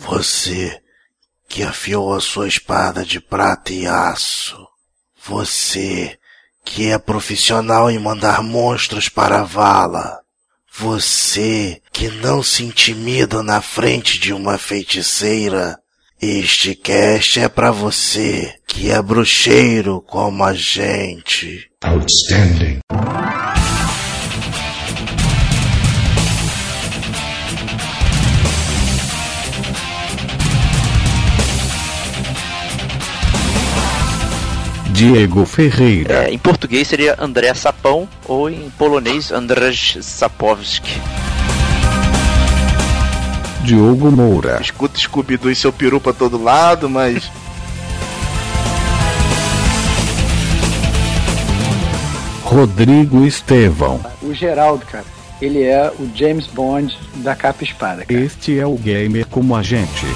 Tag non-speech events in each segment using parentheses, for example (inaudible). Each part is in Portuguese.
Você que afiou a sua espada de prata e aço. Você que é profissional em mandar monstros para a vala. Você que não se intimida na frente de uma feiticeira. Este cast é para você que é bruxeiro como a gente. Outstanding. Diego Ferreira. É, em português seria André Sapão ou em polonês Andrzej Sapowski. Diogo Moura. Escuta Scooby-Doo e seu peru pra todo lado, mas. (laughs) Rodrigo Estevão. O Geraldo, cara, ele é o James Bond da capa espada. Cara. Este é o gamer como a gente.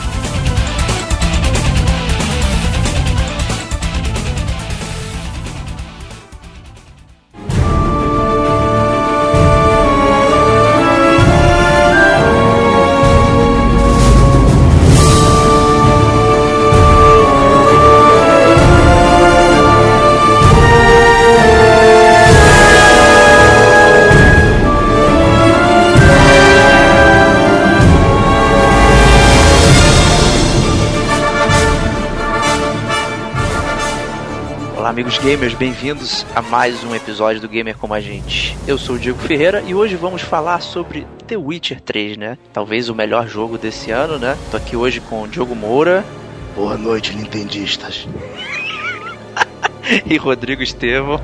Amigos gamers, bem-vindos a mais um episódio do Gamer Como a Gente. Eu sou o Diego Ferreira e hoje vamos falar sobre The Witcher 3, né? Talvez o melhor jogo desse ano, né? Tô aqui hoje com o Diogo Moura Boa noite, nintendistas. (laughs) e Rodrigo Estevão.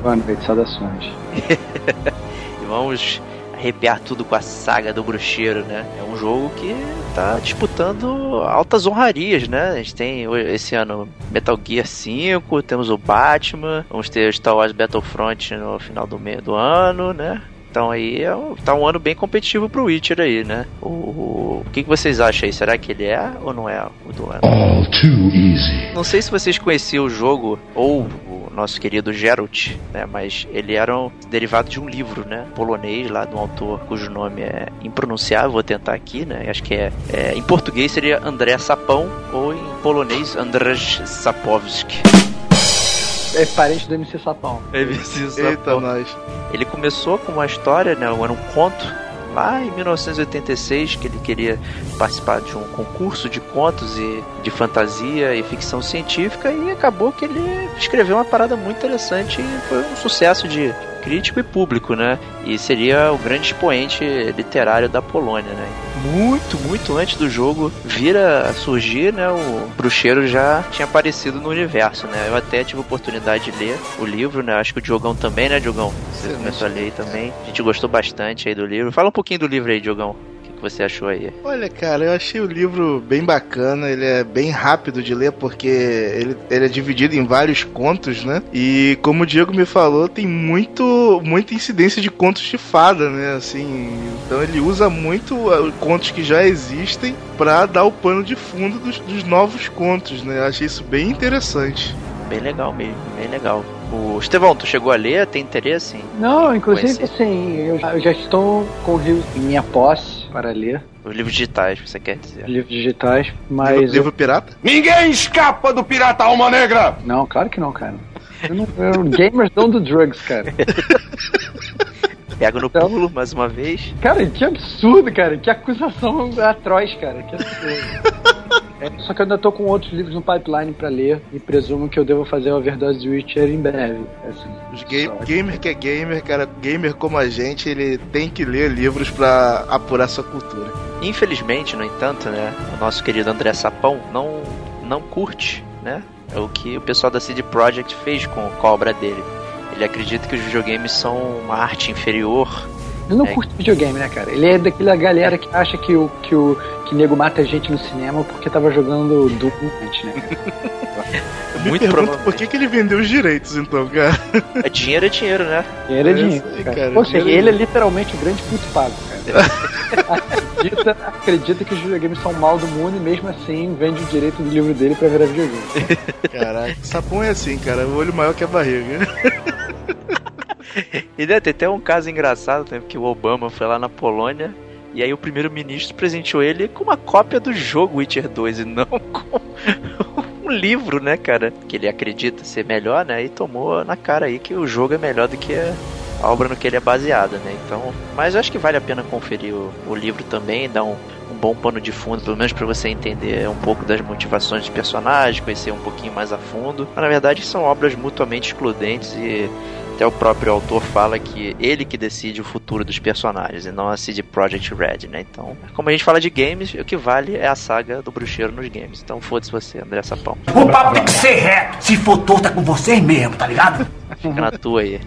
Boa noite, saudações. (laughs) E vamos arrepiar tudo com a saga do bruxeiro, né? É um jogo que tá disputando altas honrarias, né? A gente tem esse ano Metal Gear 5, temos o Batman, vamos ter Star Wars Battlefront no final do, meio do ano, né? Então aí é um, tá um ano bem competitivo pro Witcher aí, né? O, o, o que, que vocês acham aí? Será que ele é ou não é o do ano? All too easy. Não sei se vocês conheciam o jogo ou o nosso querido Geralt, né? Mas ele era um derivado de um livro, né? Polonês lá de um autor cujo nome é impronunciável. Vou tentar aqui, né? Acho que é, é em português seria André Sapão ou em polonês Andrzej Sapowski. É parente do MC Sapão. Eita, nós. Ele começou com uma história, né? Era um conto lá em 1986 que ele queria participar de um concurso de contos e de fantasia e ficção científica e acabou que ele escreveu uma parada muito interessante e foi um sucesso de crítico e público, né? E seria o grande expoente literário da Polônia, né? Muito, muito antes do jogo vir a surgir, né? O bruxeiro já tinha aparecido no universo, né? Eu até tive a oportunidade de ler o livro, né? Acho que o Diogão também, né, Diogão? Você começou a ler aí também. A gente gostou bastante aí do livro. Fala um pouquinho do livro aí, Diogão. Você achou aí? Olha, cara, eu achei o livro bem bacana. Ele é bem rápido de ler porque ele, ele é dividido em vários contos, né? E como o Diego me falou, tem muito, muita incidência de contos de fada, né? Assim, então ele usa muito uh, contos que já existem pra dar o pano de fundo dos, dos novos contos, né? Eu achei isso bem interessante. Bem legal mesmo, bem legal. O Estevão, tu chegou a ler? Tem interesse? em- Não, inclusive conhecer? assim, eu já, eu já estou com o livro em minha posse para ler, Os livros digitais, você quer dizer? livros digitais, livro, mas. eu- livro pirata? Ninguém escapa do pirata alma negra. Não, claro que não, cara. Eu não, eu, gamers don't do drugs, cara. (laughs) Pega no Então- pulo mais uma vez. Cara, que absurdo, cara. Que acusação atroz, cara. Que absurdo. (laughs) É, só que eu ainda tô com outros livros no pipeline pra ler e presumo que eu devo fazer a overdose de Witcher em breve. Assim, Os ga Só. gamer que é gamer, cara, gamer como a gente, ele tem que ler livros pra apurar sua cultura. Infelizmente, no entanto, né, o nosso querido André Sapão não, não curte, né, é o que o pessoal da CD Projekt fez com, com a obra dele. Ele acredita que os videogames são uma arte inferior. Ele não É. curte videogame, né, cara? Ele é daquela galera que acha que o que o que nego mata gente no cinema porque tava jogando Doom antes, né? Eu me Muito pergunto por que, que ele vendeu os direitos, então, cara. É dinheiro é dinheiro, né? Dinheiro é É dinheiro. isso aí, cara. cara, Ou seja, dinheiro é ele é literalmente o grande puto pago, cara. (laughs) acredita, acredita que os videogames são o mal do mundo e mesmo assim vende o direito do livro dele pra virar videogame. Caraca, sapão é assim, cara, o olho maior que a barriga. (laughs) E né, tem até um caso engraçado, né, que o Obama foi lá na Polônia E aí o primeiro-ministro presenteou ele com uma cópia do jogo Witcher 2 e não (laughs) com um livro, né, cara? Que ele acredita ser melhor, né? E tomou na cara aí que o jogo é melhor do que a obra no que ele é baseada, né? Então, mas eu acho que vale a pena conferir o, o livro também, dar um, um bom pano de fundo, pelo menos para você entender um pouco das motivações dos personagens, conhecer um pouquinho mais a fundo. Mas na verdade são obras mutuamente excludentes e até o próprio autor fala que ele que decide o futuro dos personagens e não a CD Projekt Red, né? Então, como a gente fala de games, o que vale é a saga do bruxeiro nos games. Então, foda-se você, André Sapão. O papo tem que ser reto. Se for torto, é com vocês mesmo, tá ligado? Fica na tua aí.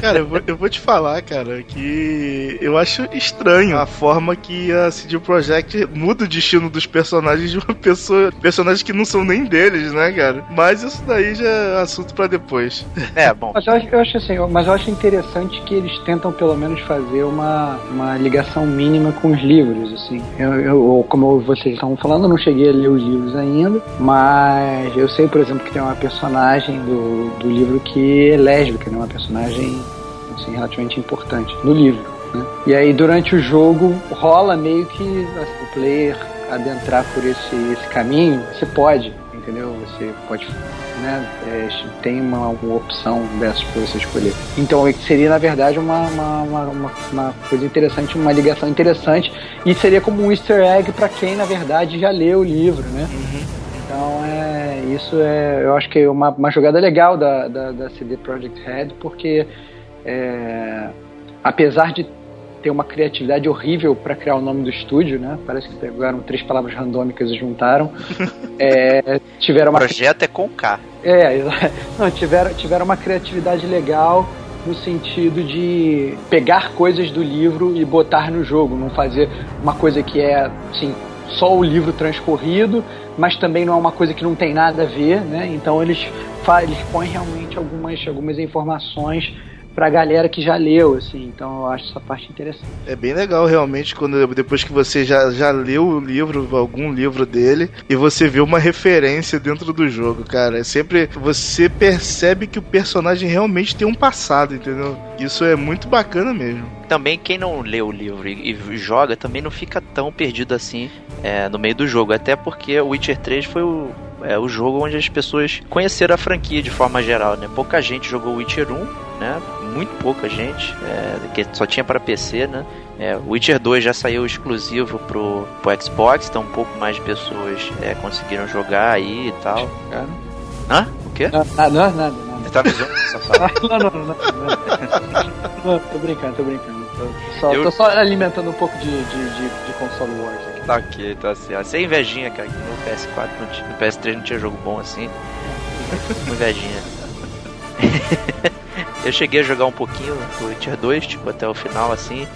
Cara, eu vou, eu vou te falar, cara, que eu acho estranho a forma que a CD Projekt muda o destino dos personagens de uma pessoa. Personagens que não são nem deles, né, cara? Mas isso daí já é assunto pra depois. É, bom. Mas eu acho, eu acho assim, mas eu acho interessante que eles tentam pelo menos fazer uma, uma ligação mínima com os livros, assim. Eu, eu- como vocês estavam falando, eu não cheguei a ler os livros ainda, mas eu sei, por exemplo, que tem uma personagem do, do livro que é lésbica, né? Uma personagem assim, relativamente importante no livro. Né? E aí durante o jogo rola meio que assim, o player adentrar por esse, esse caminho, você pode, entendeu? Você pode, né? é, tem uma, uma opção dessas para você escolher. Então seria na verdade uma, uma, uma, uma- coisa interessante, uma ligação interessante e seria como um Easter egg para quem na verdade já leu o livro, né? Então é isso é eu acho que é uma, uma jogada legal da, da, da CD Projekt Red porque é, apesar de ter uma criatividade horrível para criar o nome do estúdio, né? Parece que pegaram três palavras randômicas e juntaram. (laughs) É, tiveram O uma projeto é com K. é, (laughs) não, tiveram, tiveram uma criatividade legal no sentido de pegar coisas do livro e botar no jogo, não fazer uma coisa que é assim, só o livro transcorrido, mas também não é uma coisa que não tem nada a ver, né? Então eles, eles põem realmente algumas, algumas informações pra galera que já leu, assim, então eu acho essa parte interessante. É bem legal realmente quando depois que você já, já leu o livro, algum livro dele, e você vê uma referência dentro do jogo, cara. É sempre você percebe que o personagem realmente tem um passado, entendeu? Isso é muito bacana mesmo. Também quem não lê o livro e, e joga também não fica tão perdido assim é, no meio do jogo. Até porque o Witcher 3 foi o, é, o jogo onde as pessoas conheceram a franquia de forma geral, né? Pouca gente jogou Witcher 1, né? Muito pouca gente, é, que só tinha para PC, né? É, Witcher 2 já saiu exclusivo pro, pro Xbox, então um pouco mais de pessoas é, conseguiram jogar aí e tal. Cara. Hã? O quê? Não, nada, nada, nada. Você tá me zoando, safado? (laughs) Não, não, não, não, não. Não, tô brincando, tô brincando. Tô só, Eu- tô só alimentando um pouco de, de, de, de console wars aqui. Tá ok, tá certo. Sem invejinha, cara, que no PS4 não tinha, no PS3 não tinha jogo bom assim. Com invejinha. (laughs) Eu cheguei a jogar um pouquinho do Witcher 2, tipo, até o final, assim.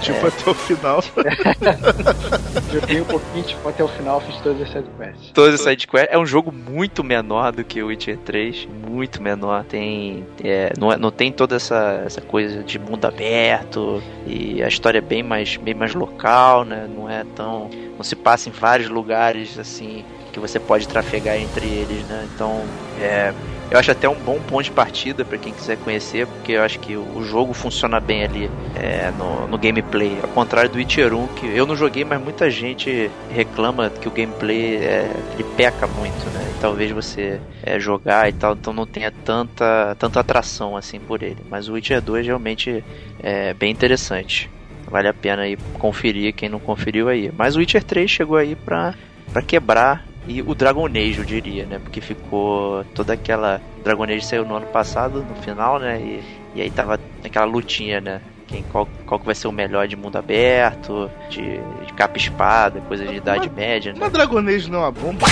Tipo, até o final. (laughs) Joguei um pouquinho, tipo, até o final, fiz todas as sidequests. Todos os sidequests. É um jogo muito menor do que o Witcher 3. Muito menor. Tem. é, não, é- não tem toda essa, essa coisa de mundo aberto. E a história é bem mais, bem mais local, né? Não é tão. Não se passa em vários lugares assim. Que você pode trafegar entre eles, né? Então. É, eu acho até um bom ponto de partida para quem quiser conhecer, porque eu acho que o jogo funciona bem ali é, no, no gameplay. Ao contrário do Witcher 1, que eu não joguei, mas muita gente reclama que o gameplay é, ele peca muito, né? E talvez você é, jogar e tal, então não tenha tanta, tanta atração assim por ele. Mas o Witcher 2 realmente é bem interessante. Vale a pena aí conferir quem não conferiu aí. Mas o Witcher 3 chegou aí pra quebrar e o Dragon Age, eu diria, né? Porque ficou toda aquela. O Dragon Age saiu no ano passado, no final, né? E, e aí tava aquela lutinha, né? Quem, qual, qual que vai ser o melhor de mundo aberto, de, de capa espada, coisa de idade média, né? Uma Dragon Age não é uma bomba.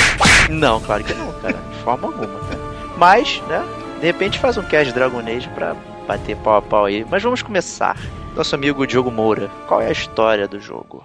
Não, claro que não, cara. De forma alguma, cara. Mas, né? De repente faz um cast Dragon Age pra bater pau a pau aí. Mas vamos começar. Nosso amigo Diogo Moura, qual é a história do jogo?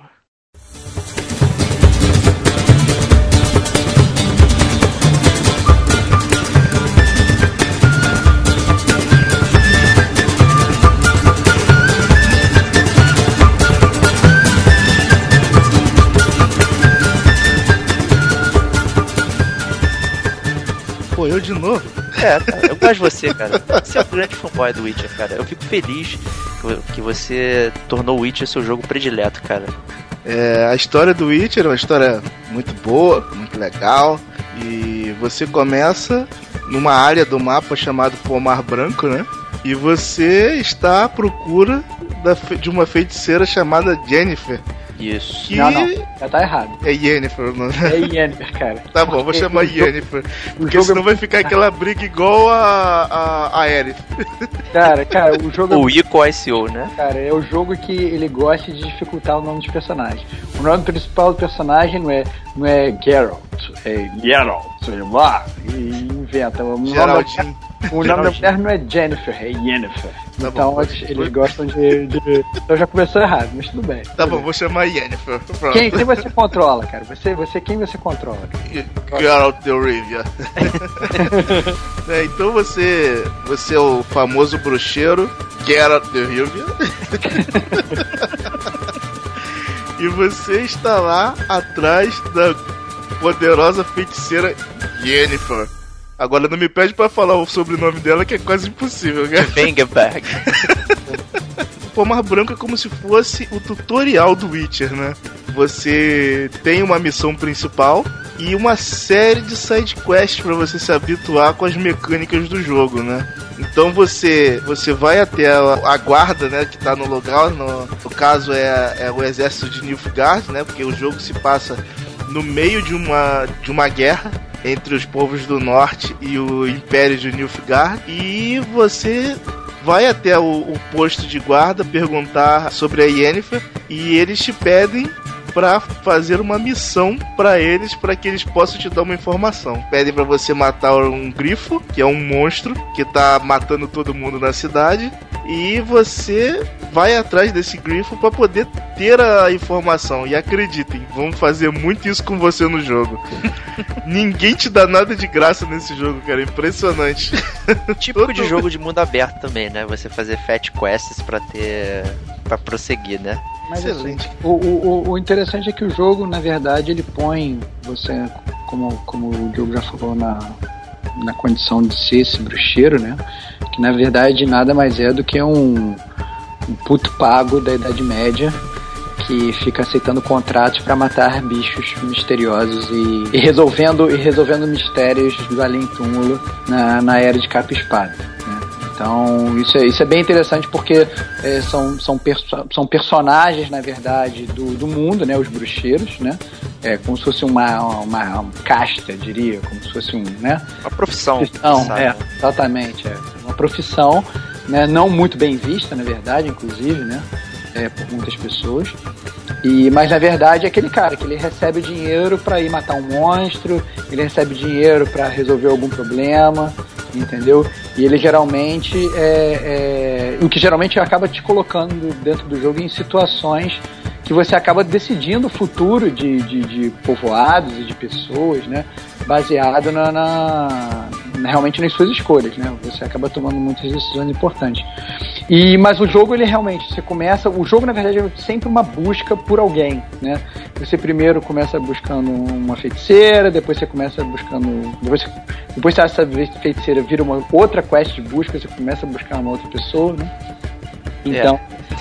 Pô, eu de novo? É, cara, eu gosto de você, cara. Você é um grande fanboy do Witcher, cara. Eu fico feliz que, você tornou o Witcher seu jogo predileto, cara. É, a história do Witcher é uma história muito boa, muito legal. E você começa numa área do mapa chamado Pomar Branco, né? E você está à procura da de uma feiticeira chamada Jennifer. Isso. Que Não, não, já tá errado. é Yennefer, não É Yennefer, cara. (laughs) Tá bom, vou chamar Yennefer. Porque é senão vai muito ficar aquela briga igual a, a, a Aerith. (laughs) Cara, cara, o jogo é O Ico ICO, né? Cara, é o jogo que ele gosta de dificultar o nome dos personagens. O nome principal do personagem não é, não é Geralt, é Geralt, sei lá, e inventa. O nome, da. O nome da mulher não é Jennifer, é Yennefer. Tá então bom. eles, eles gostam de, de- Então já começou errado, mas tudo bem. Tá bom, vou chamar Yennefer. Pronto. Quem, quem você controla, cara? Você, você quem você controla? Geralt de Rivia. (laughs) É, então você, você é o famoso bruxeiro Geralt de Rivia. (laughs) e você está lá atrás da poderosa feiticeira Yennefer. Agora não me pede pra falar o sobrenome dela que é quase impossível, né? Vengerberg. (laughs) Pomar Branco é como se fosse o tutorial do Witcher, né? Você tem uma missão principal e uma série de side quests para você se habituar com as mecânicas do jogo, né? Então você você vai até a, guarda, né, que tá no lugar, no, no caso é, é o exército de Nilfgaard, né? Porque o jogo se passa no meio de uma de uma guerra entre os povos do norte e o Império de Nilfgaard e você vai até o, o posto de guarda perguntar sobre a Yennefer e eles te pedem pra fazer uma missão pra eles para que eles possam te dar uma informação. Pedem pra você matar um grifo, que é um monstro que tá matando todo mundo na cidade, e você vai atrás desse grifo pra poder ter a informação. E acreditem, vamos fazer muito isso com você no jogo. (laughs) Ninguém te dá nada de graça nesse jogo, cara, impressionante. (laughs) Típico de jogo de mundo aberto também, né? Você fazer fat quests pra ter. pra prosseguir, né? Mas Excelente. assim, o, o, o- o interessante é que o jogo, na verdade, ele põe você, como, como o Diogo já falou, na, na condição de ser esse bruxeiro, né? Que na verdade nada mais é do que um, um puto pago da Idade Média que fica aceitando contratos para matar bichos misteriosos e, e resolvendo e resolvendo mistérios do além túmulo na, na era de capa espada. né? Então isso é, isso é bem interessante porque é, são, são, perso são personagens na verdade do, do mundo, né, os bruxeiros, né? É como se fosse uma, uma, uma casta, diria, como se fosse um, né? Uma profissão. Profissão, é, exatamente. É uma profissão, né, não muito bem vista, na verdade, inclusive, né, é, por muitas pessoas. E, mas na verdade é aquele cara que ele recebe dinheiro para ir matar um monstro, ele recebe dinheiro para resolver algum problema, entendeu? E ele geralmente é, é, o que geralmente acaba te colocando dentro do jogo em situações que você acaba decidindo o futuro de, de, de povoados e de pessoas, né? Baseado na, na- realmente nas suas escolhas, né? Você acaba tomando muitas decisões importantes. E mas o jogo ele realmente você começa, o jogo na verdade é sempre uma busca por alguém, né? Você primeiro começa buscando uma feiticeira, depois você começa buscando, depois, depois essa feiticeira vira uma outra quest de busca, você começa a buscar uma outra pessoa, né? Então,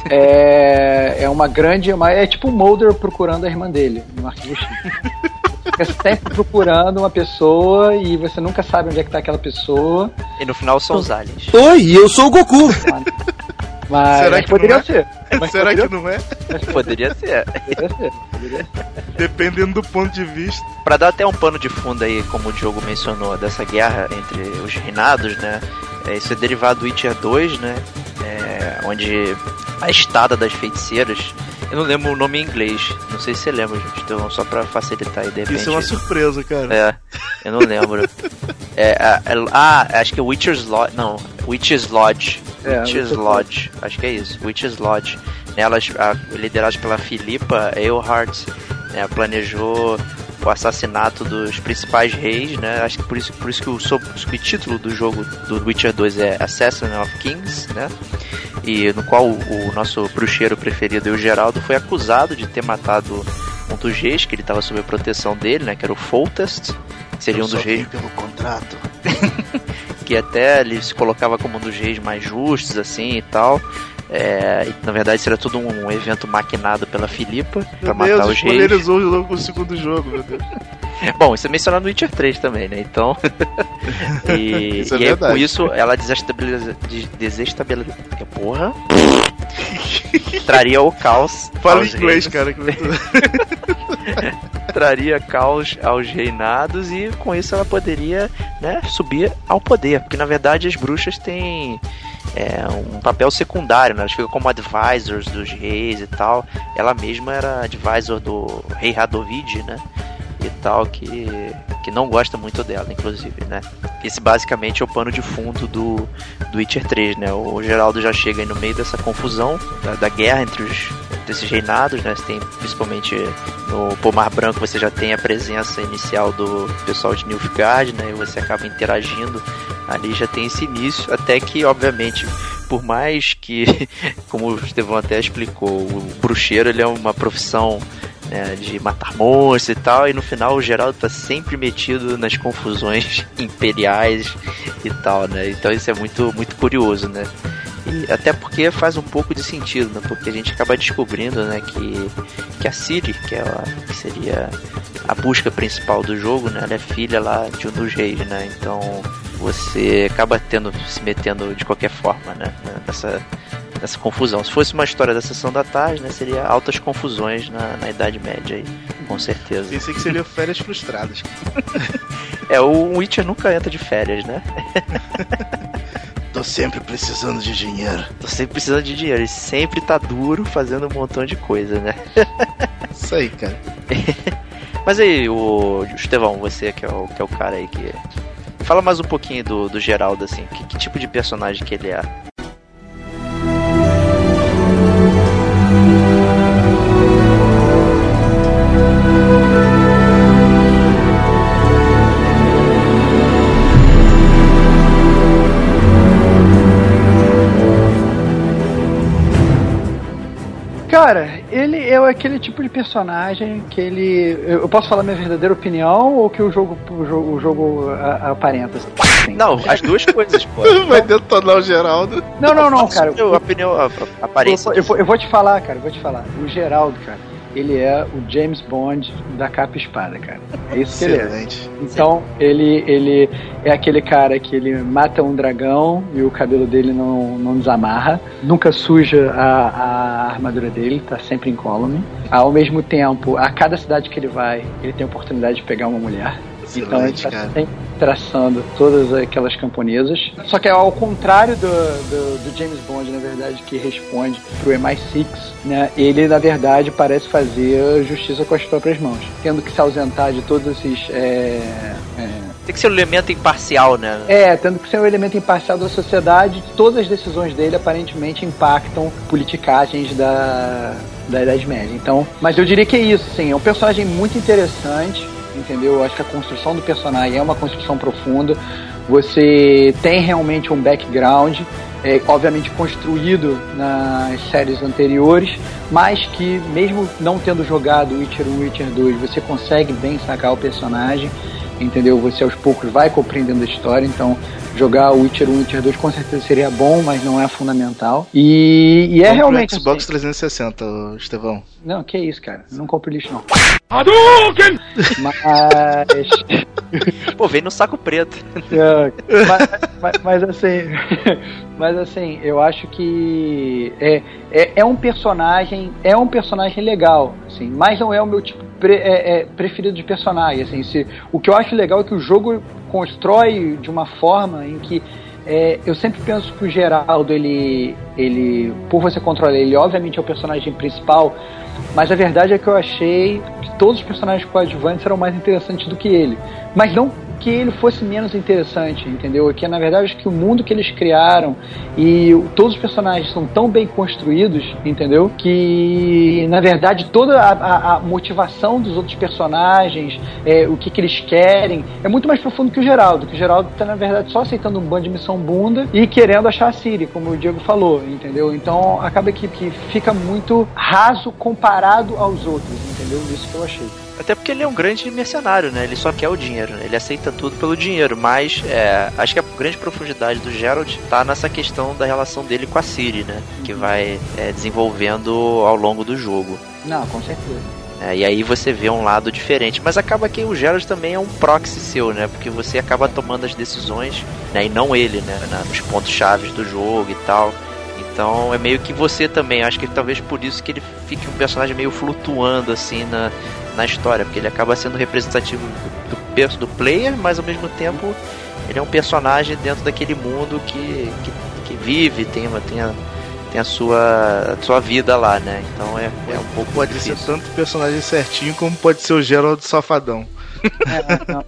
é, é uma grande. Uma, é tipo o Mulder procurando a irmã dele no arquivo X. (laughs) Fica sempre procurando uma pessoa e você nunca sabe onde é que tá aquela pessoa. E no final são os aliens. Oi, eu sou o Goku. Mas, Será mas que não poderia é? ser. (laughs) Mas Será poderia, que não é? Poderia ser. poderia ser. Poderia ser. Dependendo do ponto de vista. Pra dar até um pano de fundo aí, como o Diogo mencionou, dessa guerra entre os reinados, né? É, isso é derivado do Witcher 2, né? É, onde a estada das feiticeiras. Eu não lembro o nome em inglês. Não sei se você lembra, gente. Então, só pra facilitar aí, de repente. Isso é uma surpresa, cara. É, eu não lembro. é, a- a- ah, acho que é Witcher's Lodge. Não, Witcher's Lodge. É, Witcher's Witcher's Lodge. Acho que é isso. Witcher's Lodge. Elas, a, lideradas pela Filipa Eilhart, né, planejou o assassinato dos principais reis, né? Acho que por isso, por isso que o subtítulo do jogo do Witcher 2 é Assassin of Kings, né? E no qual o, o nosso bruxeiro preferido, o Geraldo, foi acusado de ter matado um dos reis, que ele estava sob a proteção dele, né? Que era o Foltest, seria Eu um dos reis pelo contrato. (laughs) que até ele se colocava como um dos reis mais justos, assim e tal. É, na verdade, seria tudo um evento maquinado pela Filipa pra Meu matar Deus, os os reis. poderes hoje logo com o segundo jogo, meu Deus. (laughs) Bom, isso é mencionado no Witcher 3 também, né? Então. (laughs) e Isso é e aí, com isso, ela desestabiliza. des- Desestabiliza. Porra! (laughs) Traria o caos. Fala aos inglês, reinos, cara. Que. Traria caos aos reinados e com isso ela poderia né, subir ao poder. Porque na verdade as bruxas têm é, um papel secundário, né? elas ficam como advisors dos reis e tal. Ela mesma era advisor do rei Radovid, né? E tal, que, que não gosta muito dela, inclusive, né? Esse basicamente é o pano de fundo do, do Witcher 3, né? O Geraldo já chega no meio dessa confusão, da, da guerra entre os entre esses reinados, né? Você tem principalmente no Pomar Branco você já tem a presença inicial do pessoal de Nilfgaard, né? E você acaba interagindo ali, já tem esse início, até que, obviamente, por mais que, (laughs) como o Estevão até explicou, o bruxeiro ele é uma profissão né, de matar monstros e tal, e no final o Geraldo tá sempre metido nas confusões (laughs) imperiais e tal, né? Então isso é muito, muito curioso, né? E até porque faz um pouco de sentido, né? Porque a gente acaba descobrindo, né, que, que a Ciri, que, é a, que seria a busca principal do jogo, né? Ela é filha lá de um dos reis, né? Então você acaba tendo se metendo de qualquer forma, né? Nessa, nessa confusão. Se fosse uma história da sessão da tarde, né? Seria altas confusões na, na Idade Média aí, com certeza. Pensei que seria férias frustradas. (laughs) É, o Witcher nunca entra de férias, né? (laughs) Tô sempre precisando de dinheiro. Tô sempre precisando de dinheiro. Ele sempre tá duro fazendo um montão de coisa, né? (laughs) Isso aí, cara. Mas aí, o Estevão, você que é o, que é o cara aí que. Fala mais um pouquinho do, do Geraldo, assim. Que, que tipo de personagem que ele é? Cara, ele é aquele tipo de personagem que ele. Eu posso falar minha verdadeira opinião ou que o jogo, o jogo, o jogo aparenta? assim? Não, as duas coisas, pô. (laughs) Vai detonar o Geraldo. Não, não, não, cara. A opinião, a, a aparência. Eu, eu vou, eu vou te falar, cara, eu vou te falar. O Geraldo, cara, ele é o James Bond da capa espada, cara. É isso que ele é. Excelente. Então, ele, ele é aquele cara que ele mata um dragão e o cabelo dele não, não desamarra. Nunca suja a, a armadura dele, tá sempre incólume. Ao mesmo tempo, a cada cidade que ele vai, ele tem a oportunidade de pegar uma mulher. Então ele Excelente, tá sempre traçando todas aquelas camponesas. Só que é ao contrário do, do, do James Bond, na verdade, que responde pro MI6, né? Ele, na verdade, parece fazer justiça com as próprias mãos. Tendo que se ausentar de todos esses. É, é, Tem que ser um elemento imparcial, né? é, tendo que ser um elemento imparcial da sociedade, todas as decisões dele aparentemente impactam politicagens da, da Idade Média. Então, mas eu diria que é isso, sim. É um personagem muito interessante, entendeu? Eu acho que a construção do personagem é uma construção profunda. Você tem realmente um background, é, obviamente construído nas séries anteriores, mas que mesmo não tendo jogado Witcher 1 e Witcher 2, você consegue bem sacar o personagem entendeu? Você aos poucos vai compreendendo a história, então jogar o Witcher 1 e Witcher 2 com certeza seria bom, mas não é fundamental. E, e é Compre o realmente. Xbox assim- 360, ô, Estevão. Não, que isso, cara. Não compre lixo, não. Mas. (laughs) Pô, vem no saco preto. É, mas, mas- mas assim, (laughs) mas assim, eu acho que é, é, é um personagem, é um personagem legal, assim, mas não é o meu tipo pre- é- é preferido de personagem, assim, se, o que eu acho legal é que o jogo constrói de uma forma em que é, eu sempre penso que o Geraldo, ele, ele, por você controlar ele, obviamente é o personagem principal, mas a verdade é que eu achei que todos os personagens coadjuvantes eram mais interessantes do que ele. Mas não que ele fosse menos interessante, entendeu? É que na verdade acho que o mundo que eles criaram e todos os personagens são tão bem construídos, entendeu? Que na verdade toda a, a- a motivação dos outros personagens, é, o que, que eles querem, é muito mais profundo que o Geraldo. Que o Geraldo tá na verdade só aceitando um bando de missão bunda e querendo achar a Siri, como o Diego falou, entendeu? Então acaba que, que fica muito raso comparado aos outros, entendeu? Isso que eu achei. Até porque ele é um grande mercenário, né? Ele só quer o dinheiro, né? ele aceita tudo pelo dinheiro. Mas é, acho que a grande profundidade do Gerald tá nessa questão da relação dele com a Siri, né? Que vai é, desenvolvendo ao longo do jogo. Não, com certeza. É, e aí você vê um lado diferente. Mas acaba que o Gerald também é um proxy seu, né? Porque você acaba tomando as decisões, né? E não ele, né? Nos pontos chaves do jogo e tal. Então é meio que você também. Acho que talvez por isso que ele fique um personagem meio flutuando assim na, na história. Porque ele acaba sendo representativo do, do, do player, mas ao mesmo tempo ele é um personagem dentro daquele mundo que, que, que vive, tem, uma, tem, a, tem a, sua, a sua vida lá, né? Então é, é um pouco Pode difícil. ser tanto personagem certinho como pode ser o Gerald Safadão. É, não.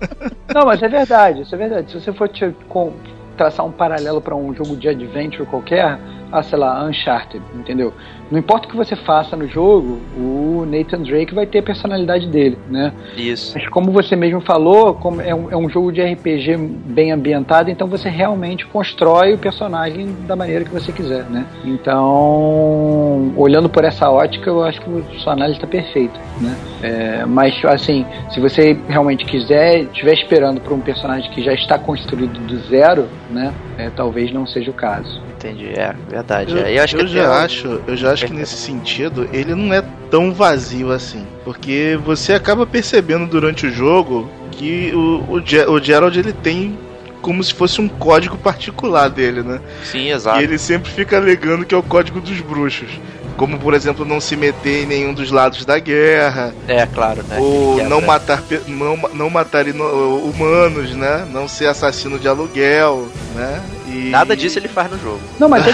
Não, mas é verdade, isso é verdade. Se você for te- com- traçar um paralelo para um jogo de adventure qualquer, ah, sei lá, Uncharted, entendeu? Não importa o que você faça no jogo, o Nathan Drake vai ter a personalidade dele, né? Isso. Mas como você mesmo falou, como é, um, é um jogo de RPG bem ambientado, então você realmente constrói o personagem da maneira que você quiser, né? Então, olhando por essa ótica, eu acho que a sua análise está perfeita, né? É, mas, assim, se você realmente quiser, estiver esperando por um personagem que já está construído do zero, né? é, talvez não seja o caso. Entendi, é verdade. Eu, é. E acho que eu até já acho, eu já acho que nesse sentido ele não é tão vazio assim, porque você acaba percebendo durante o jogo que o, o, Ge- o Gerald ele tem como se fosse um código particular dele, né? Sim, exato. E ele sempre fica alegando que é o código dos bruxos. Como, por exemplo, não se meter em nenhum dos lados da guerra, É, claro, né? ou não matar, não, não matar humanos, né? Não ser assassino de aluguel, né? E... Nada disso ele faz no jogo. Não, mas, é,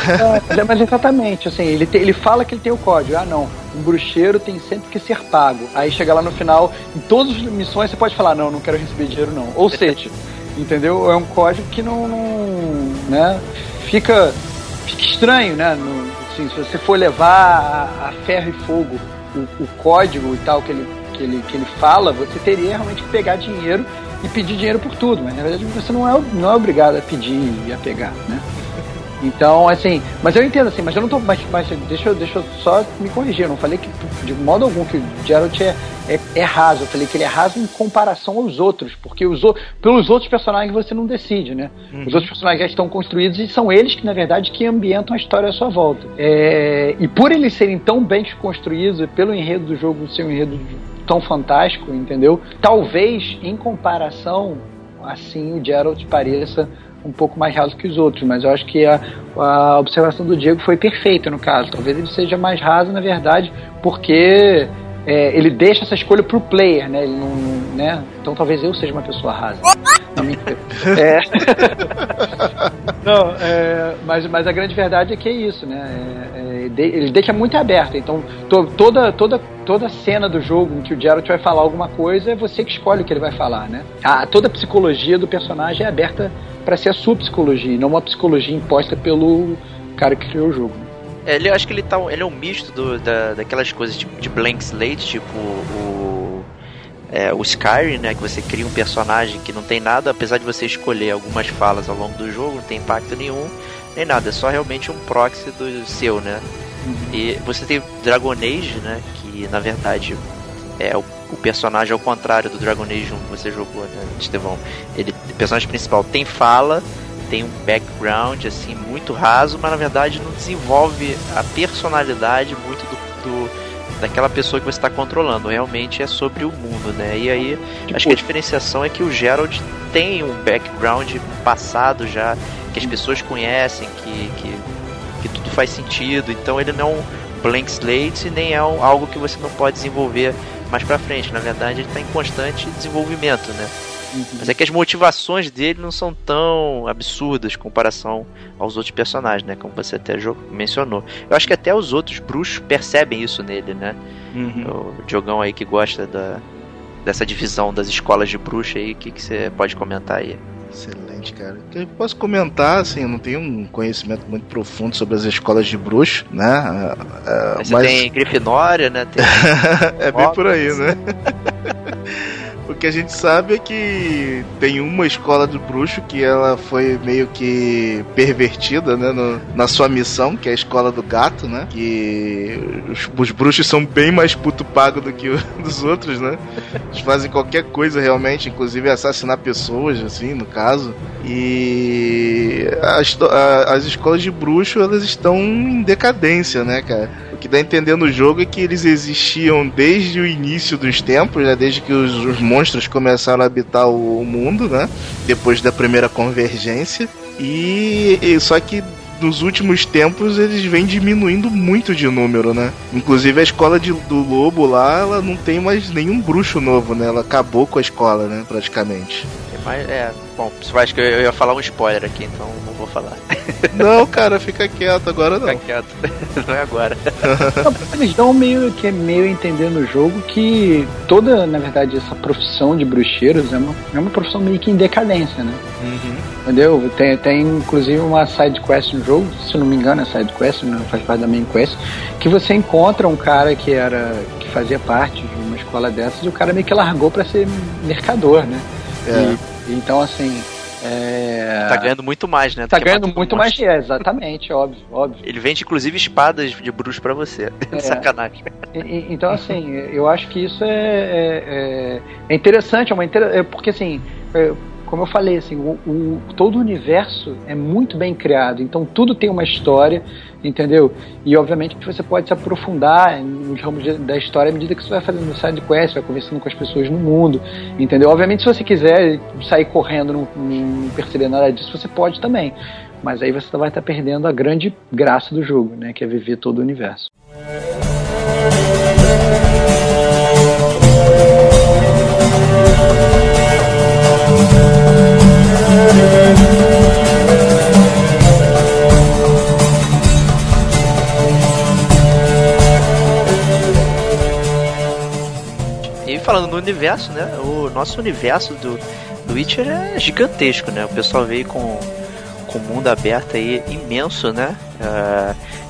é, (laughs) mas exatamente, assim, ele, te- ele fala que ele tem o código. Ah, não, um bruxeiro tem sempre que ser pago. Aí chega lá no final, em todas as missões você pode falar, não, não quero receber dinheiro não. Ou seja, (laughs) entendeu? É um código que não, não né, fica, fica estranho, né? No- assim, se você for levar a, a ferro e fogo o, o código e tal que ele, que, ele, que ele fala, você teria realmente que pegar dinheiro e pedir dinheiro por tudo, mas na verdade você não é, não é obrigado a pedir e a pegar, né? Então, assim, mas eu entendo assim, mas eu não tô. Mas, mas deixa, eu- deixa eu só me corrigir. Eu não falei que de modo algum que o Geralt é, é, é raso. Eu falei que ele é raso em comparação aos outros. Porque os, pelos outros personagens você não decide, né? Os outros personagens já estão construídos e são eles que, na verdade, que ambientam a história à sua volta. É, e por eles serem tão bem construídos, pelo enredo do jogo ser um enredo tão fantástico, entendeu? Talvez, em comparação, assim, o Geralt pareça um pouco mais raso que os outros, mas eu acho que a, a observação do Diego foi perfeita no caso. Talvez ele seja mais raso, na verdade, porque é, ele deixa essa escolha pro player, né? Ele não, né? Então talvez eu seja uma pessoa rasa. Não. É. Não, é, mas, mas a grande verdade é que é isso, né? É, é, ele deixa muito aberto. Então, to- toda, toda, toda cena do jogo em que o Geralt vai falar alguma coisa, é você que escolhe o que ele vai falar, né? A, toda a psicologia do personagem é aberta para ser a sua psicologia, não uma psicologia imposta pelo cara que criou o jogo. É, Ele, eu acho que ele, tá, ele é um misto do- da, daquelas coisas tipo, de blank slate, tipo o, é, o Skyrim, né? Que você cria um personagem que não tem nada, apesar de você escolher algumas falas ao longo do jogo, não tem impacto nenhum, nem nada, é só realmente um proxy do seu, né? E você tem Dragon Age, né? Que na verdade é o, o personagem ao contrário do Dragon Age 1 que você jogou, né, Estevão? Ele, o personagem principal tem fala, tem um background assim muito raso, mas na verdade não desenvolve a personalidade muito do, do- daquela pessoa que você está controlando. Realmente é sobre o mundo, né? E aí acho que a diferenciação é que o Gerald tem um background passado já que as pessoas conhecem, que, que, que tudo faz sentido. Então ele não é um blank slate nem é um- algo que você não pode desenvolver mais pra frente. Na verdade ele está em constante desenvolvimento, né? Mas é que as motivações dele não são tão absurdas em comparação aos outros personagens, né? Como você até mencionou. Eu acho que até os outros bruxos percebem isso nele, né? Uhum. O Diogão aí que gosta da, dessa divisão das escolas de bruxa aí, o que, que você pode comentar aí? Excelente, cara. Eu posso comentar, assim, eu não tenho um conhecimento muito profundo sobre as escolas de bruxo, né? Ah, ah, Você mas tem Grifinória, né? Tem... (laughs) é bem por aí, né? (laughs) O que a gente sabe é que tem uma escola do bruxo que ela foi meio que pervertida, né, no- na sua missão, que é a escola do gato, né? Que os, os bruxos são bem mais puto pago do que (laughs) os outros, né? Eles fazem qualquer coisa realmente, inclusive assassinar pessoas, assim, no caso. E as, as escolas de bruxo, elas estão em decadência, né, cara? Que dá a entender no jogo é que eles existiam desde o início dos tempos, né? Desde que os, os monstros começaram a habitar o, o mundo, né? Depois da primeira convergência. E, e só que nos últimos tempos eles vêm diminuindo muito de número, né? Inclusive a escola de- do lobo lá, ela não tem mais nenhum bruxo novo, né? Ela acabou com a escola, né? Praticamente. É, mas, é, bom, você acha que eu ia falar um spoiler aqui, então não vou falar. (laughs) Não, cara, fica quieto agora não. Fica quieto. (laughs) Não é agora. (laughs) Eles dão meio que é meio a entender no jogo que toda, na verdade, essa profissão de bruxeiros é uma, é uma profissão meio que em decadência, né? Entendeu? Tem, tem inclusive uma side quest no jogo, se não me engano, é side quest, não faz parte da main quest, que você encontra um cara que era que fazia parte de uma escola dessas e o cara meio que largou pra ser mercador, né? É. E- então assim, é... Tá ganhando muito mais, né? tá ganhando muito mais dinheiro, exatamente, óbvio, óbvio. Ele vende inclusive espadas de bruxo pra você. (laughs) É. Sacanagem. E- e- Então, assim, eu acho que isso é, é, é- é interessante, é uma inter... é porque, assim, é, como eu falei, assim, o, o- todo o universo é muito bem criado, então tudo tem uma história, entendeu? E, obviamente, você pode se aprofundar nos ramos de- da história à medida que você vai fazendo side quest, vai conversando com as pessoas no mundo, entendeu? Obviamente, se você quiser sair correndo, não, não perceber nada disso, você pode também. Mas aí você vai estar perdendo a grande graça do jogo, né? Que é viver todo o universo. E falando no universo, né? O nosso universo do, do Witcher é gigantesco, né? O pessoal veio com, com o mundo aberto aí imenso, né?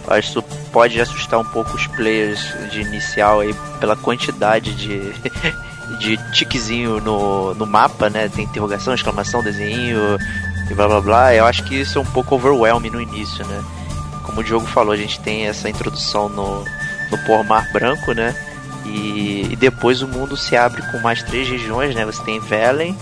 Eu acho que isso pode assustar um pouco os players de inicial aí pela quantidade de, de tiquezinho no, no mapa, né? Tem interrogação, exclamação, desenho e blá blá blá. Eu acho que isso é um pouco overwhelming no início, né? Como o Diogo falou, a gente tem essa introdução no, no Por Mar Branco, né? E, e depois o mundo se abre com mais três regiões, né? Você tem Velen,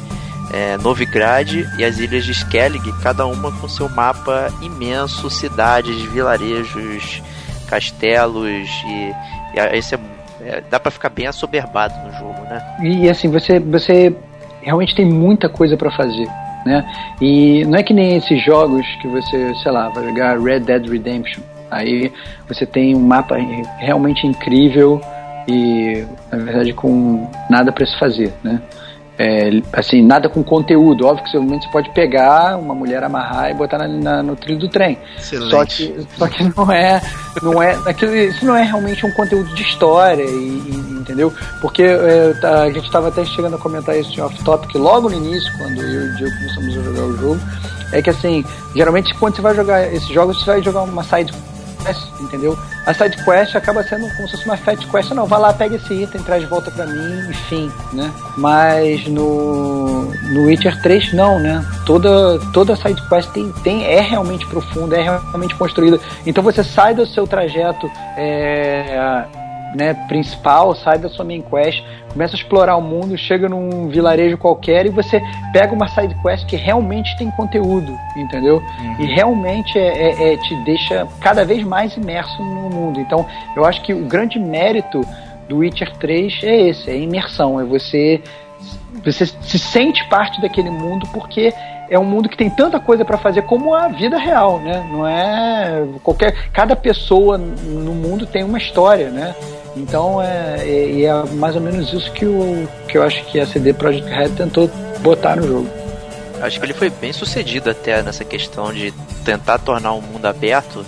é, Novigrad e as ilhas de Skellig, cada uma com seu mapa imenso, cidades, vilarejos, castelos e, e esse é, é, dá pra ficar bem assoberbado no jogo, né? E assim, você, você realmente tem muita coisa pra fazer, né? E não é que nem esses jogos que você, sei lá, vai jogar Red Dead Redemption. Aí você tem um mapa realmente incrível e, na verdade, com nada pra se fazer, né? É, assim, nada com conteúdo. Óbvio que você, você pode pegar uma mulher, amarrar e botar na- na- no trilho do trem. Excelente. Só que, só que não é, não é, aquilo, isso não é realmente um conteúdo de história, e, e- entendeu? Porque é, tá, a gente estava até chegando a comentar isso em off-topic logo no início, quando eu e o Diego começamos a jogar o jogo, é que assim, geralmente quando você vai jogar esses jogos, você vai jogar uma side quest, entendeu? A side quest acaba sendo como se fosse uma fat quest, não, vai lá, pega esse item, traz de volta pra mim, enfim, né? Mas no, no Witcher 3 não, né? Toda, toda side quest tem, tem, é realmente profunda, é realmente construída. Então você sai do seu trajeto é, né, principal, sai da sua main quest, começa a explorar o mundo, chega num vilarejo qualquer e você pega uma side quest que realmente tem conteúdo, entendeu? E realmente é, é- é- te deixa cada vez mais imerso no mundo. Então, eu acho que o grande mérito do Witcher 3 é esse, é imersão, é você você se sente parte daquele mundo porque é um mundo que tem tanta coisa para fazer como a vida real, né? Não é qualquer cada pessoa no mundo tem uma história, né? Então é, é, é mais ou menos isso que, o, que eu acho que a CD Projekt Red tentou botar no jogo. Acho que ele foi bem sucedido até nessa questão de tentar tornar o mundo aberto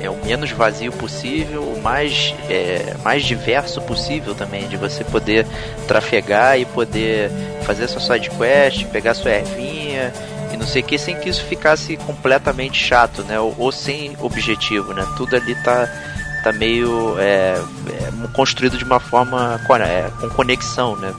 é, o menos vazio possível, o mais, é, mais diverso possível também, de você poder trafegar e poder fazer sua side quest, pegar sua ervinha e não sei o que, sem que isso ficasse completamente chato, né? Ou, ou sem objetivo, né? Tudo ali tá, tá meio é, é, construído de uma forma é, com conexão, né?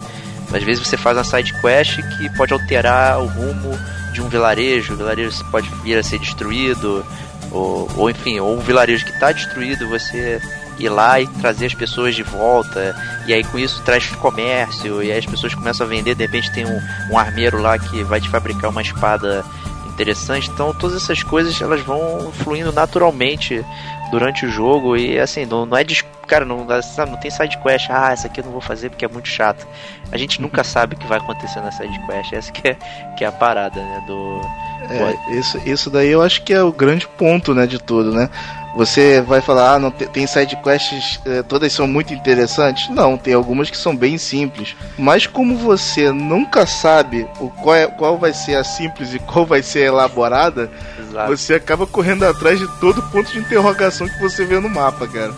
Às vezes você faz uma side quest que pode alterar o rumo de um vilarejo, o vilarejo pode vir a ser destruído, ou, ou enfim, ou um vilarejo que está destruído, você ir lá e trazer as pessoas de volta, e aí com isso traz comércio, e aí as pessoas começam a vender, de repente tem um, um armeiro lá que vai te fabricar uma espada interessante, então todas essas coisas elas vão fluindo naturalmente durante o jogo e assim, não, não é de, cara, não, sabe, não tem side quest, ah, essa aqui eu não vou fazer porque é muito chato. A gente nunca (laughs) sabe o que vai acontecer na side quest, essa que é, que é a parada, né, do é, isso, isso daí eu acho que é o grande ponto, né, de tudo, né? Você vai falar, ah, não tem, tem side quests, eh, todas são muito interessantes? Não, tem algumas que são bem simples. Mas como você nunca sabe o qual, é, qual vai ser a simples e qual vai ser a elaborada, Exato. você acaba correndo atrás de todo ponto de interrogação que você vê no mapa, cara.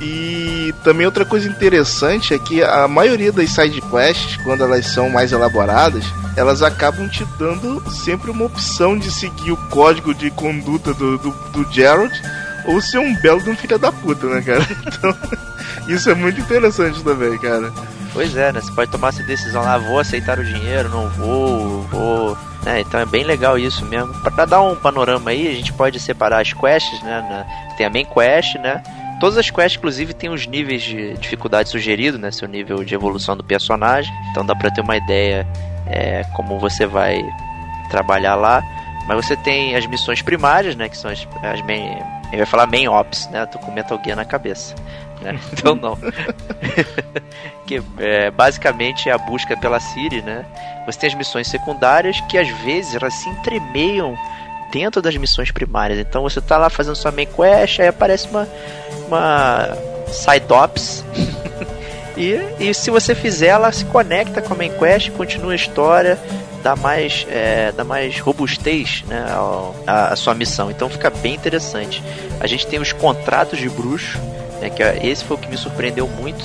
E também outra coisa interessante é que a maioria das side quests, quando elas são mais elaboradas, elas acabam te dando sempre uma opção de seguir o código de conduta do, do, do Gerald ou ser um belo de um filho da puta, né, cara? (laughs) Então, isso é muito interessante também, cara. Pois é, né? Você pode tomar essa decisão lá, vou aceitar o dinheiro, não vou, vou. É, então é bem legal isso mesmo. Pra dar um panorama aí, a gente pode separar as quests, né? Tem a main quest, né? Todas as quests, inclusive, tem os níveis de dificuldade sugerido, né? Seu nível de evolução do personagem. Então dá pra ter uma ideia é, como você vai trabalhar lá. Mas você tem as missões primárias, né? Que são as, as main, ele vai falar main ops, né? Tô com Metal Gear na cabeça. Né? (laughs) Então não. (laughs) que é, basicamente é a busca pela Siri, né? Você tem as missões secundárias que às vezes elas se entremeiam dentro das missões primárias. Então você tá lá fazendo sua main quest, aí aparece uma, uma side ops. (laughs) e, e se você fizer, ela se conecta com a main quest, continua a história, dá mais, é, dá mais robustez né, à, sua missão. Então fica bem interessante. A gente tem os contratos de bruxo, né, que é, esse foi o que me surpreendeu muito.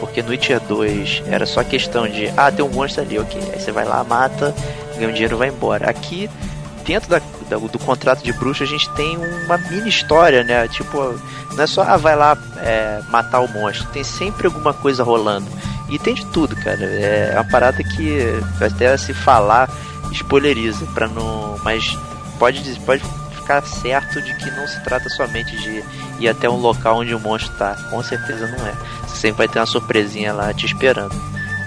Porque no Witcher 2 era só questão de, ah, tem um monstro ali, ok. Aí você vai lá, mata, ganha um dinheiro vai embora. Aqui, dentro da, da, do contrato de bruxo, a gente tem uma mini história, né? Tipo, não é só, ah, vai lá é, matar o monstro. Tem sempre alguma coisa rolando. E tem de tudo, cara. É uma parada que até se falar spoileriza, para não. Mas pode, pode ficar certo de que não se trata somente de ir até um local onde o monstro tá. Com certeza não é. Você sempre vai ter uma surpresinha lá te esperando.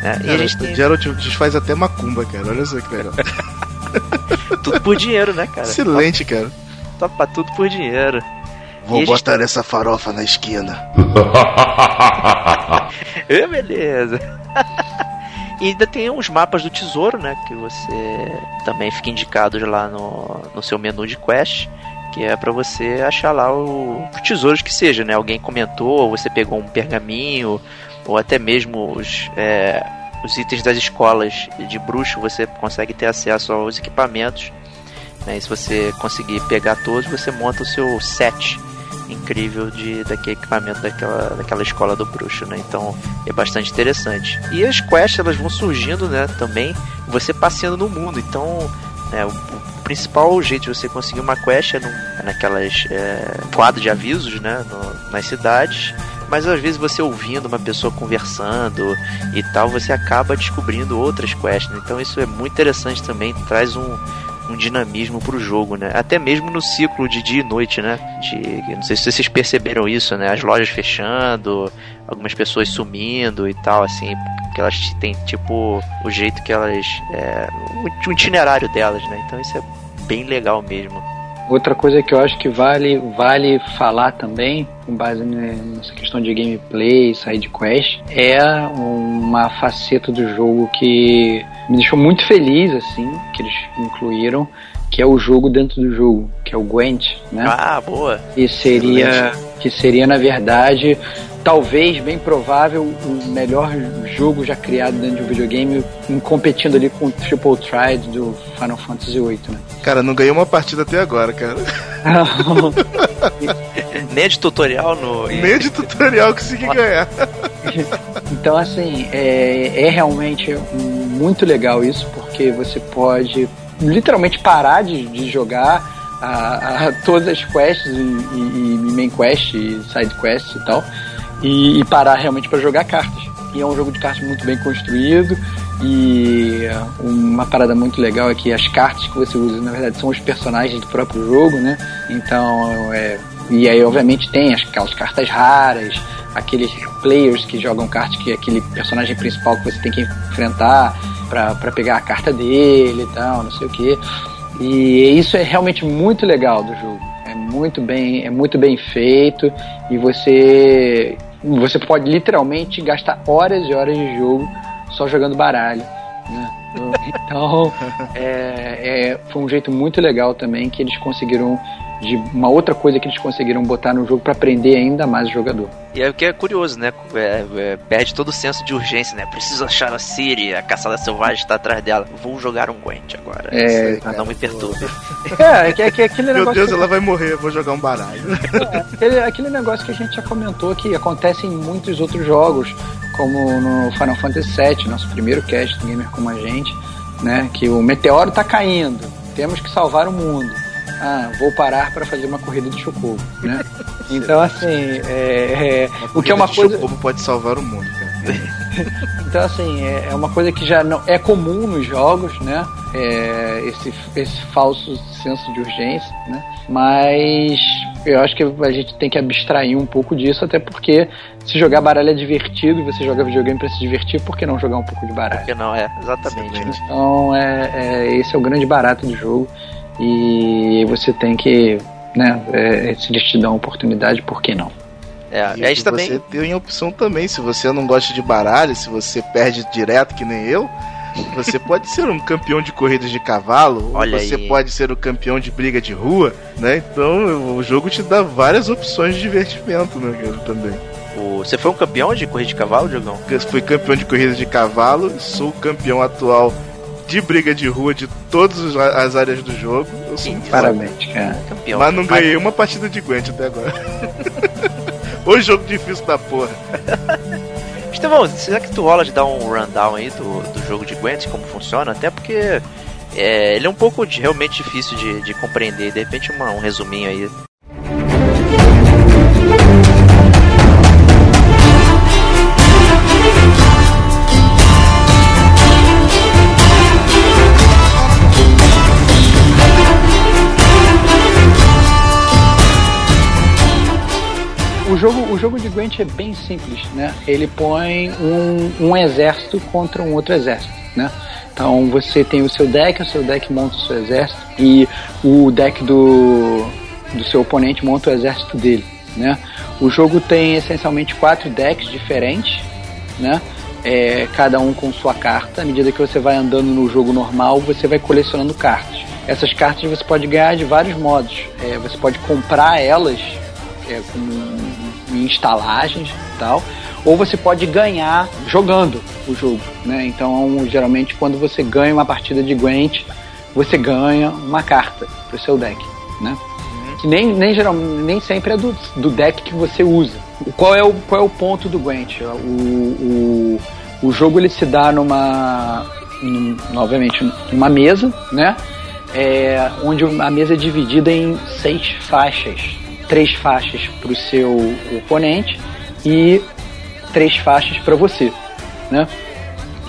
Né? Cara, e a gente tem... Geralt desfaz até macumba, cara. Olha só que legal. (laughs) tudo por dinheiro, né, cara? Excelente, Topa, cara. Topa tudo por dinheiro. Vou botar tá... essa farofa na esquina. (laughs) é, beleza. E ainda tem uns mapas do tesouro, né? Que você também fica indicado lá no, no seu menu de quest. Que é para você achar lá o, os tesouros que seja, né? Alguém comentou, ou você pegou um pergaminho, ou até mesmo os, é, os itens das escolas de bruxo, você consegue ter acesso aos equipamentos. Né? E se você conseguir pegar todos, você monta o seu set incrível de daquele equipamento daquela, daquela escola do bruxo, né? Então é bastante interessante. E as quests elas vão surgindo, né? Também você passeando no mundo. Então, né, o, principal jeito de você conseguir uma quest é, no, é naquelas é, quadros de avisos, né? No, nas cidades mas às vezes você ouvindo uma pessoa conversando e tal, você acaba descobrindo outras quests. Né? Então isso é muito interessante também, traz um, um dinamismo pro jogo, né? Até mesmo no ciclo de dia e noite, né? De, não sei se vocês perceberam isso, né? As lojas fechando, algumas pessoas sumindo e tal, assim, porque elas têm tipo o jeito que elas. É, o itinerário delas, né? Então isso é bem legal mesmo. Outra coisa que eu acho que vale, vale falar também, com base nessa questão de gameplay, side quest, é uma faceta do jogo que me deixou muito feliz, assim, que eles incluíram, que é o jogo dentro do jogo, que é o Gwent, né? Ah, boa! E seria, que seria, na verdade, talvez, bem provável, o melhor jogo já criado dentro de um videogame, competindo ali com o Triple Tried do Final Fantasy VIII, né? (laughs) Cara, não ganhei uma partida até agora, cara. (laughs) Nem de tutorial no. (laughs) Nem de tutorial consegui ganhar. então, assim, é, é realmente muito legal isso, porque você pode literalmente parar de, de jogar a, a, todas as quests e, e, e main quest e side quest e tal e, e parar realmente para jogar cartas. E é um jogo de cartas muito bem construído, E uma parada muito legal é que as cartas que você usa, na verdade, são os personagens do próprio jogo, né? Então, é, e aí, obviamente, tem aquelas cartas raras, aqueles players que jogam cartas que é aquele personagem principal que você tem que enfrentar para pegar a carta dele e tal, não sei o que. E isso é realmente muito legal do jogo. É muito bem, é muito bem feito e você você pode literalmente gastar horas e horas de jogo só jogando baralho. Né? (laughs) Então, é, é, foi um jeito muito legal também que eles conseguiram de uma outra coisa que eles conseguiram botar no jogo para prender ainda mais o jogador. E é o que é curioso, né? É, é, perde todo o senso de urgência, né? Preciso achar a Siri, a caçada selvagem está atrás dela. Vou jogar um Gwent agora. É, ah, não me perturbe. (laughs) É, é, que, é que aquele Meu negócio. Deus, que- ela vai morrer, vou jogar um baralho. É, (laughs) aquele, aquele negócio que a gente já comentou que acontece em muitos outros jogos, como no Final Fantasy VII, nosso primeiro cast do Gamer Como a Gente, né? Que o meteoro tá caindo, temos que salvar o mundo. Ah, vou parar para fazer uma corrida de chocobo, né? (laughs) Então, assim, é, é, o que é uma coisa... Como pode salvar o mundo, cara. (laughs) Então, assim, é, é uma coisa que já não é comum nos jogos, né? É, esse, esse falso senso de urgência, né? Mas eu acho que a gente tem que abstrair um pouco disso, até porque se jogar baralho é divertido e você joga videogame para se divertir, por que não jogar um pouco de baralho? Porque não, é, exatamente. Então, é, é- esse é o grande barato do jogo e você tem que, né? É, se eles te dão a oportunidade, por que não? É, E a gente também. Você tem opção também, se você não gosta de baralho, se você perde direto que nem eu, você (laughs) pode ser um campeão de corridas de cavalo, Olha ou você aí. pode ser o campeão de briga de rua, né? Então o jogo te dá várias opções de divertimento, né, cara, também. Você foi um campeão de corrida de cavalo, Diogão? Eu fui campeão de corridas de cavalo, sou o campeão atual de briga de rua de todas as áreas do jogo. Eu sou. Parabéns, cara. Campeão. Mas não ganhei uma partida de Gwent até agora. (laughs) o jogo difícil da porra. Estevão, será que tu rola de dar um rundown aí do, do jogo de Gwent, como funciona? Até porque é, ele é um pouco de- realmente difícil de, de compreender. De repente, uma- um resuminho aí. Gwent é bem simples, né? Ele põe um, um exército contra um outro exército, né? Então você tem o seu deck, o seu deck monta o seu exército e o deck do, do seu oponente monta o exército dele, né? O jogo tem essencialmente quatro decks diferentes, né? É, cada um com sua carta. À medida que você vai andando no jogo normal, você vai colecionando cartas. Essas cartas você pode ganhar de vários modos. É, você pode comprar elas é, com em instalagens e tal, ou você pode ganhar jogando o jogo, né? Então, geralmente, quando você ganha uma partida de Gwent, você ganha uma carta pro seu deck, né? Que nem, nem, geral, nem sempre é do, do deck que você usa. Qual é o, qual é o ponto do Gwent? O, o, o jogo ele se dá numa, num, obviamente, numa mesa, né? É, onde a mesa é dividida em seis faixas. Três faixas para o seu oponente e três faixas para você, né?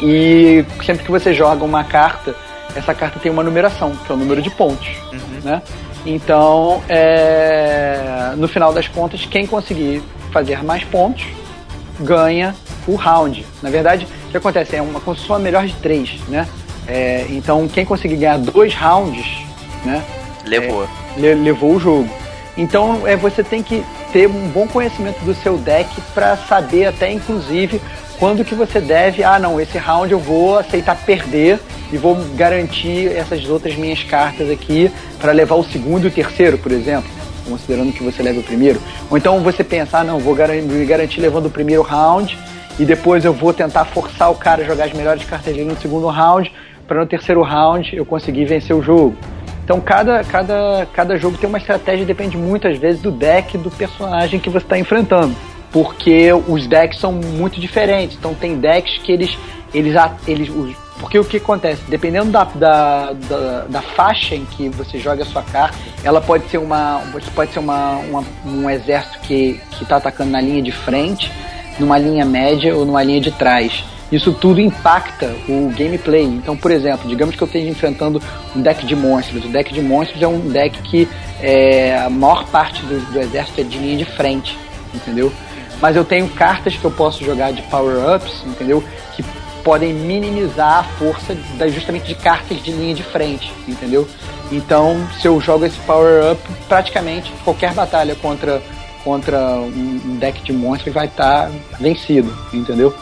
E sempre que você joga uma carta, essa carta tem uma numeração, que é o número de pontos, né? Então, é, no final das contas, quem conseguir fazer mais pontos ganha o round. Na verdade, o que acontece é uma construção melhor de três, né? É, então, quem conseguir ganhar dois rounds, né? Levou. le- levou o jogo. Então é, você tem que ter um bom conhecimento do seu deck para saber até inclusive quando que você deve, ah não, esse round eu vou aceitar perder e vou garantir essas outras minhas cartas aqui para levar o segundo e o terceiro, por exemplo, considerando que você leva o primeiro. Ou então você pensar, ah, não, vou me garantir levando o primeiro round e depois eu vou tentar forçar o cara a jogar as melhores cartas dele no segundo round para no terceiro round eu conseguir vencer o jogo. Então cada, cada, cada jogo tem uma estratégia, depende muitas vezes do deck do personagem que você está enfrentando. Porque os decks são muito diferentes. Então tem decks que eles. eles, eles porque o que acontece? Dependendo da, da, da, da faixa em que você joga a sua carta, ela pode ser uma. Pode ser uma, uma- um exército que está atacando na linha de frente, numa linha média ou numa linha de trás. Isso tudo impacta o gameplay. Então, por exemplo, digamos que eu esteja enfrentando um deck de monstros. O deck de monstros é um deck que é, a maior parte do, do exército é de linha de frente, entendeu? Mas eu tenho cartas que eu posso jogar de power-ups, entendeu? Que podem minimizar a força da, justamente de cartas de linha de frente, entendeu? Então, se eu jogo esse power-up, praticamente qualquer batalha contra, contra um deck de monstros vai estar tá vencido, entendeu?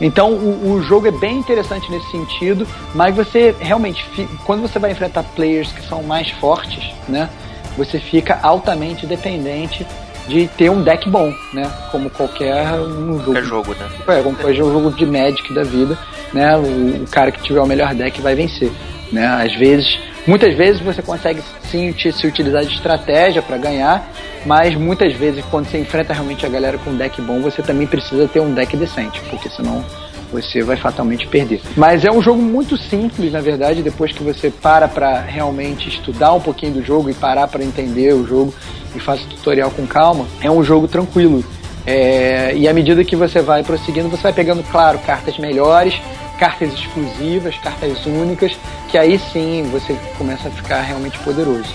Então o, o, jogo é bem interessante nesse sentido, mas você realmente, quando você vai enfrentar players que são mais fortes, né, você fica altamente dependente de ter um deck bom, né, como qualquer um jogo. Qualquer jogo, né? É, como qualquer jogo de Magic da vida, né, o, o cara que tiver o melhor deck vai vencer, né. Às vezes Muitas vezes você consegue sim se utilizar de estratégia para ganhar, mas muitas vezes quando você enfrenta realmente a galera com um deck bom, você também precisa ter um deck decente, porque senão você vai fatalmente perder. Mas é um jogo muito simples, na verdade, depois que você para para realmente estudar um pouquinho do jogo e parar para entender o jogo e faz o tutorial com calma, é um jogo tranquilo. É, e à medida que você vai prosseguindo, você vai pegando, claro, cartas melhores, cartas exclusivas, cartas únicas, que aí sim você começa a ficar realmente poderoso.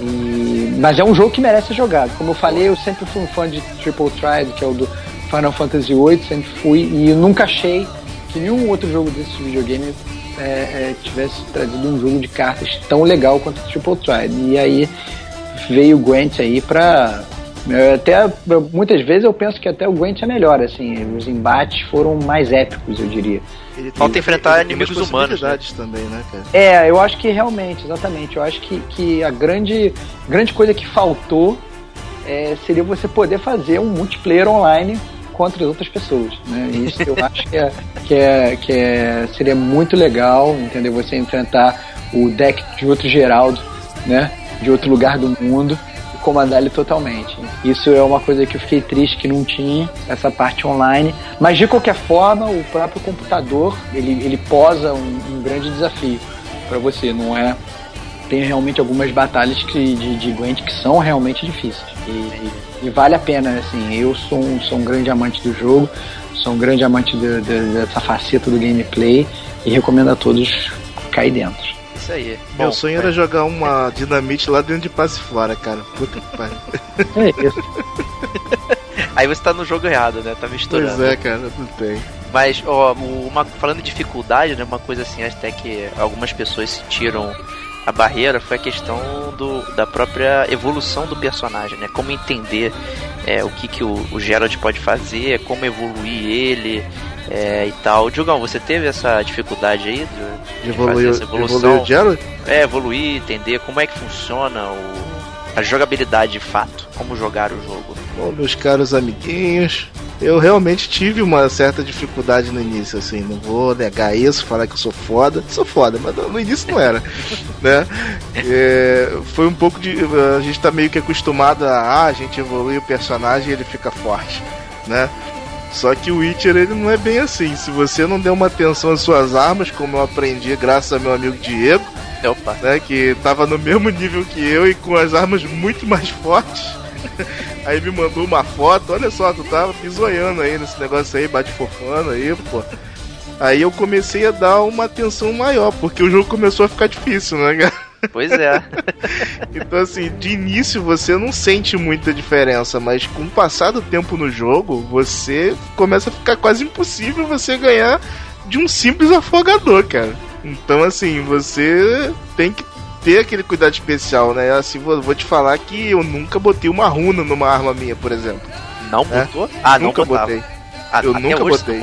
E... Mas é um jogo que merece ser jogado. Como eu falei, eu sempre fui um fã de Triple Triad, que é o do Final Fantasy VIII, sempre fui, e nunca achei que nenhum outro jogo desse videogame é, é, tivesse trazido um jogo de cartas tão legal quanto o Triple Triad. E aí veio o Gwent aí pra até muitas vezes eu penso que até o Gwent é melhor, assim, os embates foram mais épicos, eu diria. Ele Falta enfrentar ele inimigos humanos. Né? também, né, cara? É, eu acho que realmente, exatamente. Eu acho que, que a grande, grande coisa que faltou é, seria você poder fazer um multiplayer online contra as outras pessoas, né? Isso eu acho que, é, que, é, que é, seria muito legal, entendeu? Você enfrentar o deck de outro Geraldo, né? De outro lugar do mundo comandar ele totalmente. Isso é uma coisa que eu fiquei triste que não tinha, essa parte online. Mas de qualquer forma, o próprio computador, ele, ele posa um, um grande desafio para você, não é? Tem realmente algumas batalhas que, de, de Gwent que são realmente difíceis. E, e, e, vale a pena, assim. Eu sou um, sou um grande amante do jogo, sou um grande amante de, de, dessa faceta do gameplay e recomendo a todos cair dentro isso aí. Meu Bom, sonho era jogar uma dinamite lá dentro de Passiflora, cara. Puta que pariu. É isso. (laughs) aí você tá no jogo errado, né? Tá misturando. Pois é, cara, não tem. Mas, ó, uma, falando de dificuldade, né? Uma coisa assim, até que algumas pessoas sentiram a barreira foi a questão do, da própria evolução do personagem, né? Como entender é, o que, que o, o Gerald pode fazer, como evoluir ele, é, e tal. Diogão, você teve essa dificuldade aí de, de evoluir, essa evolução? Evoluir? É, evoluir, entender como é que funciona o, a jogabilidade de fato, como jogar o jogo. Bom, meus caros amiguinhos, eu realmente tive uma certa dificuldade no início, assim, não vou negar isso, falar que eu sou foda. Sou foda, mas no início não era, (laughs) né? É, foi um pouco de. A gente tá meio que acostumado a. Ah, a gente evolui o personagem e ele fica forte, né? Só que o Witcher ele não é bem assim. Se você não der uma atenção às suas armas, como eu aprendi graças ao meu amigo Diego, Opa. né, que tava no mesmo nível que eu e com as armas muito mais fortes. (laughs) aí me mandou uma foto, olha só, tu tava pisoiando aí nesse negócio aí, bate fofando aí, pô. Aí eu comecei a dar uma atenção maior, porque o jogo começou a ficar difícil, né, cara? Pois é. (laughs) então, assim, de início você não sente muita diferença, mas com o passar do tempo no jogo, você começa a ficar quase impossível você ganhar de um simples afogador, cara. Então, assim, você tem que ter aquele cuidado especial, né? Assim, vou, vou te falar que eu nunca botei uma runa numa arma minha, por exemplo. Não é? botou? Ah, nunca botei. Ah, eu nunca botei.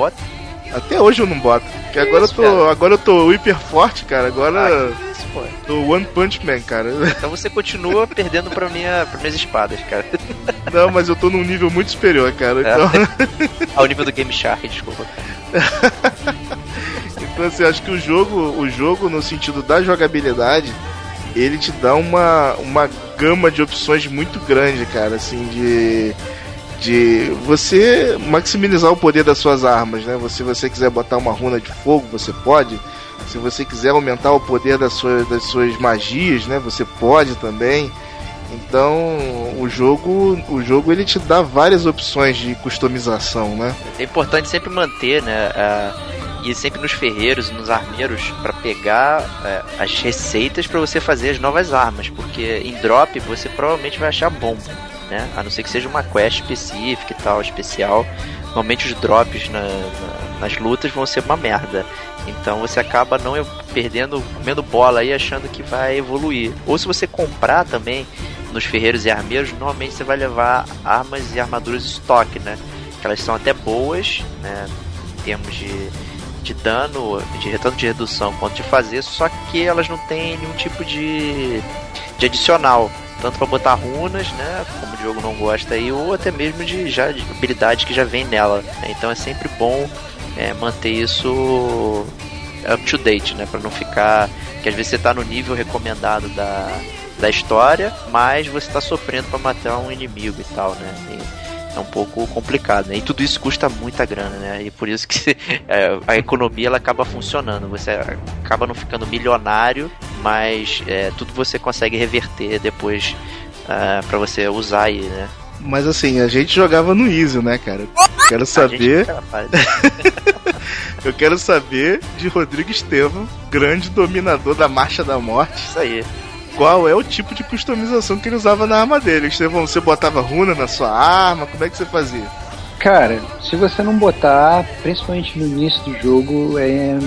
Até hoje eu não boto. Porque agora, isso, eu tô, agora eu tô hiper forte, cara. Agora. Ah, isso, pô. Tô One Punch Man, cara. Então você continua (laughs) perdendo pra, minha, pra minhas espadas, cara. Não, mas eu tô num nível muito superior, cara. É. Então... (laughs) Ao nível do Game Shark, desculpa. (laughs) então assim, acho que o jogo, o jogo, no sentido da jogabilidade, ele te dá uma, uma gama de opções muito grande, cara, assim, de de você maximizar o poder das suas armas, né? Se você quiser botar uma runa de fogo, você pode. Se você quiser aumentar o poder das suas, das suas magias, né? Você pode também. Então, o jogo, o jogo ele te dá várias opções de customização, né? É importante sempre manter, né? a- ir sempre nos ferreiros nos armeiros para pegar é, as receitas para você fazer as novas armas, porque em drop você provavelmente vai achar bomba, né? A não ser que seja uma quest específica e tal, especial. Normalmente os drops na- na- nas lutas vão ser uma merda. Então você acaba não perdendo, comendo bola aí achando que vai evoluir. Ou se você comprar também nos ferreiros e armeiros, normalmente você vai levar armas e armaduras estoque, né? Que elas são até boas, né? Em termos de, de dano, de tanto de redução quanto de fazer, só que elas não têm nenhum tipo de, de adicional. Tanto para botar runas, né? Como o jogo não gosta aí, ou até mesmo de, já, de habilidades que já vem nela. né? Então é sempre bom é, manter isso up to date, né? Pra não ficar. Que às vezes você tá no nível recomendado da, da história, mas você tá sofrendo pra matar um inimigo e tal, né? E é um pouco complicado, né? E tudo isso custa muita grana, né? E por isso que (laughs) é, a economia ela acaba funcionando. Você acaba não ficando milionário, mas é, tudo você consegue reverter depois ah, pra você usar aí, né? Mas assim, a gente jogava no Easy, né, cara? Quero (laughs) saber, (laughs) eu quero saber de Rodrigo Estevam, grande dominador da Marcha da Morte, Isso aí. Qual é o tipo de customização que ele usava na arma dele. Estevão, você botava runa na sua arma? Como é que você fazia? Cara, se você não botar, principalmente no início do jogo, é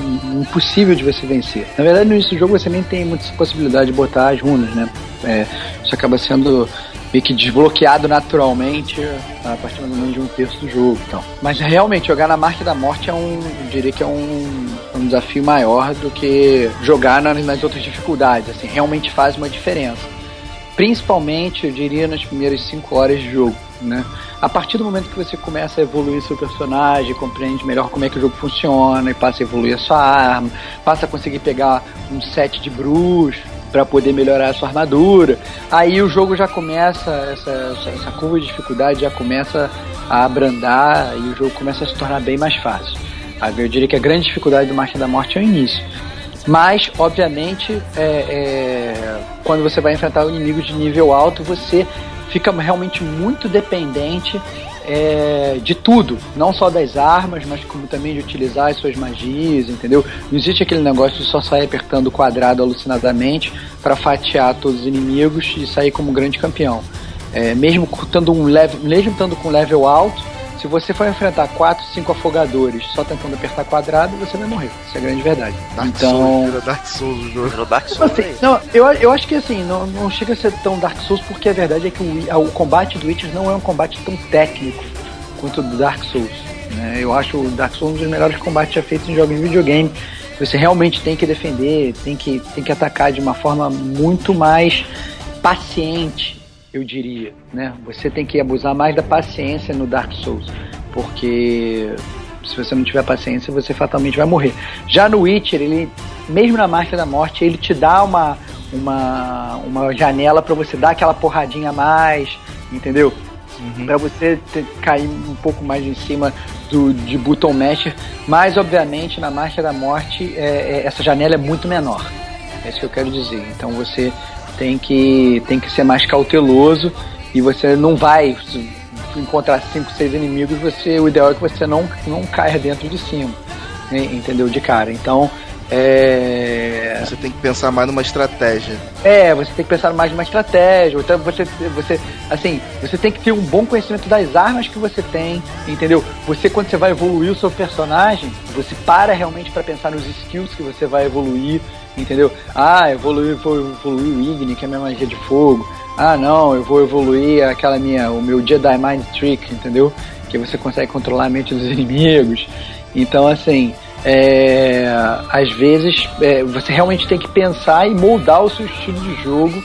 impossível de você vencer. Na verdade, no início do jogo você nem tem muita possibilidade de botar as runas, né? É, isso acaba sendo meio que desbloqueado naturalmente a partir mais ou menos de um terço do jogo. Então. Mas realmente, jogar na Marca da Morte é um, eu diria que é um, um desafio maior do que jogar nas, outras dificuldades. Assim, realmente faz uma diferença. Principalmente, eu diria, nas primeiras 5 horas de jogo, né? A partir do momento que você começa a evoluir seu personagem, compreende melhor como é que o jogo funciona, e passa a evoluir a sua arma, passa a conseguir pegar um set de bruxos para poder melhorar a sua armadura, aí o jogo já começa, essa, essa curva de dificuldade já começa a abrandar e o jogo começa a se tornar bem mais fácil. Eu diria que a grande dificuldade do Marcha da Morte é o início. Mas, obviamente, é, é, quando você vai enfrentar um inimigo de nível alto, você fica realmente muito dependente é, de tudo, não só das armas, mas como também de utilizar as suas magias, entendeu? Não existe aquele negócio de só sair apertando o quadrado alucinadamente para fatiar todos os inimigos e sair como um grande campeão. É, mesmo um level, mesmo estando com level alto, se você for enfrentar 4, 5 afogadores só tentando apertar quadrado, você vai morrer. Isso é a grande verdade. Dark então, Souls, vira Dark Souls o jogo. Dark Souls Assim, não, eu, eu acho que assim, não, não chega a ser tão Dark Souls, porque a verdade é que o, o combate do Witcher não é um combate tão técnico quanto o do Dark Souls. Né? Eu acho o Dark Souls um dos melhores combates já feitos em jogos de videogame. Você realmente tem que defender, tem que, tem que atacar de uma forma muito mais paciente, eu diria. Né? Você tem que abusar mais da paciência no Dark Souls, porque se você não tiver paciência, você fatalmente vai morrer. Já no Witcher, ele, mesmo na Marca da Morte, ele te dá uma, uma, uma janela para você dar aquela porradinha a mais, entendeu? Pra você ter- cair um pouco mais em cima do, de Button Masher, mas obviamente na Marcha da Morte é, é- essa janela é muito menor. É isso que eu quero dizer. Então você tem que, tem que ser mais cauteloso e você não vai encontrar 5, 6 inimigos, você, o ideal é que você não, não caia dentro de cima. né? Entendeu? De cara. Então. É, Você tem que pensar mais numa estratégia. é, você tem que pensar mais numa estratégia. Então você, você, assim, você tem que ter um bom conhecimento das armas que você tem, entendeu? Você quando você vai evoluir o seu personagem, você para realmente para pensar nos skills que você vai evoluir, entendeu? Ah, evoluir, vou evoluir o Igni, que é a minha magia de fogo. Ah, não, eu vou evoluir aquela minha, o meu Jedi Mind Trick, entendeu? Que você consegue controlar a mente dos (laughs) inimigos. Então, assim, é, às vezes é, você realmente tem que pensar e moldar o seu estilo de jogo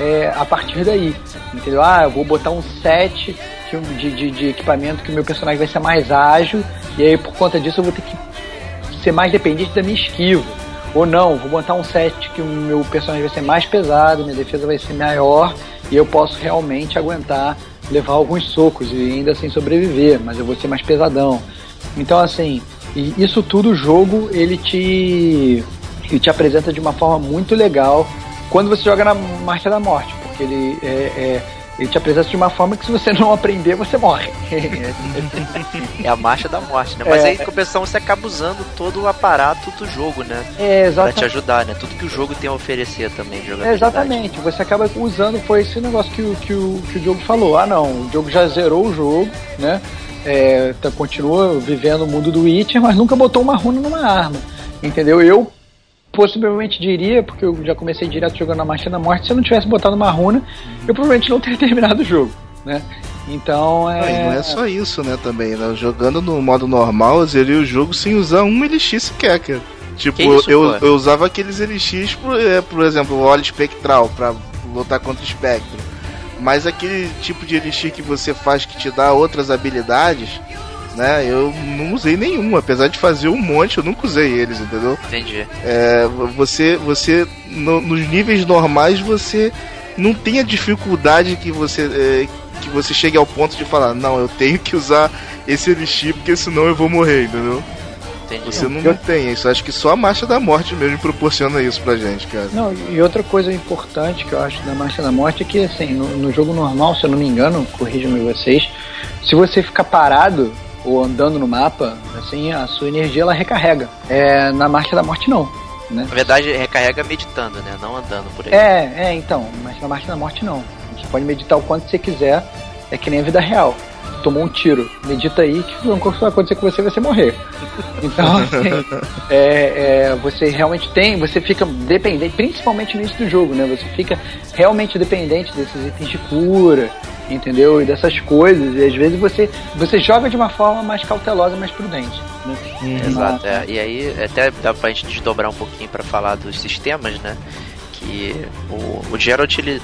é, a partir daí. Entendeu? Ah, eu vou botar um set de, de, de equipamento que o meu personagem vai ser mais ágil, e aí por conta disso eu vou ter que ser mais dependente da minha esquiva. Ou não, vou botar um set que o meu personagem vai ser mais pesado, minha defesa vai ser maior, e eu posso realmente aguentar levar alguns socos e ainda assim sobreviver, mas eu vou ser mais pesadão. Então assim, isso tudo o jogo ele te ele te apresenta de uma forma muito legal quando você joga na Marcha da Morte, porque porque ele é, é, ele te apresenta de uma forma que se você não aprender, você morre. (laughs) É a marcha da morte, né? Mas É. aí, em compensação, você acaba usando todo o aparato do jogo, né? É, Pra exatamente. te ajudar, né? Tudo que o jogo tem a oferecer também, É, exatamente, você acaba usando, foi esse negócio que o, que, o, que o Diogo falou. Ah não, o Diogo já zerou o jogo, né? É, tá- continua vivendo o mundo do Witcher, mas nunca botou uma runa numa arma. Entendeu? Eu possivelmente diria, porque eu já comecei direto jogando a Marcha da Morte, se eu não tivesse botado uma runa, eu provavelmente não teria (laughs) terminado o jogo, né? Então Ah, e é. não é só isso, né, também, né? Jogando no modo normal, eu zerei o jogo sem usar um elixir sequer, cara. Tipo, isso, eu, eu usava aqueles elixirs, por, é, por exemplo, o óleo espectral, pra lutar contra o espectro. Mas aquele tipo de elixir que você faz que te dá outras habilidades, né, eu não usei nenhum. Apesar de fazer um monte, eu nunca usei eles, entendeu? Entendi. É, você, você no- nos níveis normais, você não tem a dificuldade que você é, que você chegue ao ponto de falar, não, eu tenho que usar esse elixir porque senão eu vou morrer, entendeu? Entendi. Você não, não tem isso. Acho que só a marcha da morte mesmo proporciona isso pra gente, cara. Não, e outra coisa importante que eu acho da Marcha da Morte é que, assim, no, no jogo normal, se eu não me engano, corrijam-me vocês, se você ficar parado ou andando no mapa, assim, a sua energia ela recarrega. É, na Marcha da Morte não, né? Na verdade, recarrega meditando, né? Não andando por aí. É, é, então, mas na Marcha da Morte não. Você pode meditar o quanto você quiser, é que nem a vida real. Tomou um tiro, medita aí que o que vai acontecer com você vai ser morrer. Então, assim, (laughs) (laughs) é, é, você realmente tem, você fica dependente, principalmente no início do jogo, né? Você fica realmente dependente desses itens de cura, entendeu? E dessas coisas. E às vezes você, você joga de uma forma mais cautelosa, mais prudente. Né? Exato, é. E aí até dá pra gente desdobrar um pouquinho pra falar dos sistemas, né? Que o, o Geralt, ele,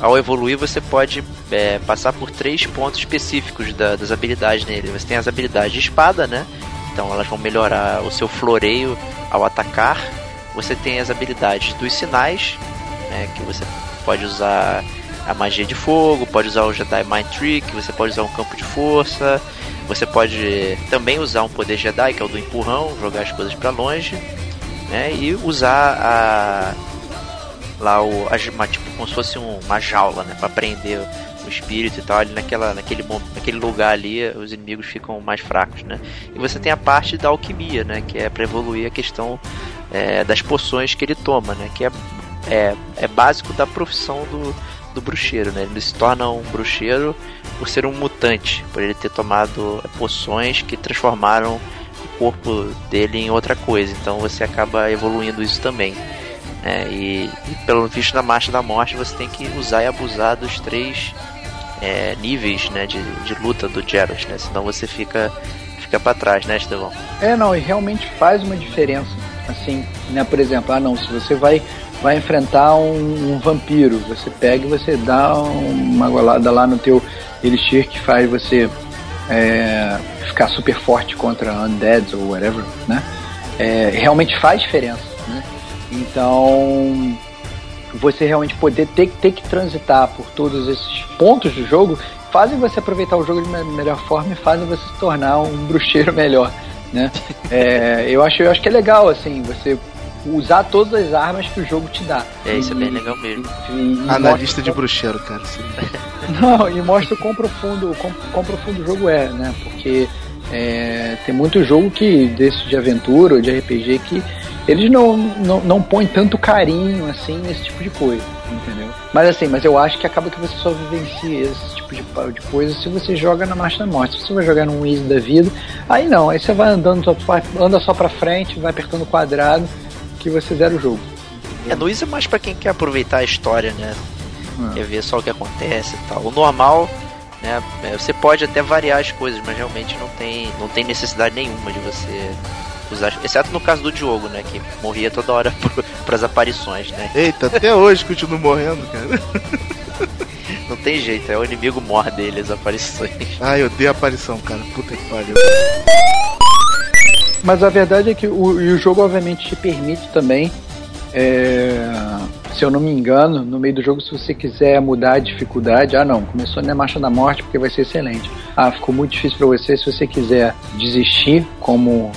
ao evoluir, você pode é, passar por três pontos específicos da- das habilidades nele. Você tem as habilidades de espada, né? Então elas vão melhorar o seu floreio ao atacar. Você tem as habilidades dos sinais, né? Que você pode usar a magia de fogo, pode usar o Jedi Mind Trick, você pode usar um campo de força, você pode também usar um poder Jedi, que é o do empurrão, jogar as coisas pra longe, né? E usar a lá o uma, tipo como se fosse um- uma jaula, né, para prender o espírito e tal, ali naquela naquele naquele lugar ali, os inimigos ficam mais fracos, né? E você tem a parte da alquimia, né, que é para evoluir a questão é, das poções que ele toma, né, que é, é, é básico da profissão do, do bruxeiro, né? Ele se torna um bruxeiro por ser um mutante, por ele ter tomado poções que transformaram o corpo dele em outra coisa. Então você acaba evoluindo isso também. Né? e, e pelo visto na marcha da morte você tem que usar e abusar dos três é, níveis né, de, de luta do Geralt, né? Senão você fica fica para trás, né, Estevão? É, não, e realmente faz uma diferença. Assim, né? Por exemplo, ah não, se você vai, vai enfrentar um, um vampiro, você pega e você dá uma golada lá no teu elixir que faz você é, ficar super forte contra undeads ou whatever, né? É, realmente faz diferença, né? Então, você realmente poder ter, ter que transitar por todos esses pontos do jogo fazem você aproveitar o jogo de melhor forma e fazem você se tornar um bruxeiro melhor, né? (laughs) É, eu acho eu acho que é legal assim você usar todas as armas que o jogo te dá. É, isso é E- bem legal mesmo. e- e Analista de bruxeiro, cara. (laughs) Sim. não, e mostra o quão profundo, quão, quão profundo o jogo é, né? Porque é, tem muito jogo que desse de aventura ou de RPG que eles não, não, não põem tanto carinho assim nesse tipo de coisa, entendeu? Mas assim, mas eu acho que acaba que você só vivencia esse tipo de, de coisa se você joga na marcha da morte. Se você vai jogar num easy da vida, aí não, aí você vai andando, só, anda só pra frente, vai apertando o quadrado que você zera o jogo. É, no Easy é mais pra quem quer aproveitar a história, né? Ah. Quer ver só o que acontece e tal. O normal, né? é, Você pode até variar as coisas, mas realmente não tem, não tem necessidade nenhuma de você usar. Exceto no caso do Diogo, né? Que morria toda hora (laughs) pro, pras aparições, né? Eita, até hoje continuo morrendo, cara. (laughs) Não tem jeito, é o inimigo mor dele, as aparições. Ai, eu odeio a aparição, cara. Puta que pariu. Mas a verdade é que o, e o jogo obviamente te permite também, é, se eu não me engano, no meio do jogo, se você quiser mudar a dificuldade, ah não, começou na marcha da morte porque vai ser excelente. Ah, ficou muito difícil para você, se você quiser desistir como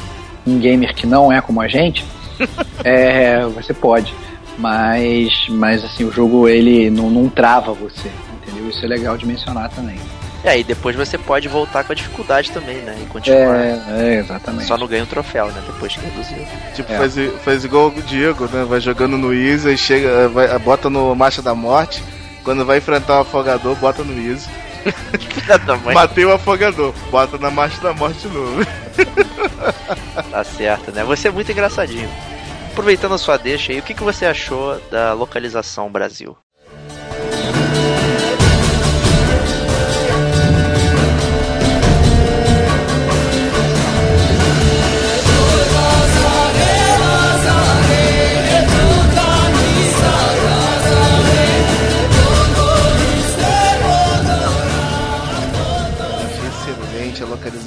um gamer que não é como a gente, (laughs) é, você pode. Mas, mas assim, o jogo ele não, não trava você, entendeu? Isso é legal de mencionar também. É, e depois você pode voltar com a dificuldade também, né? E continuar. É, é, exatamente. Só não ganha um troféu, né? Depois que reduzir. Tipo, É. faz, faz igual o Diego, né? Vai jogando no Easy, aí chega, vai, bota no Marcha da Morte. Quando vai enfrentar o afogador, bota no Easy. (laughs) Matei o afogador, bota na Marcha da Morte de novo. (laughs) Tá certo, né? Você é muito engraçadinho. Aproveitando a sua deixa aí, o que, que você achou da localização Brasil?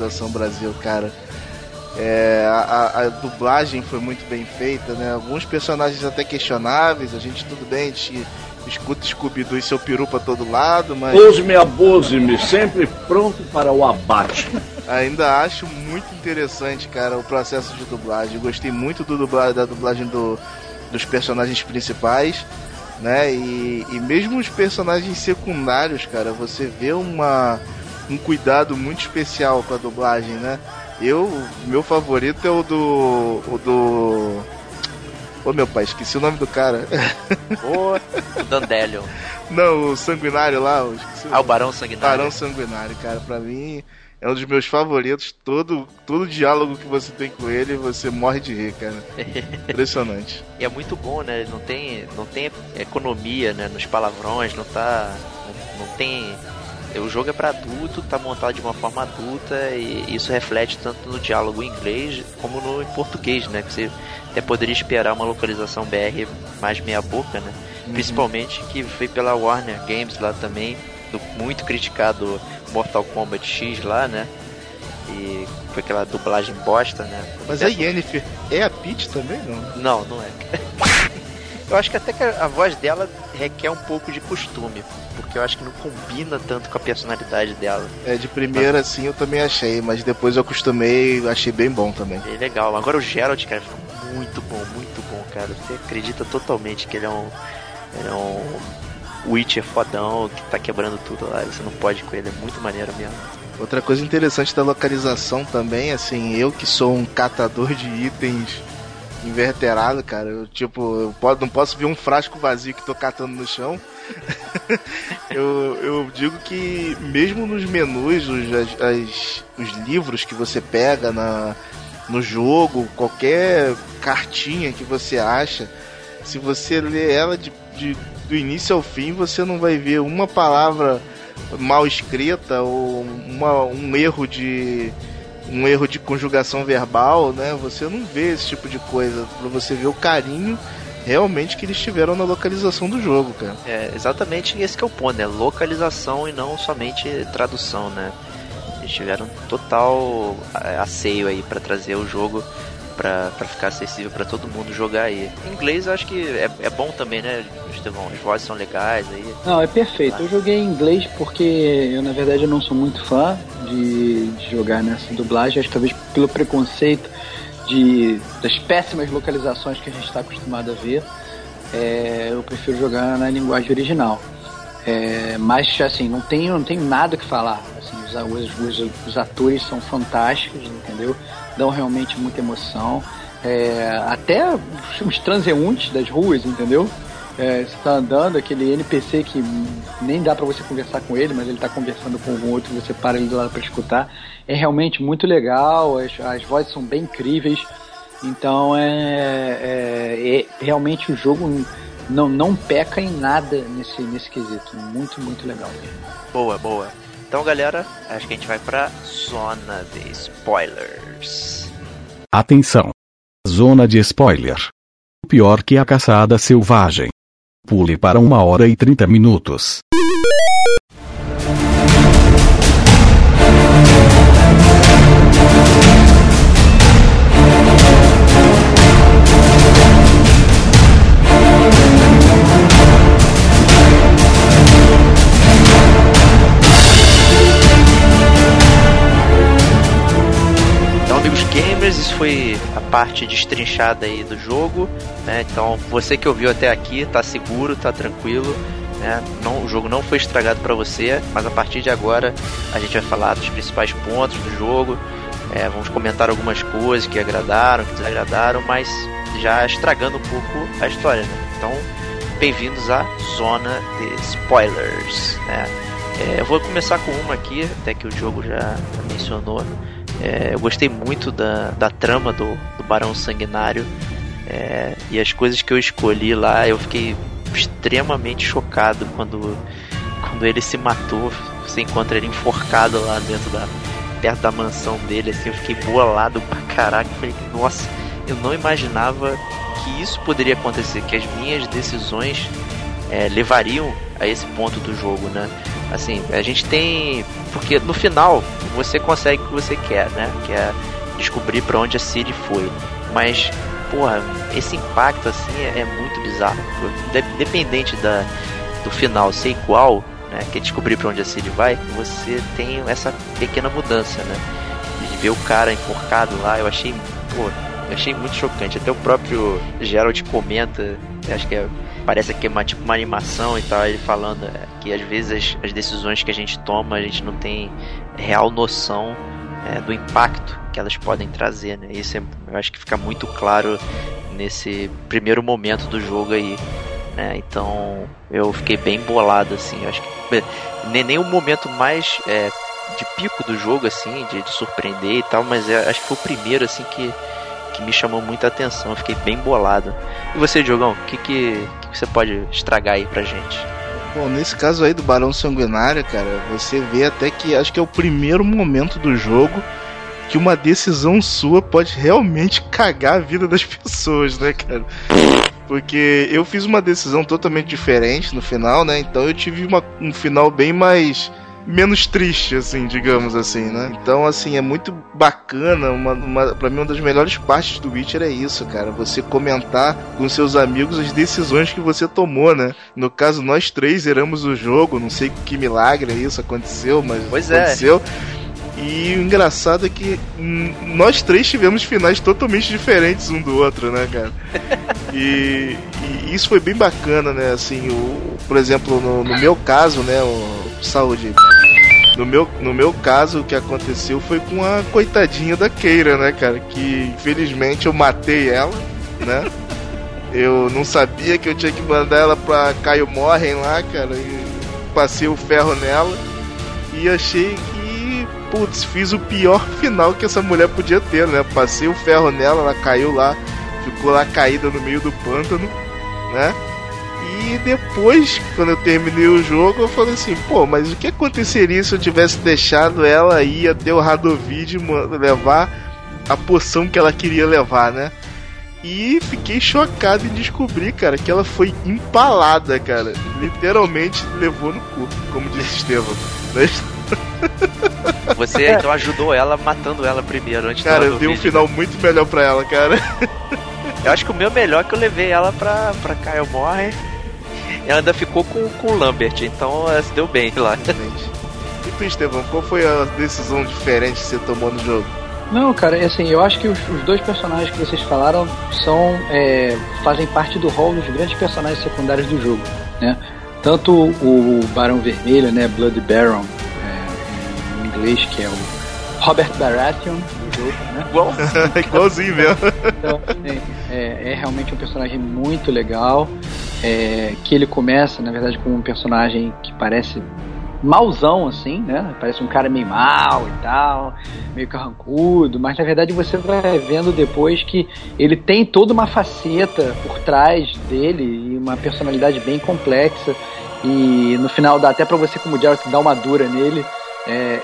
Localização Brasil, cara. É, a, a- dublagem foi muito bem feita, né? Alguns personagens até questionáveis, a gente tudo bem, a gente escuta Scooby-Doo e seu peru pra todo lado, mas Use-me, abuse-me, sempre pronto para o abate. ainda acho muito interessante, cara, o processo de dublagem. Gostei muito do dubla- da dublagem do- dos personagens principais, né? E, e mesmo os personagens secundários, cara, você vê uma, um cuidado muito especial com a dublagem, né? Eu, meu favorito é o do. O do. Ô meu pai, esqueci o nome do cara. O Dandelion. Não, o sanguinário lá, o Ah, o Barão Sanguinário. Barão Sanguinário, cara, pra mim é um dos meus favoritos. Todo, todo diálogo que você tem com ele, você morre de rir, cara. (laughs) Impressionante. E é muito bom, né? Não tem, não tem economia, né? Nos palavrões, não tá. Não, não tem. O jogo é pra adulto, tá montado de uma forma adulta e isso reflete tanto no diálogo em inglês como no em português, né? Que você até poderia esperar uma localização BR mais meia boca, né? Principalmente que foi pela Warner Games lá também, do muito criticado Mortal Kombat X lá, né? E foi aquela dublagem bosta, né? Mas a Yennefer é a Peach também, não? Não, não é. (laughs) eu acho que até que a voz dela requer um pouco de costume, porque eu acho que não combina tanto com a personalidade dela. É, de primeira assim eu também achei, mas depois eu acostumei e achei bem bom também. É legal. Agora o Geralt, cara, ficou muito bom, muito bom, cara. Você acredita totalmente que ele é um. Ele é um Witcher fodão que tá quebrando tudo lá. Você não pode com ele, é muito maneiro mesmo. Outra coisa interessante da localização também, assim, eu que sou um catador de itens inverterado, cara, eu tipo, eu não posso ver um frasco vazio que tô catando no chão. (laughs) eu, eu digo que mesmo nos menus, os, as- as- os livros que você pega na, no jogo, qualquer cartinha que você acha, se você ler ela de, de- do início ao fim, você não vai ver uma palavra mal escrita ou uma- um erro de um erro de conjugação verbal, né? Você não vê esse tipo de coisa para você ver o carinho realmente que eles tiveram na localização do jogo, cara. É exatamente esse que é o ponto, né? Localização e não somente tradução, né? Eles tiveram total é, asseio aí pra trazer o jogo pra, pra ficar acessível pra todo mundo jogar aí. Em inglês eu acho que é, é bom também, né, Estevão? As vozes são legais aí. Não, é perfeito. Eu joguei em inglês porque eu, na verdade, eu não sou muito fã de, de jogar nessa dublagem. Acho que talvez pelo preconceito de, das péssimas localizações que a gente está acostumado a ver, é, eu prefiro jogar na linguagem original. É, mas, assim, não tenho, não tenho nada que falar. Assim, os, os, os, atores são fantásticos, entendeu? Dão realmente muita emoção. É, até os transeuntes das ruas, entendeu? É, você tá andando, aquele NPC que nem dá para você conversar com ele, mas ele tá conversando com algum outro, você para ele do lado para escutar. É realmente muito legal, as, as vozes são bem incríveis. Então é, é, é- realmente o jogo não, não peca em nada nesse, nesse quesito. Muito, muito legal mesmo. Boa, boa. Então, galera, acho que a gente vai pra zona de spoilers. Atenção! Zona de spoiler. Pior que a caçada selvagem. Pule para uma hora e 30 minutos. A parte destrinchada aí do jogo, né? Então, você que ouviu até aqui, tá seguro, tá tranquilo, né? Não, o jogo não foi estragado para você, mas a partir de agora a gente vai falar dos principais pontos do jogo, é, vamos comentar algumas coisas que agradaram, que desagradaram, mas já estragando um pouco a história, né? Então, bem-vindos à zona de spoilers, né? É, eu vou começar com uma aqui, até que o jogo já mencionou. É, eu gostei muito da, da trama do, do Barão Sanguinário é, e as coisas que eu escolhi lá, eu fiquei extremamente chocado quando, quando ele se matou. Você encontra ele enforcado lá dentro da perto da mansão dele, assim, eu fiquei bolado pra caraca. Falei, nossa, eu não imaginava que isso poderia acontecer, que as minhas decisões é, levariam a esse ponto do jogo, né? Assim, a gente tem. Porque no final você consegue o que você quer, né? Que é descobrir para onde a Siri foi. Mas, porra, esse impacto assim é, é muito bizarro. Dependente da, do final ser igual, né? Que é descobrir para onde a Siri vai, você tem essa pequena mudança, né? De ver o cara enforcado lá, eu achei. Pô, eu achei muito chocante. Até o próprio Gerald comenta, acho que é parece que é uma, tipo uma animação e tal, ele falando é, que às vezes as, as, decisões que a gente toma, a gente não tem real noção é, do impacto que elas podem trazer, né? Isso é, eu acho que fica muito claro nesse primeiro momento do jogo aí. Né? Então eu fiquei bem bolado assim. Eu acho que nem, nem o momento mais é, de pico do jogo assim, de, de surpreender e tal, mas é, acho que foi o primeiro assim que que me chamou muita atenção. Eu fiquei bem bolado. E você, Diogão, o que, que, que você pode estragar aí pra gente? Bom, nesse caso aí do Barão Sanguinário, cara, você vê até que acho que é o primeiro momento do jogo que uma decisão sua pode realmente (laughs) cagar a vida das pessoas, né, cara? Porque eu fiz uma decisão totalmente diferente no final, né? Então eu tive uma, um final bem mais menos triste, assim, digamos assim, né? Então, assim, é muito bacana. Uma, uma, pra mim, uma das melhores partes do Witcher é isso, cara. Você comentar com seus amigos as decisões que você tomou, né? No caso, nós três zeramos o jogo. Não sei que milagre isso aconteceu, mas pois é. aconteceu. É. E o engraçado é que nós três tivemos finais totalmente diferentes um do outro, né, cara? (laughs) E, e isso foi bem bacana, né? Assim, o, por exemplo, no, no meu caso, né, o, saúde. No meu, no meu caso, o que aconteceu foi com a coitadinha da Keira, né, cara? Que infelizmente eu matei ela, né? (laughs) Eu não sabia que eu tinha que mandar ela pra Caio Morren lá, cara. E passei o ferro nela. E achei que, putz, fiz o pior (laughs) final que essa mulher podia ter, né? Passei o ferro nela, ela caiu lá, ficou lá caída no meio do pântano, né? E depois, quando eu terminei o jogo, eu falei assim, pô, mas o que aconteceria se eu tivesse deixado ela ir até o Radovid levar a poção que ela queria levar, né? E fiquei chocado em descobrir, cara, que ela foi empalada, cara. Literalmente levou no cu, como disse Estevam. Né? (laughs) Você então ajudou ela matando ela primeiro antes Cara, eu dei um final né? muito melhor pra ela, cara. Eu acho que o meu melhor é que eu levei ela pra, pra Kyle Morre. Ela ainda ficou com, com o Lambert, então ela se deu bem lá. E tu, Estevão, qual foi a decisão diferente que você tomou no jogo? Não, cara, assim, eu acho que os, os dois personagens que vocês falaram são é, fazem parte do rol dos grandes personagens secundários do jogo, né? Tanto o Barão Vermelho, né, Blood Baron, é, em inglês, que é o Robert Baratheon do jogo, né? Igual, (laughs) igualzinho mesmo. Então, é, é, realmente um personagem muito legal, é, que ele começa, na verdade, como um personagem que parece mauzão, assim, né? Parece um cara meio mal e tal, meio carrancudo, mas na verdade você vai vendo depois que ele tem toda uma faceta por trás dele e uma personalidade bem complexa. E no final dá até pra você, como Jared, dar uma dura nele. É,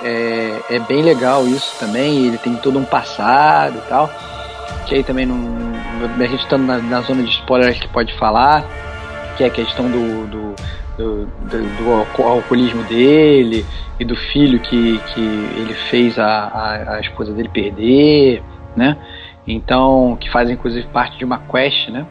é, é, bem legal isso também. Ele tem todo um passado e tal. Que aí também não. A gente estando na, na zona de spoiler que pode falar. Que é a questão do, do do, do, alcoolismo dele e do filho que, que ele fez a, a, a, esposa dele perder, né? Então, que fazem inclusive parte de uma quest, né?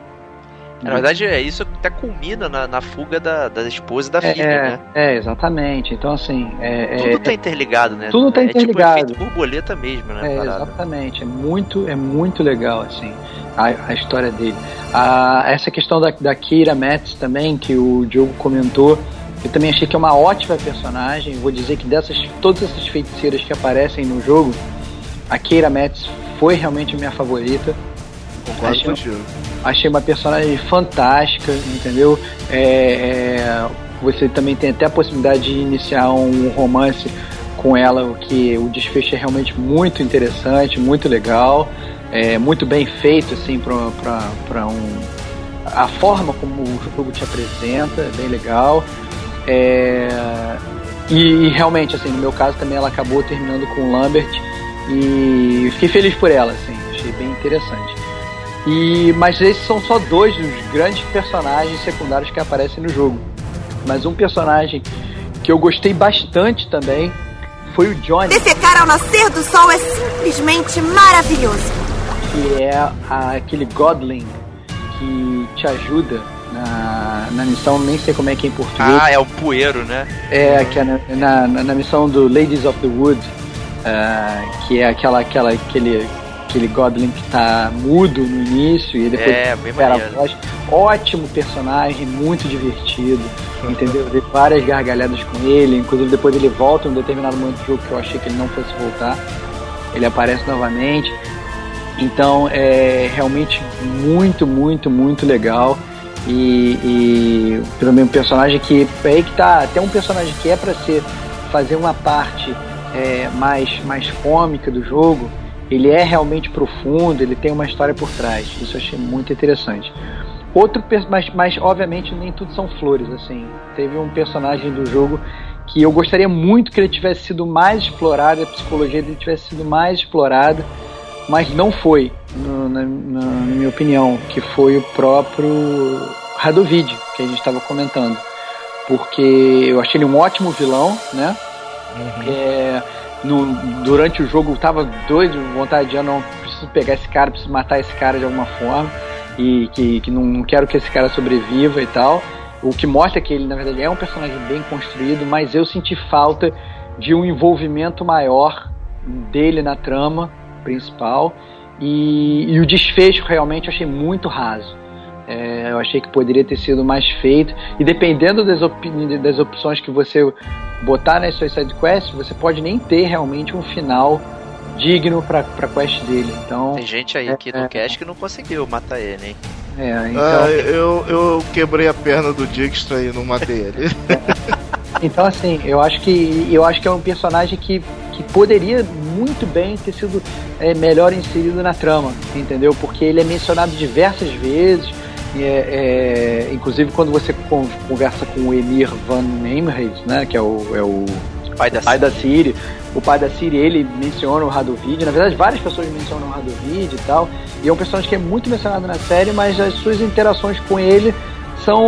Na verdade, é isso até culmina na, na fuga da, da esposa e da filha, é, né? É, exatamente. Então, assim. É, Tudo é, tá interligado, né? Tudo tá é interligado. tipo efeito borboleta mesmo, né? É, exatamente. É muito, é muito legal, assim, a, a história dele. A, essa questão da, da Kira Metz também, que o Diogo comentou, eu também achei que é uma ótima personagem. Vou dizer que dessas todas essas feiticeiras que aparecem no jogo, a Keira Metz foi realmente a minha favorita. Concordo Achei- contigo. Achei uma personagem fantástica, entendeu? É, é, você também tem até a possibilidade de iniciar um romance com ela, o que o desfecho é realmente muito interessante, muito legal, é muito bem feito assim para um a forma como o jogo te apresenta, é bem legal. É, e, e realmente assim, no meu caso também ela acabou terminando com o Lambert e fiquei feliz por ela, assim, achei bem interessante. E, mas esses são só dois dos grandes personagens secundários que aparecem no jogo. Mas um personagem que eu gostei bastante também foi o Johnny, Defecar ao nascer do sol é simplesmente maravilhoso. que é a- aquele Godling que te ajuda na, na missão, nem sei como é que é em português. Ah, é o poeiro, né? É, que é na, na, na missão do Ladies of the Wood, ah, que é aquela, aquela, aquele, aquele Goblin que tá mudo no início e depois É, recupera a voz. Ótimo personagem, muito divertido, entendeu? Dei várias gargalhadas com ele, inclusive depois ele volta em um determinado momento do jogo que eu achei que ele não fosse voltar. Ele aparece novamente. Então é realmente muito, muito, muito legal. E, e pelo menos um personagem que é aí que tá, até um personagem que é para ser fazer uma parte é, mais, mais cômica do jogo, ele é realmente profundo, ele tem uma história por trás. Isso eu achei muito interessante. Outro, mas, mas obviamente nem tudo são flores, assim. Teve um personagem do jogo que eu gostaria muito que ele tivesse sido mais explorado, a psicologia dele tivesse sido mais explorada, mas não foi, no- na, na minha opinião, que foi o próprio Radovid, que a gente estava comentando. Porque eu achei ele um ótimo vilão, né? É, no- durante o jogo tava doido, vontade de eu não preciso pegar esse cara, preciso matar esse cara de alguma forma e que, que não, quero que esse cara sobreviva e tal. O que mostra que ele, na verdade, é um personagem bem construído, mas eu senti falta de um envolvimento maior dele na trama principal e, e o desfecho realmente eu achei muito raso. É, eu achei que poderia ter sido mais feito e dependendo das, opini- das opções que você botar nas suas sidequests, você pode nem ter realmente um final digno pra, pra quest dele. Então, Tem gente aí aqui no cast que não conseguiu matar ele, hein? é, então, Ah, eu, eu quebrei a perna do Dijkstra e não matei ele. (laughs) Então, assim, eu acho que eu acho que é um personagem que, que poderia muito bem ter sido é, melhor inserido na trama, entendeu? Porque ele é mencionado diversas vezes, é, é, inclusive quando você con- conversa com o Emir Van Nemreit, né, que é o, é o Pai da pai da Siri, o pai da Siri, ele menciona o Radovid, na verdade várias pessoas mencionam o Radovid e tal, e é um personagem que é muito mencionado na série, mas as suas interações com ele são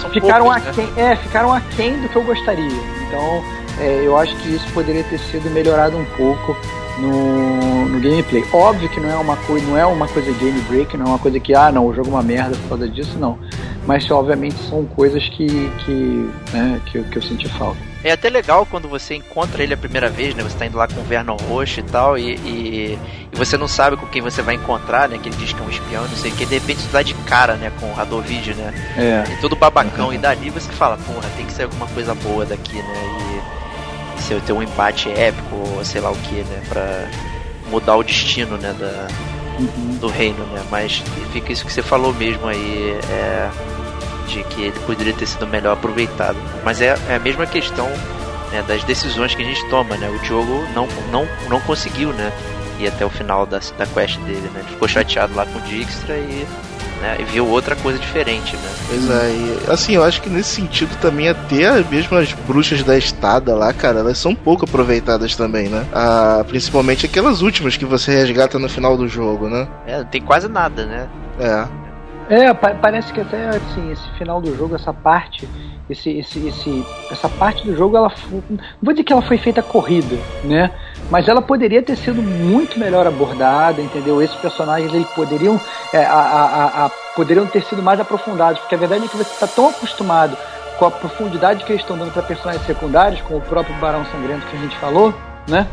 São ficaram poucas, né? aquém, é, ficaram aquém do que eu gostaria. Então, é, eu acho que isso poderia ter sido melhorado um pouco no, no gameplay. Óbvio que não é uma coisa, não é uma coisa game break, não é uma coisa que ah, não, o jogo é uma merda por causa disso, não. Mas obviamente são coisas que que, né, que, eu- que eu senti falta. É até legal quando você encontra ele a primeira vez, né? Você tá indo lá com o Vernon Roche e tal, e, e, e você não sabe com quem você vai encontrar, né? Que ele diz que é um espião, não sei o que, de repente você dá de cara, né? Com o Radovid, né? É. E todo babacão, e dali você fala, porra, tem que ser alguma coisa boa daqui, né? E se eu ter um embate épico, ou sei lá o que, né? Pra mudar o destino, né? Da, do reino, né? Mas fica isso que você falou mesmo aí, é, de que ele poderia ter sido melhor aproveitado. Mas é, é a mesma questão né, das decisões que a gente toma, né? O Diogo não, não, não conseguiu, né? Ir até o final da, da quest dele, né? Ele ficou chateado lá com o Dijkstra e, né, e viu outra coisa diferente, né? Pois é, e, assim, eu acho que nesse sentido também até mesmo as bruxas da estada lá, cara, elas são pouco aproveitadas também, né? Ah, principalmente aquelas últimas que você resgata no final do jogo, né? É, não tem quase nada, né? É. É, pa parece que até assim, esse final do jogo, essa parte, esse, esse, esse, essa parte do jogo, ela não vou dizer que ela foi feita corrida, né? Mas ela poderia ter sido muito melhor abordada, entendeu? Esses personagens eles poderiam, é, a, a, a, poderiam ter sido mais aprofundados, porque a verdade é que você está tão acostumado com a profundidade que eles estão dando para personagens secundários, como o próprio Barão Sangrento que a gente falou, né?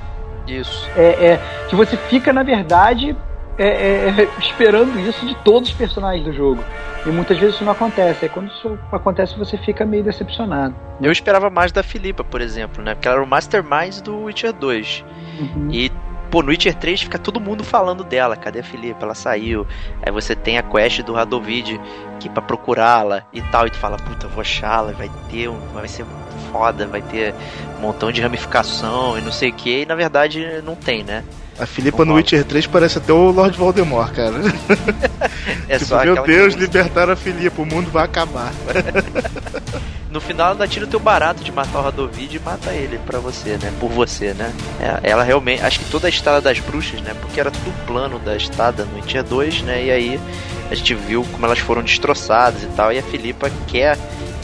Isso. É, é que você fica, na verdade, é, é, é, esperando isso de todos os personagens do jogo. E muitas vezes isso não acontece. Aí quando isso acontece, você fica meio decepcionado. Eu esperava mais da Filipa, por exemplo, né? Porque ela era o Mastermind do Witcher 2. Uhum. E Pô, no Witcher 3 fica todo mundo falando dela. Cadê a Filipa? Ela saiu. Aí você tem a quest do Radovid que para procurá-la e tal. E tu fala, puta, vou achá-la, vai ter um. Vai ser foda, vai ter um montão de ramificação e não sei o que. E na verdade não tem, né? A Filipa no Witcher 3 parece até o Lord Voldemort, cara. (laughs) é tipo, meu Deus, que... libertaram a Filipa, o mundo vai acabar. (laughs) no final ela tira o teu barato de matar o Radovid e mata ele pra você, né? Por você, né? É, ela realmente. Acho que toda a estada das bruxas, né? Porque era tudo plano da estada no Witcher 2, né? E aí a gente viu como elas foram destroçadas e tal. E a Filipa quer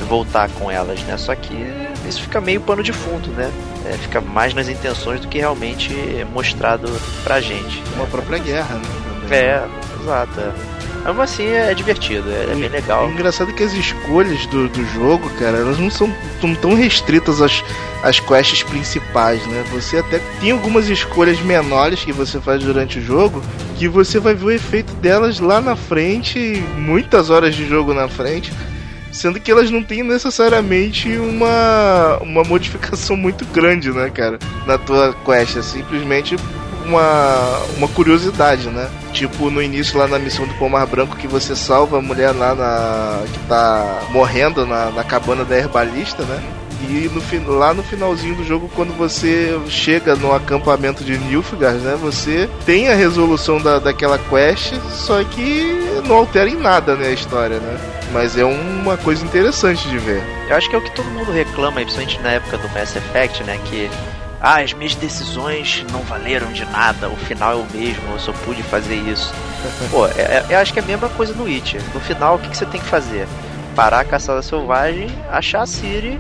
voltar com elas, né? Só que isso fica meio pano de fundo, né? É, fica mais nas intenções do que realmente é mostrado pra gente. Uma própria guerra, né? Também. É, exato. É. Mas assim é divertido, é, é bem legal. É engraçado que as escolhas do, do jogo, cara, elas não são tão, tão restritas às, às quests principais, né? Você até tem algumas escolhas menores que você faz durante o jogo que você vai ver o efeito delas lá na frente, muitas horas de jogo na frente Sendo que elas não têm necessariamente uma, uma modificação muito grande, né, cara? Na tua quest. É simplesmente uma, uma curiosidade, né? Tipo no início lá na missão do Pomar Branco que você salva a mulher lá na. que tá morrendo na, na cabana da herbalista, né? E no, lá no finalzinho do jogo, quando você chega no acampamento de Nilfgaard, né? Você tem a resolução da, daquela quest, só que não altera em nada, né, a história, né? Mas é uma coisa interessante de ver. Eu acho que é o que todo mundo reclama, principalmente na época do Mass Effect, né? Que ah, as minhas decisões não valeram de nada, o final é o mesmo, eu só pude fazer isso. (laughs) Pô, é, é, eu acho que é a mesma coisa no Witcher. No final, o que, que você tem que fazer? Parar a caçada selvagem, achar a Ciri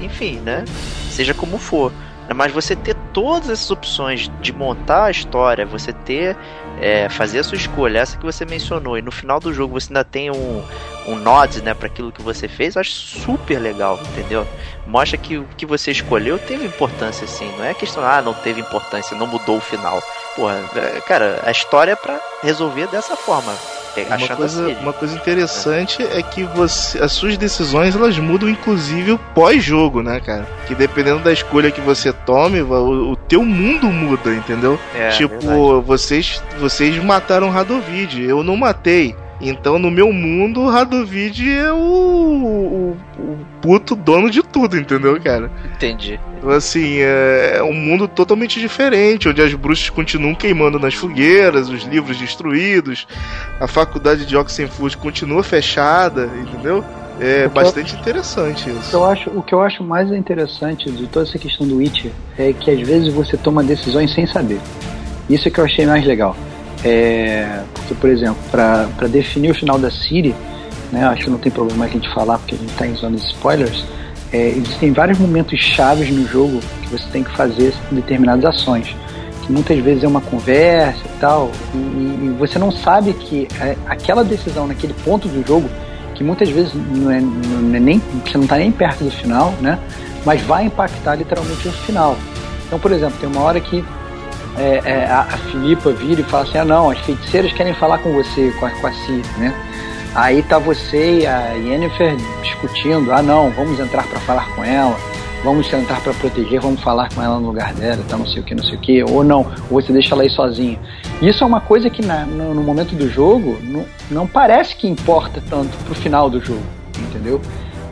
e, enfim, né? Seja como for. Mas você ter todas essas opções de montar a história, você ter é, fazer a sua escolha, essa que você mencionou, e no final do jogo você ainda tem um, um nod, né, para aquilo que você fez, eu acho super legal, entendeu? Mostra que o que você escolheu teve importância, sim. Não é questão, ah, não teve importância, não mudou o final. Porra, é, cara, a história é pra resolver dessa forma. Uma coisa, uma coisa interessante é. é que você, as suas decisões elas mudam inclusive pós-jogo, né, cara? Que dependendo da escolha que você tome, o, o teu mundo muda, entendeu? É, tipo, vocês vocês mataram Radovid, eu não matei. Então, no meu mundo, o Radovid é o, o, o, puto dono de tudo, entendeu, cara? Entendi. Então, assim, é, é um mundo totalmente diferente, onde as bruxas continuam queimando nas fogueiras, os livros destruídos, a faculdade de Oxenford continua fechada, entendeu? É bastante eu, interessante isso. Eu acho, o que eu acho mais interessante de toda essa questão do Witcher é que às vezes você toma decisões sem saber. Isso é que eu achei mais legal. É, porque, por exemplo, para definir o final da Siri, né, acho que não tem problema a gente falar porque a gente está em zona de spoilers, é, existem vários momentos chaves no jogo que você tem que fazer determinadas ações. Que muitas vezes é uma conversa e tal, e, e você não sabe que é, aquela decisão naquele ponto do jogo, que muitas vezes não é, não é nem, você não está nem perto do final, né? Mas vai impactar literalmente o final. Então, por exemplo, tem uma hora que é, é, a, Filipa vira e fala assim: ah, não, as feiticeiras querem falar com você, com a, com a né? Aí tá você e a Yennefer discutindo: ah, não, vamos entrar para falar com ela, vamos entrar para proteger, vamos falar com ela no lugar dela, tá, não sei o que, não sei o que, ou não, ou você deixa ela aí sozinha. Isso é uma coisa que na, no, no, momento do jogo não, não parece que importa tanto pro final do jogo, entendeu?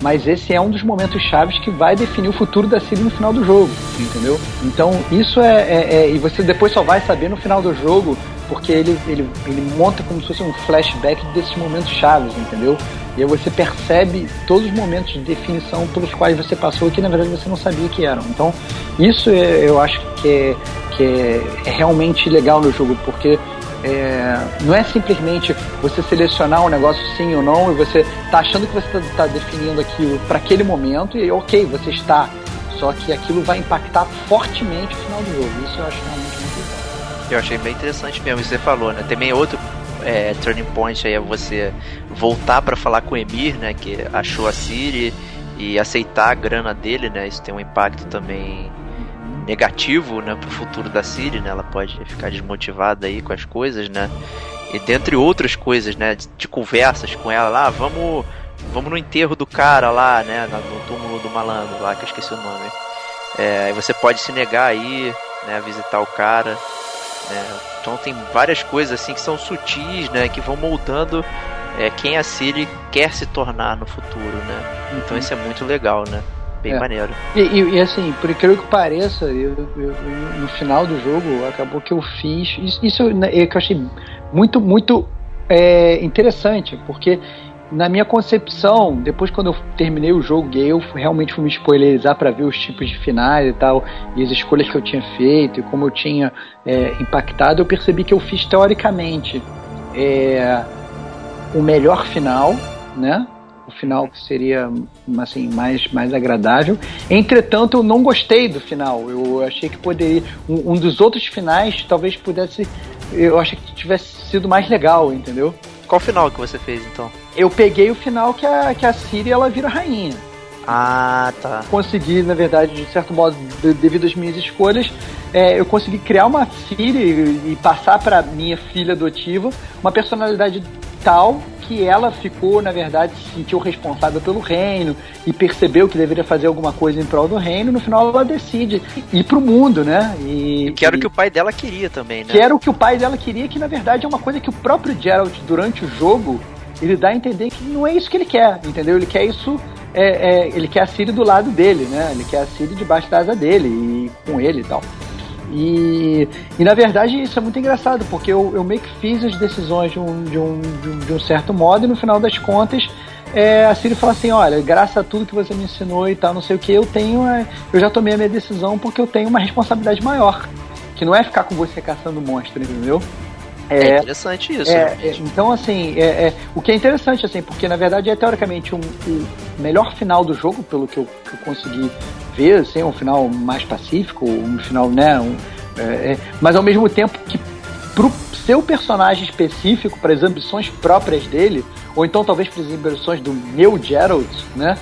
Mas esse é um dos momentos chaves que vai definir o futuro da Siri no final do jogo, entendeu? Então isso é, é, é, e você depois só vai saber no final do jogo porque ele, ele, ele monta como se fosse um flashback desses momentos chaves, entendeu? E aí você percebe todos os momentos de definição pelos quais você passou que na verdade você não sabia que eram. Então isso é, eu acho que é, que é, é realmente legal no jogo porque é, não é simplesmente você selecionar um negócio sim ou não e você tá achando que você está tá definindo aquilo para aquele momento e ok, você está. Só que aquilo vai impactar fortemente o final do jogo. Isso eu acho realmente muito legal. Eu achei bem interessante mesmo, isso que você falou, né? Também outro é, turning point aí é você voltar para falar com o Emir, né? Que achou a Siri e aceitar a grana dele, né? Isso tem um impacto também negativo, né, pro futuro da Siri, né? Ela pode ficar desmotivada aí com as coisas, né? E dentre outras coisas, né, de, de conversas com ela lá, vamos vamos no enterro do cara lá, né, no túmulo do malandro lá, que eu esqueci o nome. É, você pode se negar aí, né, a visitar o cara, né? Então tem várias coisas assim que são sutis, né, que vão moldando é, quem a Siri quer se tornar no futuro, né? Então isso é muito legal, né? Bem é. maneiro. E, e, e, assim, por incrível que pareça, eu, eu, eu, no final do jogo, acabou que eu fiz. Isso, isso né, é que eu achei muito, muito é, interessante, porque na minha concepção, depois quando eu terminei o jogo, eu realmente fui me spoilerizar para ver os tipos de finais e tal, e as escolhas que eu tinha feito, e como eu tinha é, impactado, eu percebi que eu fiz teoricamente é, o melhor final, né? Final que seria assim mais mais agradável. Entretanto, eu não gostei do final. Eu achei que poderia um, um dos outros finais talvez pudesse eu achei que tivesse sido mais legal, entendeu? Qual final que você fez então? Eu peguei o final que a, que a Siri ela vira rainha. Ah, tá. Consegui, na verdade, de certo modo, devido às minhas escolhas, é, eu consegui criar uma Siri e passar para minha filha adotiva uma personalidade tal que ela ficou, na verdade, se sentiu responsável pelo reino e percebeu que deveria fazer alguma coisa em prol do reino. No final, ela decide ir pro mundo, né? E, que era o que o pai dela queria também, né? Que era o que o pai dela queria, que na verdade é uma coisa que o próprio Geralt, durante o jogo, ele dá a entender que não é isso que ele quer, entendeu? Ele quer isso. É, é, ele quer a Siri do lado dele, né? Ele quer a Siri debaixo da asa dele e com ele e tal. E, e na verdade isso é muito engraçado, porque eu, eu meio que fiz as decisões de um, de um, de um certo modo e no final das contas é, a Siri fala assim, olha, graças a tudo que você me ensinou e tal, não sei o que, eu tenho, é, eu já tomei a minha decisão porque eu tenho uma responsabilidade maior, que não é ficar com você caçando monstro, entendeu? É, é interessante isso. É, é, então, assim, é, é, o que é interessante, assim, porque na verdade é teoricamente um, um melhor final do jogo, pelo que eu, que eu consegui ver, assim, um final mais pacífico, um final, né? Um, é, mas ao mesmo tempo que pro seu personagem específico, para as ambições próprias dele, ou então talvez para as ambições do meu Geralt, né?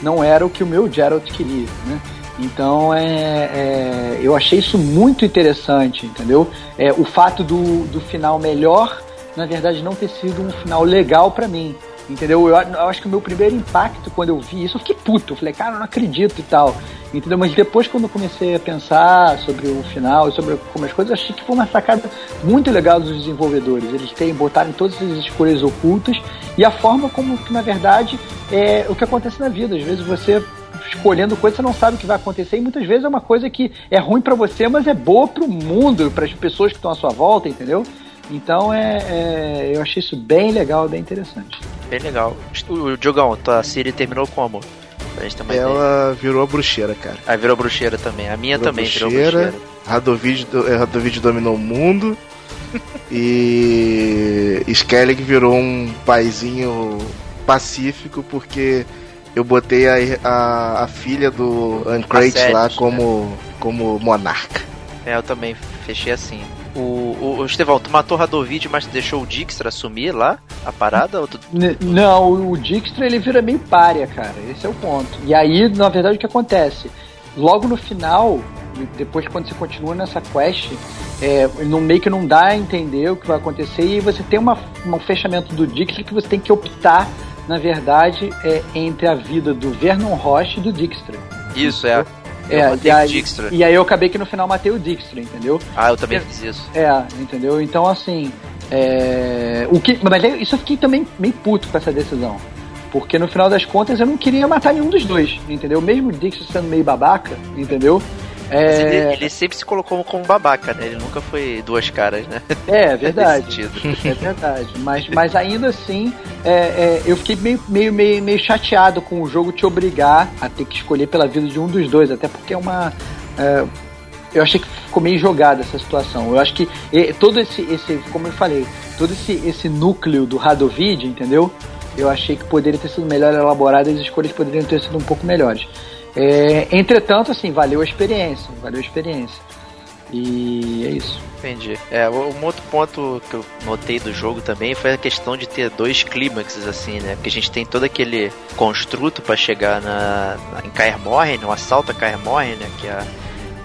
Não era o que o meu Geralt queria, né? Então é, é, eu achei isso muito interessante, entendeu? É, o fato do, do final melhor, na verdade, não ter sido um final legal para mim. Entendeu? Eu, eu, acho que o meu primeiro impacto quando eu vi isso, eu fiquei puto. Eu falei, cara, eu não acredito e tal. Entendeu? Mas depois, quando eu comecei a pensar sobre o final e sobre como as coisas, achei que foi uma sacada muito legal dos desenvolvedores. Eles terem botarem todas as escolhas ocultas e a forma como que, na verdade, é o que acontece na vida. Às vezes você escolhendo coisa, você não sabe o que vai acontecer, e muitas vezes é uma coisa que é ruim para você, mas é boa para o mundo, para as pessoas que estão à sua volta, entendeu? Então é, é, eu achei isso bem legal, bem interessante. Bem legal. O Diogão, tua Siri terminou como? Ela virou a bruxeira, cara. Ah, virou a bruxeira também. A minha virou também bruxeira, virou bruxeira. Radovid, é, Radovid dominou o mundo. (laughs) e Skellig virou um paizinho pacífico porque eu botei a, a, a filha do Ancrate lá né? como, né? como monarca. É, eu também fechei assim. O, o, o Estevão, tu matou o Radovid, mas deixou o Dijkstra assumir lá a parada? Ou tu... Não, o Dijkstra ele vira meio párea, cara. Esse é o ponto. E aí, na verdade, o que acontece? Logo no final, depois quando você continua nessa quest, é, no meio que não dá a entender o que vai acontecer e você tem uma, um fechamento do Dijkstra que você tem que optar, na verdade, é, entre a vida do Vernon Roche e do Dijkstra. Isso, é. É, e aí, e aí eu acabei que no final matei o Dijkstra, entendeu? Ah, eu também fiz isso. É, entendeu? Então assim. É, o que, mas isso eu fiquei também meio puto com essa decisão. Porque no final das contas eu não queria matar nenhum dos dois, entendeu? Mesmo o Dijkstra sendo meio babaca, entendeu? É... Ele, ele, sempre se colocou como babaca, né? Ele nunca foi duas caras, né? É, (laughs) é verdade. é verdade. Mas, mas ainda assim, é, é, eu fiquei meio, meio, meio, meio chateado com o jogo te obrigar a ter que escolher pela vida de um dos dois, até porque é uma. É, eu achei que ficou meio jogada essa situação. Eu acho que todo esse, esse, como eu falei, todo esse, esse núcleo do Radovid, entendeu? Eu achei que poderia ter sido melhor elaborado e as escolhas poderiam ter sido um pouco melhores. É, entretanto, assim, valeu a experiência, valeu a experiência. E é isso. Entendi. É, um outro ponto que eu notei do jogo também foi a questão de ter dois clímaxes, assim, né? Porque a gente tem todo aquele construto para chegar na, na, em Kaer Morhen, no assalto a Kaer Morhen, né? Que a,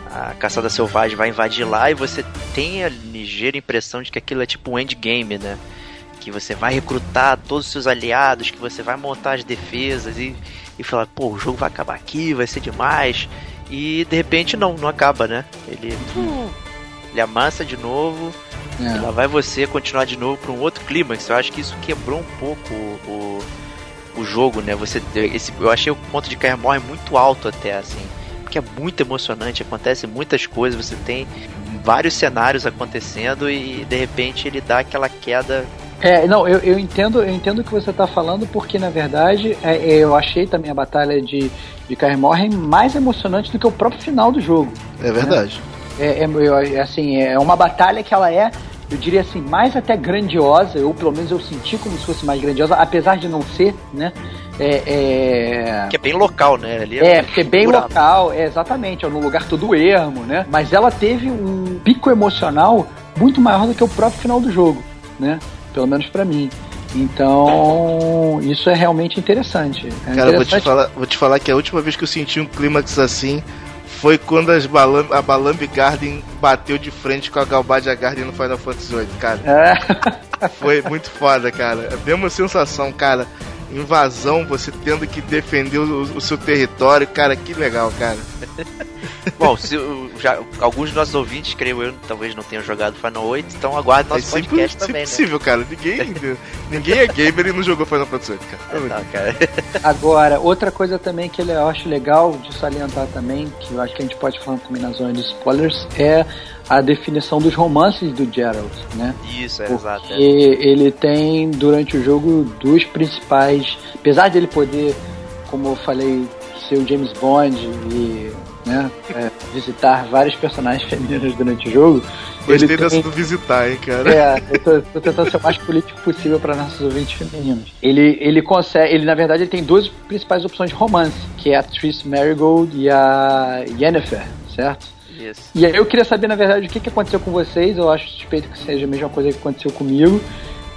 a caçada selvagem vai invadir lá e você tem a ligeira impressão de que aquilo é tipo um endgame, né? Que você vai recrutar todos os seus aliados, que você vai montar as defesas e, e falar, pô, o jogo vai acabar aqui, vai ser demais. E de repente não, não acaba, né? Ele, hum, ele amassa de novo. É. lá vai você continuar de novo para um outro clímax. Eu acho que isso quebrou um pouco o, o, o jogo, né? Você, esse, eu achei o ponto de Kaer Morre muito alto até, assim. Porque é muito emocionante, acontece muitas coisas, você tem vários cenários acontecendo e de repente ele dá aquela queda é, não, eu, eu entendo, eu entendo o que você está falando, porque na verdade é, é, eu achei também a batalha de, de Kaer Morhen mais emocionante do que o próprio final do jogo. É verdade. Né? É, é, eu, é, assim, é uma batalha que ela é, eu diria assim, mais até grandiosa, ou pelo menos eu senti como se fosse mais grandiosa, apesar de não ser, né? É, é... Que é bem local, né? Ali é, é porque é bem local, é, exatamente, é num lugar todo ermo, né? Mas ela teve um pico emocional muito maior do que o próprio final do jogo, né? Pelo menos para mim. Então, isso é realmente interessante. É Cara, interessante. Vou, te falar, vou te falar que a última vez que eu senti um clímax assim foi quando as Balam, a Balambi Garden bateu de frente com a Galbadia Garden no Final Fantasy VIII, cara. É. Foi muito foda, cara. A mesma sensação, cara invasão, você tendo que defender o, o seu território. Cara, que legal, cara. (laughs) Bom, se, já, alguns dos nossos ouvintes, creio eu, talvez não tenham jogado Final 8, então aguarde nosso é podcast sempre, também. É possível, né? cara. Ninguém, (laughs) ninguém é gamer e não jogou Final Fantasy 8, cara. É, não, cara. Agora, outra coisa também que eu acho legal de salientar também, que eu acho que a gente pode falar também na zona de spoilers, é a definição dos romances do Geralt, né? Isso, é exato. É. ele tem durante o jogo duas principais, apesar dele poder, como eu falei, ser o James Bond e né, é, (laughs) visitar vários personagens femininos durante o jogo. Gostei dessa tem... do visitar, hein, cara. É, eu tô, tô tentando ser o mais político possível para nossos ouvintes femininos. Ele, ele consegue, ele na verdade ele tem duas principais opções de romance, que é a Triss Marigold e a Yennefer, certo? Isso. E aí eu queria saber, na verdade, o que, que aconteceu com vocês. Eu acho suspeito que seja a mesma coisa que aconteceu comigo.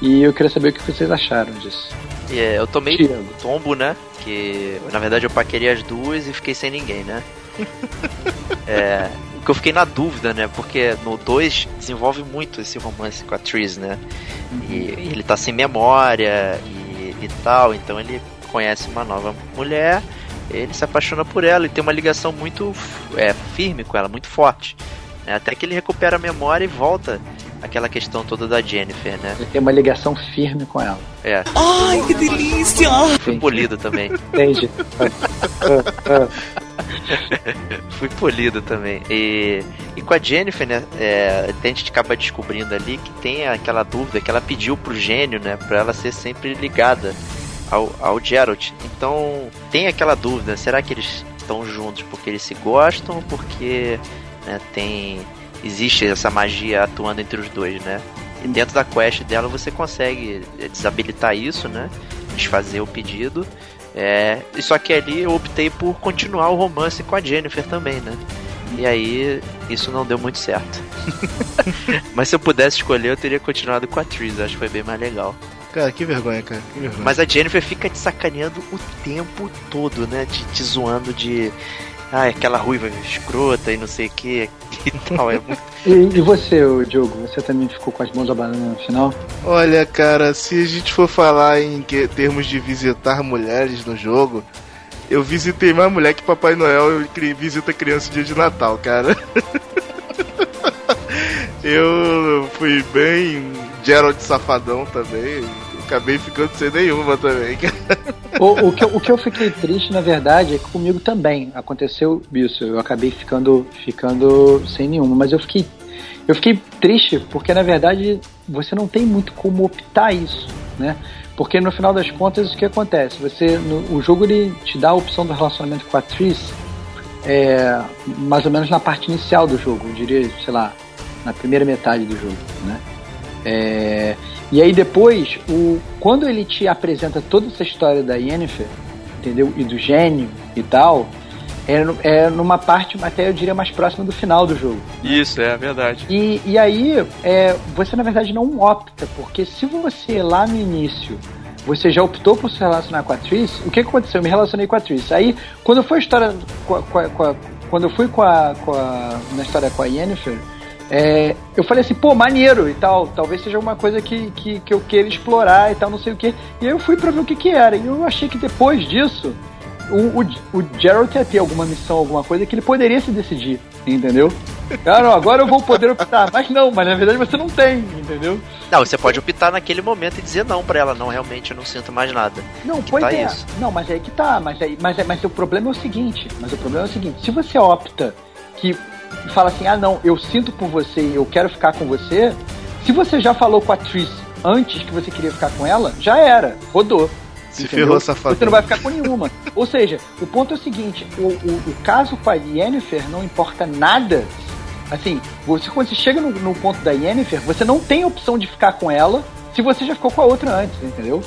E eu queria saber o que vocês acharam disso. Yeah, eu tomei Tirando. tombo, né? Que na verdade eu paquerei as duas e fiquei sem ninguém, né? (laughs) é, que eu fiquei na dúvida, né? Porque no 2 desenvolve muito esse romance com a Tris, né? E, e ele tá sem memória e, e tal, então ele conhece uma nova mulher ele se apaixona por ela e tem uma ligação muito é, firme com ela, muito forte. Né? Até que ele recupera a memória e volta aquela questão toda da Jennifer, né? Ele tem uma ligação firme com ela. É. Ai, que delícia! Fui polido também. Entendi. Fui polido também. E, e com a Jennifer, né? É, a gente acaba descobrindo ali que tem aquela dúvida que ela pediu pro gênio, né? Pra ela ser sempre ligada ao, ao Geralt. Então tem aquela dúvida: será que eles estão juntos porque eles se gostam ou porque né, tem existe essa magia atuando entre os dois, né? E dentro da quest dela você consegue desabilitar isso, né? Desfazer o pedido. É, só que ali eu optei por continuar o romance com a Jennifer também, né? E aí isso não deu muito certo. (laughs) Mas se eu pudesse escolher, eu teria continuado com a Tris, acho que foi bem mais legal. Cara, que vergonha, cara. Que vergonha. Mas a Jennifer fica te sacaneando o tempo todo, né? Te, te zoando de. Ah, aquela ruiva escrota e não sei o que (laughs) e tal. É muito... (laughs) e, e você, Diogo, você também ficou com as mãos abanando no final? Olha, cara, se a gente for falar em que, termos de visitar mulheres no jogo, eu visitei mais mulher que Papai Noel visita criança dia de Natal, cara. (laughs) eu fui bem Gerald Safadão também. Acabei ficando sem nenhuma também. O, o, que o que eu fiquei triste, na verdade, é que comigo também aconteceu isso. Eu acabei ficando, ficando sem nenhuma. Mas eu fiquei, eu fiquei triste porque, na verdade, você não tem muito como optar isso, né? Porque no final das contas, o que acontece? Você, no, o jogo ele te dá a opção do relacionamento com a atriz é, mais ou menos na parte inicial do jogo, eu diria, sei lá, na primeira metade do jogo, né? É, e aí depois, o, quando ele te apresenta toda essa história da Yennefer, entendeu? E do gênio e tal, é, é numa parte até eu diria mais próxima do final do jogo. Isso, é verdade. E, e aí, é, você na verdade não opta, porque se você lá no início você já optou por se relacionar com a Triss, o que, aconteceu? Eu me relacionei com a Triss. Aí, quando eu fui a história. Com a, com a, quando eu fui com a, com a, na história com a Yennefer, é, eu falei assim, pô, maneiro e tal, talvez seja uma coisa que, que, que eu queira explorar e tal, não sei o que. E aí eu fui pra ver o que que era. E eu achei que depois disso, o, o, o Geralt ia ter alguma missão, alguma coisa que ele poderia se decidir, entendeu? Ah, não, agora eu vou poder optar. Mas não, mas na verdade você não tem, entendeu? Não, você pode optar naquele momento e dizer não pra ela. Não, realmente eu não sinto mais nada. Não, que pois tá é. isso. Não, mas aí que tá. Mas, aí, mas, mas o problema é o seguinte. Mas o problema é o seguinte. Se você opta que fala assim, ah não, eu sinto por você e eu quero ficar com você. Se você já falou com a Triss antes que você queria ficar com ela, já era. Rodou. Se Entendeu? ferrou, safadão. Você não vai ficar com nenhuma. Ou seja, o ponto é o seguinte: o, o, o caso com a Yennefer não importa nada. Assim, você quando você chega no, no ponto da Yennefer, você não tem opção de ficar com ela se você já ficou com a outra antes, entendeu?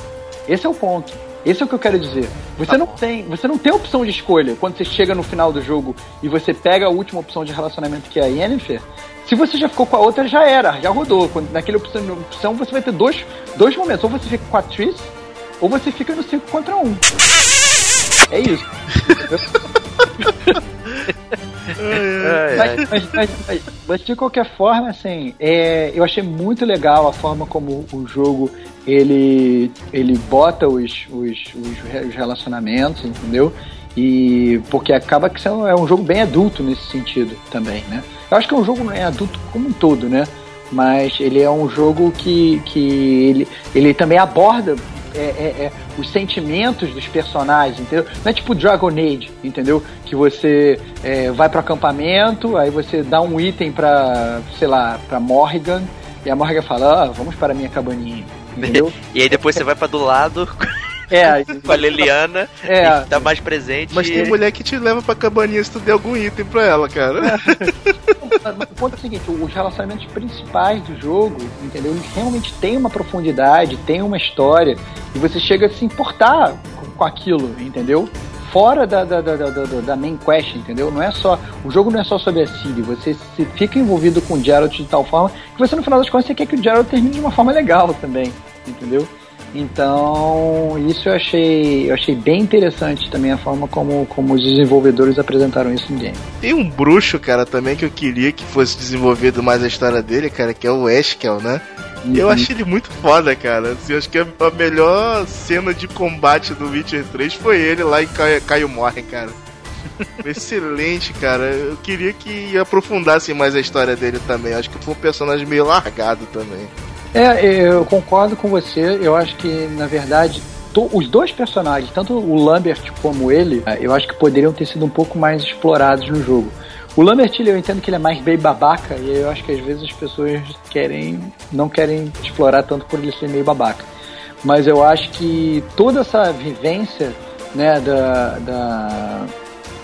Esse é o ponto. Esse é o que eu quero dizer. Você Tá não bom. tem, você não tem opção de escolha quando você chega no final do jogo e você pega a última opção de relacionamento que é a Yennefer. Se você já ficou com a outra, já era, já rodou. Quando, naquela opção, opção você vai ter dois, dois momentos. Ou você fica com a Triss, ou você fica no 5 contra 1. Um. É isso. (laughs) É, é. Mas, mas- mas- mas- de qualquer forma, assim, é, eu achei muito legal a forma como o jogo ele, ele bota os, os, os re- os relacionamentos, entendeu? E porque acaba que são- é um jogo bem adulto nesse sentido também, né? Eu acho que é um jogo é adulto como um todo, né? Mas ele é um jogo que, que ele, ele também aborda é, é, é, os sentimentos dos personagens, entendeu? Não é tipo Dragon Age, entendeu? Que você é, vai pro acampamento, aí você dá um item pra, sei lá, pra Morrigan, e a Morrigan fala, ah, vamos para a minha cabaninha, entendeu? (laughs) E aí depois você vai pra do lado É, (laughs) com a Leliana, É. que tá mais presente. Mas tem mulher que te leva pra cabaninha se tu der algum item pra ela, cara. (laughs) Mas o ponto é o seguinte, os relacionamentos principais do jogo, entendeu? Eles realmente têm uma profundidade, têm uma história, e você chega a se importar com, com aquilo, entendeu? Fora da, da, da, da, da- da main quest, entendeu? Não é só. O jogo não é só sobre a Ciri, você se fica envolvido com o Geralt de tal forma que você, no final das contas, você quer que o Geralt termine de uma forma legal também, entendeu? Então, isso eu achei, eu achei bem interessante também a forma como, como os desenvolvedores apresentaram isso no game. Tem um bruxo, cara, também que eu queria que fosse desenvolvido mais a história dele, cara, que é o Eskel, né? E Eu Uhum. achei ele muito foda, cara. Assim, eu acho que a melhor cena de combate do Witcher 3 foi ele lá em Caio, Caio Morre, cara. (laughs) Excelente, cara. Eu queria que aprofundassem mais a história dele também. Eu acho que foi um personagem meio largado também. É, eu concordo com você. Eu acho que, na verdade, os dois personagens, tanto o Lambert como ele, eh, eu acho que poderiam ter sido um pouco mais explorados no jogo. O Lambert, eu entendo que ele é mais bem babaca, e eu acho que às vezes as pessoas querem não querem explorar tanto por ele ser meio babaca. Mas eu acho que toda essa vivência né, da, da-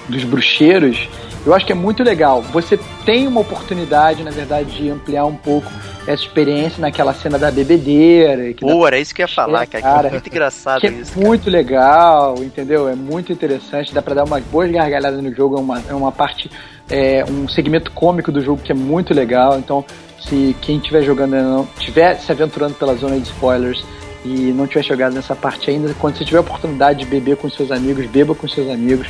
dos bruxeiros, eu acho que é muito legal. Você tem uma oportunidade, na verdade, de ampliar um pouco essa experiência naquela cena da bebedeira. Que dá Pô, era isso que eu ia falar, É, cara. cara, que é muito engraçado que é isso. cara. muito legal, entendeu? É muito interessante, dá pra dar umas boas gargalhadas no jogo, é uma, é uma parte, é um segmento cômico do jogo que é muito legal, então se quem estiver jogando não estiver se aventurando pela zona de spoilers e não tiver chegado nessa parte ainda, quando você tiver a oportunidade de beber com seus amigos, beba com seus amigos,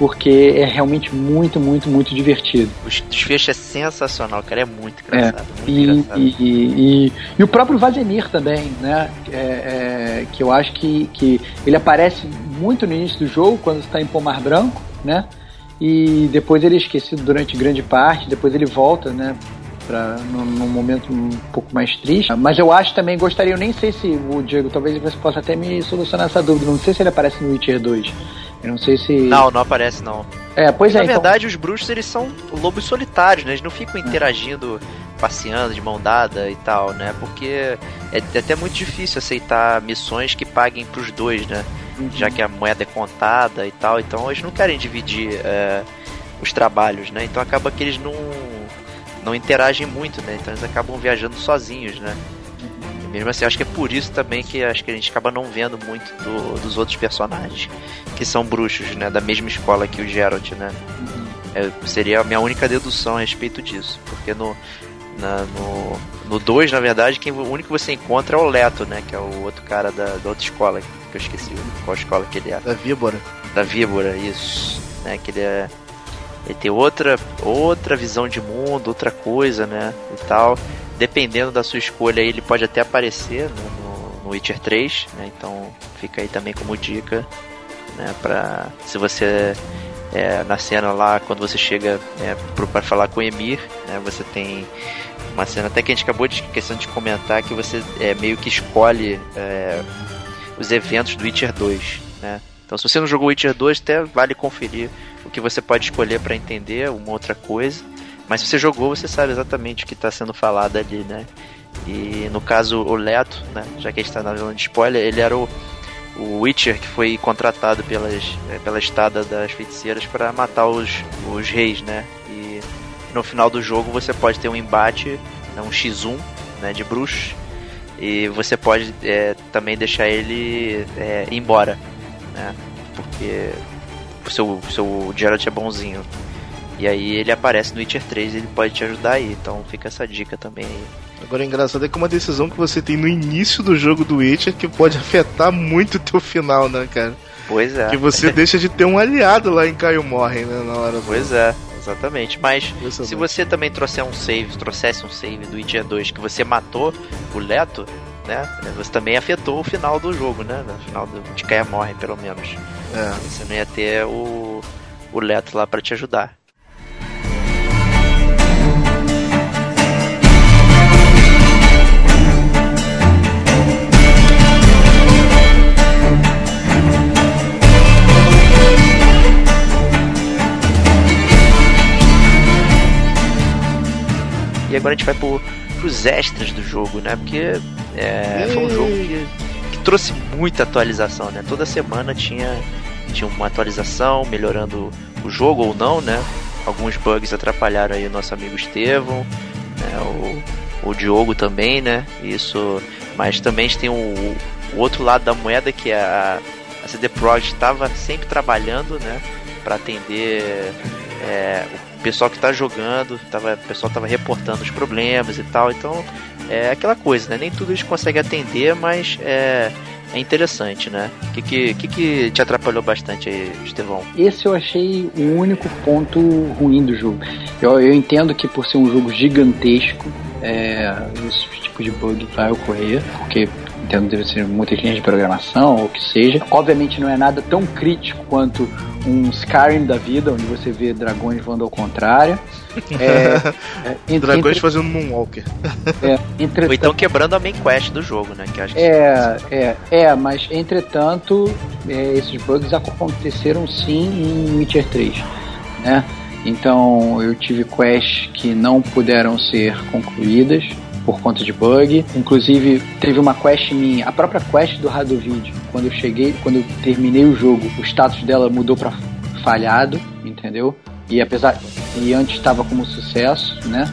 porque é realmente muito, muito, muito divertido. O desfecho é sensacional, cara. É muito É, engraçado. muito e, engraçado. e, e, e o próprio Vazemir também, né? É, é, que eu acho que, que ele aparece muito no início do jogo, quando está em Pomar Branco, né? E depois ele é esquecido durante grande parte, depois ele volta, né? Pra, num, num momento um pouco mais triste. Mas eu acho também, gostaria, eu nem sei se o Diego, talvez você possa até me solucionar essa dúvida. Não sei se ele aparece no Witcher 2. Eu não sei se. Não, não aparece não. É, pois Na é. então- verdade, os bruxos eles são lobos solitários, né? Eles não ficam interagindo, passeando de mão dada e tal, né? Porque é até muito difícil aceitar missões que paguem pros dois, né? Uhum. Já que a moeda é contada e tal, então eles não querem dividir é, os trabalhos, né? Então acaba que eles não, não interagem muito, né? Então eles acabam viajando sozinhos, né? Mesmo assim, acho que é por isso também que acho que a gente acaba não vendo muito do, dos outros personagens que são bruxos, né? Da mesma escola que o Geralt, né? É, seria a minha única dedução a respeito disso, porque no na, no 2, na verdade, quem, o único que você encontra é o Leto, né? Que é o outro cara da, da outra escola, que eu esqueci qual escola que ele é. Da Víbora. Da Víbora, isso. Né, que ele é. Ele tem outra, outra visão de mundo, outra coisa, né? E tal. Dependendo da sua escolha, ele pode até aparecer no, no Witcher 3, né? Então fica aí também como dica, né? Se você é, na cena lá, quando você chega é, para falar com o Emir, né, você tem uma cena até que a gente acabou de questão de comentar que você é, meio que escolhe é, os eventos do Witcher 2, né? Então, se você não jogou Witcher 2, até vale conferir o que você pode escolher para entender uma outra coisa. Mas se você jogou, você sabe exatamente o que está sendo falado ali, né? E no caso, o Leto, né? Já que a gente está na zona de spoiler, ele era o, o Witcher que foi contratado pelas, é, pela estada das feiticeiras para matar os, os reis, né? E no final do jogo você pode ter um embate, né, um X1 né, de bruxos, e você pode é, também deixar ele é, ir embora, né? Porque o seu, seu Geralt é bonzinho. E aí ele aparece no Witcher 3 e ele pode te ajudar aí. Então fica essa dica também aí. Agora, engraçado é que é uma decisão que você tem no início do jogo do Witcher que pode afetar muito o teu final, né, cara? Pois é. Que você (laughs) deixa de ter um aliado lá em Caio Morre, né, na hora do... Pois é, exatamente. Mas se você também trouxer um save, trouxesse um save do Witcher 2 que você matou o Leto, né? Você também afetou o final do jogo, né? No final do, de Caia Morre, pelo menos. É. Você não ia ter o, o Leto lá para te ajudar. E agora a gente vai pro, pros extras do jogo, né? Porque é, foi um jogo que, que, trouxe muita atualização, né? Toda semana tinha, tinha uma atualização melhorando o jogo ou não, né? Alguns bugs atrapalharam aí o nosso amigo Estevão, né? o, o Diogo também, né? Isso, mas também a gente tem o, o outro lado da moeda que é a, a CD Projekt estava sempre trabalhando, né? Para atender é, o pessoal que está jogando, tava, o pessoal estava reportando os problemas e tal. Então é aquela coisa, né? Nem tudo eles conseguem atender, mas é, é interessante, né? O que, que, que, que te atrapalhou bastante aí, Estevão? Esse eu achei o único ponto ruim do jogo. Eu, eu entendo que por ser um jogo gigantesco, é, esse tipo de bug vai ocorrer, porque entendo deve ser muitas linhas de programação ou o que seja. Obviamente não é nada tão crítico quanto um Skyrim da vida, onde você vê dragões voando ao contrário. (laughs) É, é, entre, dragões entre, fazendo Moonwalker. (laughs) É, entre, Ou então quebrando a main quest do jogo, né? Que acho que é, é, é, mas entretanto, é, esses bugs aconteceram sim em Witcher 3, né? Então eu tive quests que não puderam ser concluídas por conta de bug. Inclusive, teve uma quest minha, a própria quest do Radovid, quando eu cheguei, quando eu terminei o jogo, o status dela mudou para falhado, entendeu? E apesar e antes estava como sucesso, né?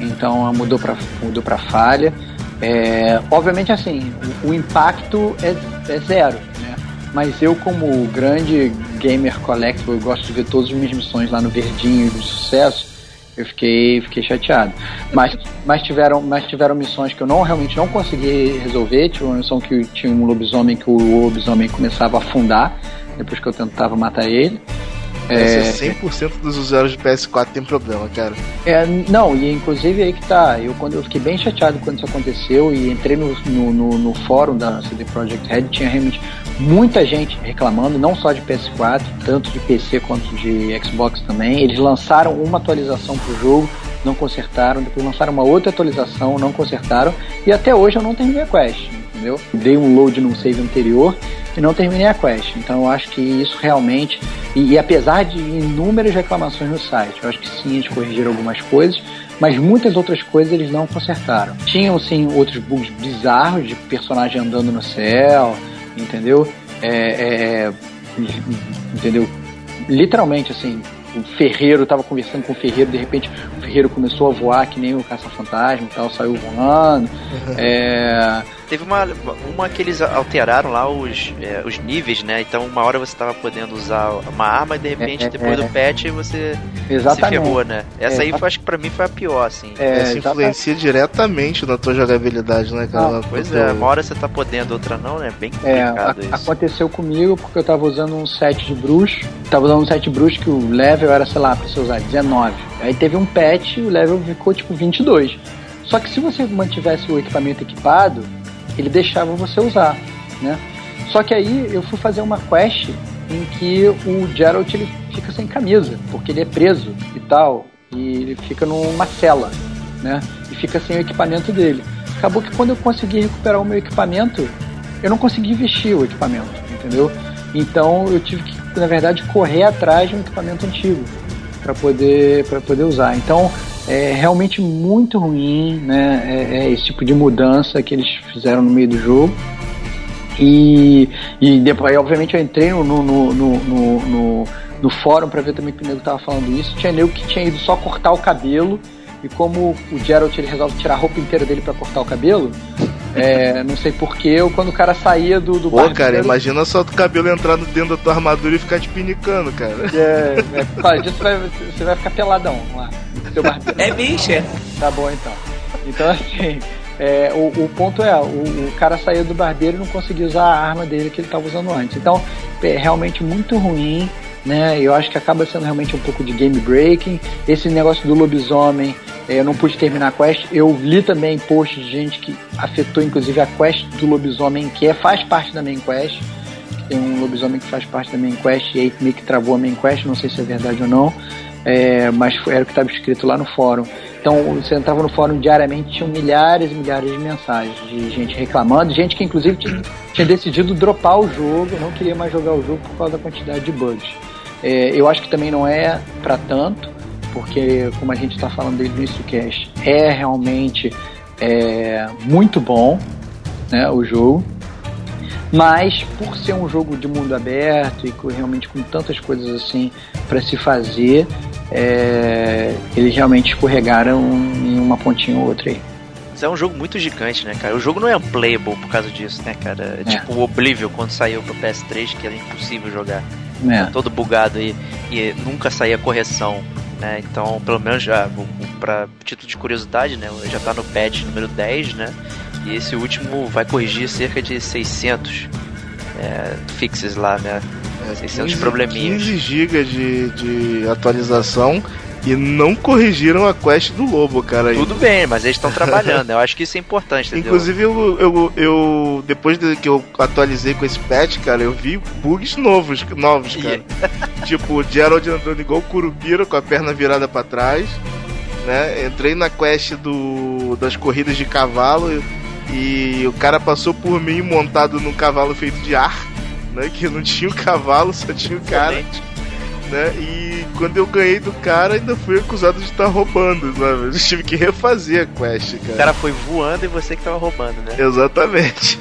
Então mudou para mudou para falha. É, obviamente assim, o, o impacto é, é, zero, né? Mas eu como grande gamer collectible, eu gosto de ver todas as minhas missões lá no verdinho do sucesso eu fiquei, fiquei chateado. Mas, mas, tiveram, mas tiveram missões que eu não realmente não consegui resolver. Tinha uma missão que tinha um lobisomem que o lobisomem começava a afundar depois que eu tentava matar ele. É, 100% dos usuários de PS4 tem problema, cara. É, não, e inclusive aí que tá. Eu, quando, eu fiquei bem chateado quando isso aconteceu e entrei no, no, no, no fórum da CD Projekt Red, tinha realmente muita gente reclamando, não só de PS4, tanto de PC quanto de Xbox também. Eles lançaram uma atualização pro jogo, não consertaram, depois lançaram uma outra atualização, não consertaram, e até hoje eu não terminei a quest, entendeu? Dei um load num save anterior e não terminei a quest. Então eu acho que isso realmente, e, e apesar de inúmeras reclamações no site, eu acho que sim, eles corrigiram algumas coisas, mas muitas outras coisas eles não consertaram. Tinham sim outros bugs bizarros de personagem andando no céu, entendeu? É, é, é entendeu? Literalmente, assim, o ferreiro tava conversando com o ferreiro, de repente o ferreiro começou a voar que nem o caça-fantasma e tal, saiu voando. É, Teve uma, uma que eles alteraram lá os, é, os níveis, né? Então uma hora você tava podendo usar uma arma e de repente É, depois é. do patch você Exatamente. se ferrou, né? Essa É, aí eu acho que pra mim foi a pior, assim. é, Isso influencia diretamente na tua jogabilidade, né, cara? Na Pois é, uma hora você tá podendo, outra não, né? Bem É, a- complicado isso. aconteceu comigo porque eu tava usando um set de bruxo. Tava usando um set de bruxo que o level era, sei lá, pra você usar 19. Aí teve um patch e o level ficou tipo 22. Só que se você mantivesse o equipamento equipado, ele deixava você usar, né? Só que aí eu fui fazer uma quest em que o Geralt ele fica sem camisa, porque ele é preso e tal, e ele fica numa cela, né? E fica sem o equipamento dele. Acabou que quando eu consegui recuperar o meu equipamento, eu não consegui vestir o equipamento, entendeu? Então eu tive que, na verdade, correr atrás de um equipamento antigo para poder para poder usar. Então é realmente muito ruim, né? É, é esse tipo de mudança que eles fizeram no meio do jogo. E, e depois, obviamente, eu entrei no, no, no, no, no, fórum para ver também que o nego tava falando isso. Tinha nego que tinha ido só cortar o cabelo. E como o Geralt ele resolve tirar a roupa inteira dele para cortar o cabelo, é, (laughs) não sei porquê, ou quando o cara saía do, do Pô, barbeiro- cara, imagina só o cabelo entrar dentro da tua armadura e ficar te pinicando, cara. É, é, por causa disso vai- você vai ficar peladão lá seu barbeiro. É bicha. Tá bom então. Então assim, é, o, o ponto é, o, o cara saiu do barbeiro e não conseguia usar a arma dele que ele estava usando antes. Então, é realmente muito ruim, né? Eu acho que acaba sendo realmente um pouco de game breaking. Esse negócio do lobisomem, é, eu não pude terminar a quest. Eu li também posts de gente que afetou inclusive a quest do lobisomem, que é, faz parte da main quest. Tem um lobisomem que faz parte da main quest e aí meio que travou a main quest, não sei se é verdade ou não. É, mas era o que estava escrito lá no fórum. Então você entrava no fórum diariamente, tinham milhares e milhares de mensagens de gente reclamando, gente que inclusive tinha, tinha decidido dropar o jogo, não queria mais jogar o jogo por causa da quantidade de bugs. É, eu acho que também não é para tanto, porque como a gente está falando desde o início do cast, é realmente é, muito bom né, o jogo. Mas por ser um jogo de mundo aberto e realmente com tantas coisas assim para se fazer, é, eles realmente escorregaram em uma pontinha ou outra aí. Mas é um jogo muito gigante, né, cara? O jogo não é unplayable por causa disso, né, cara? É, tipo o Oblivion quando saiu pro PS3, que era impossível jogar. É. Todo bugado e, e nunca saía correção, né? Então, pelo menos já, o- pra título de curiosidade, né? Já tá no patch número 10, né? E esse último vai corrigir cerca de 600 é, fixes lá, né? 600 probleminhas. 15 GB de, de atualização e não corrigiram a quest do lobo, cara. Tudo bem, mas eles estão trabalhando. Eu acho que isso é importante, entendeu? Inclusive, eu, eu, eu- depois de que eu atualizei com esse patch, cara, eu vi bugs novos, novos cara. (laughs) tipo, o Gerald andando igual o Curupira, com a perna virada pra trás. Né? Entrei na quest do, das corridas de cavalo e, e o cara passou por mim montado num cavalo feito de ar, né? Que não tinha o cavalo, só tinha o cara. Né? E quando eu ganhei do cara, ainda fui acusado de estar roubando, sabe? Eu tive que refazer a quest, cara. O cara foi voando e você que tava roubando, né? Exatamente.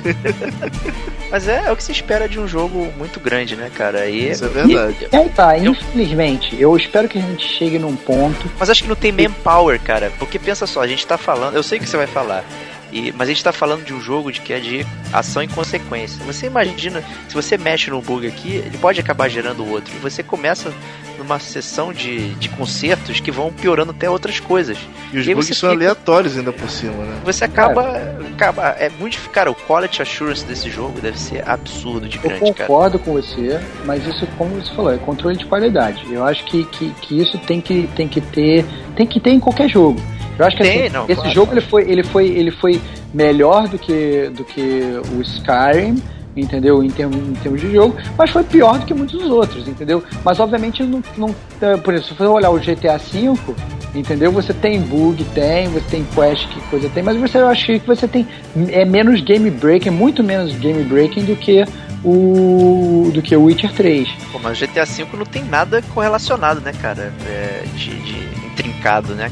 (laughs) Mas é, é o que se espera de um jogo muito grande, né, cara? E, Isso é verdade. E aí tá, infelizmente, eu espero que a gente chegue num ponto. Mas acho que não tem manpower, cara. Porque pensa só, a gente tá falando. Eu sei o que você vai falar. E, mas a gente tá falando de um jogo de que é de ação e consequência. Você imagina, se você mexe num bug aqui, ele pode acabar gerando outro. E você começa numa sessão de, de concertos que vão piorando até outras coisas. E os aí bugs são fica- aleatórios ainda por cima, né? Você acaba, acaba. É muito. Cara, o quality assurance desse jogo deve ser absurdo de Eu grande, cara. concordo com você, mas isso, como você falou, é controle de qualidade. Eu acho que, que, que isso tem que, tem que ter. Tem que ter em qualquer jogo. Eu acho que Tem, assim, não, esse claro. jogo ele foi, ele foi, ele foi melhor do que, do que o Skyrim, entendeu? Em termos, em termos de jogo, mas foi pior do que muitos dos outros, entendeu? Mas obviamente não, não é, por exemplo, se você olhar o GTA V, entendeu? Você tem bug, tem, você tem quest, que coisa tem, mas você eu acho que você tem é menos game breaking, muito menos game breaking do que o do que o Witcher 3. Pô, mas o GTA V não tem nada correlacionado, né, cara? É, de, de intrincado, né?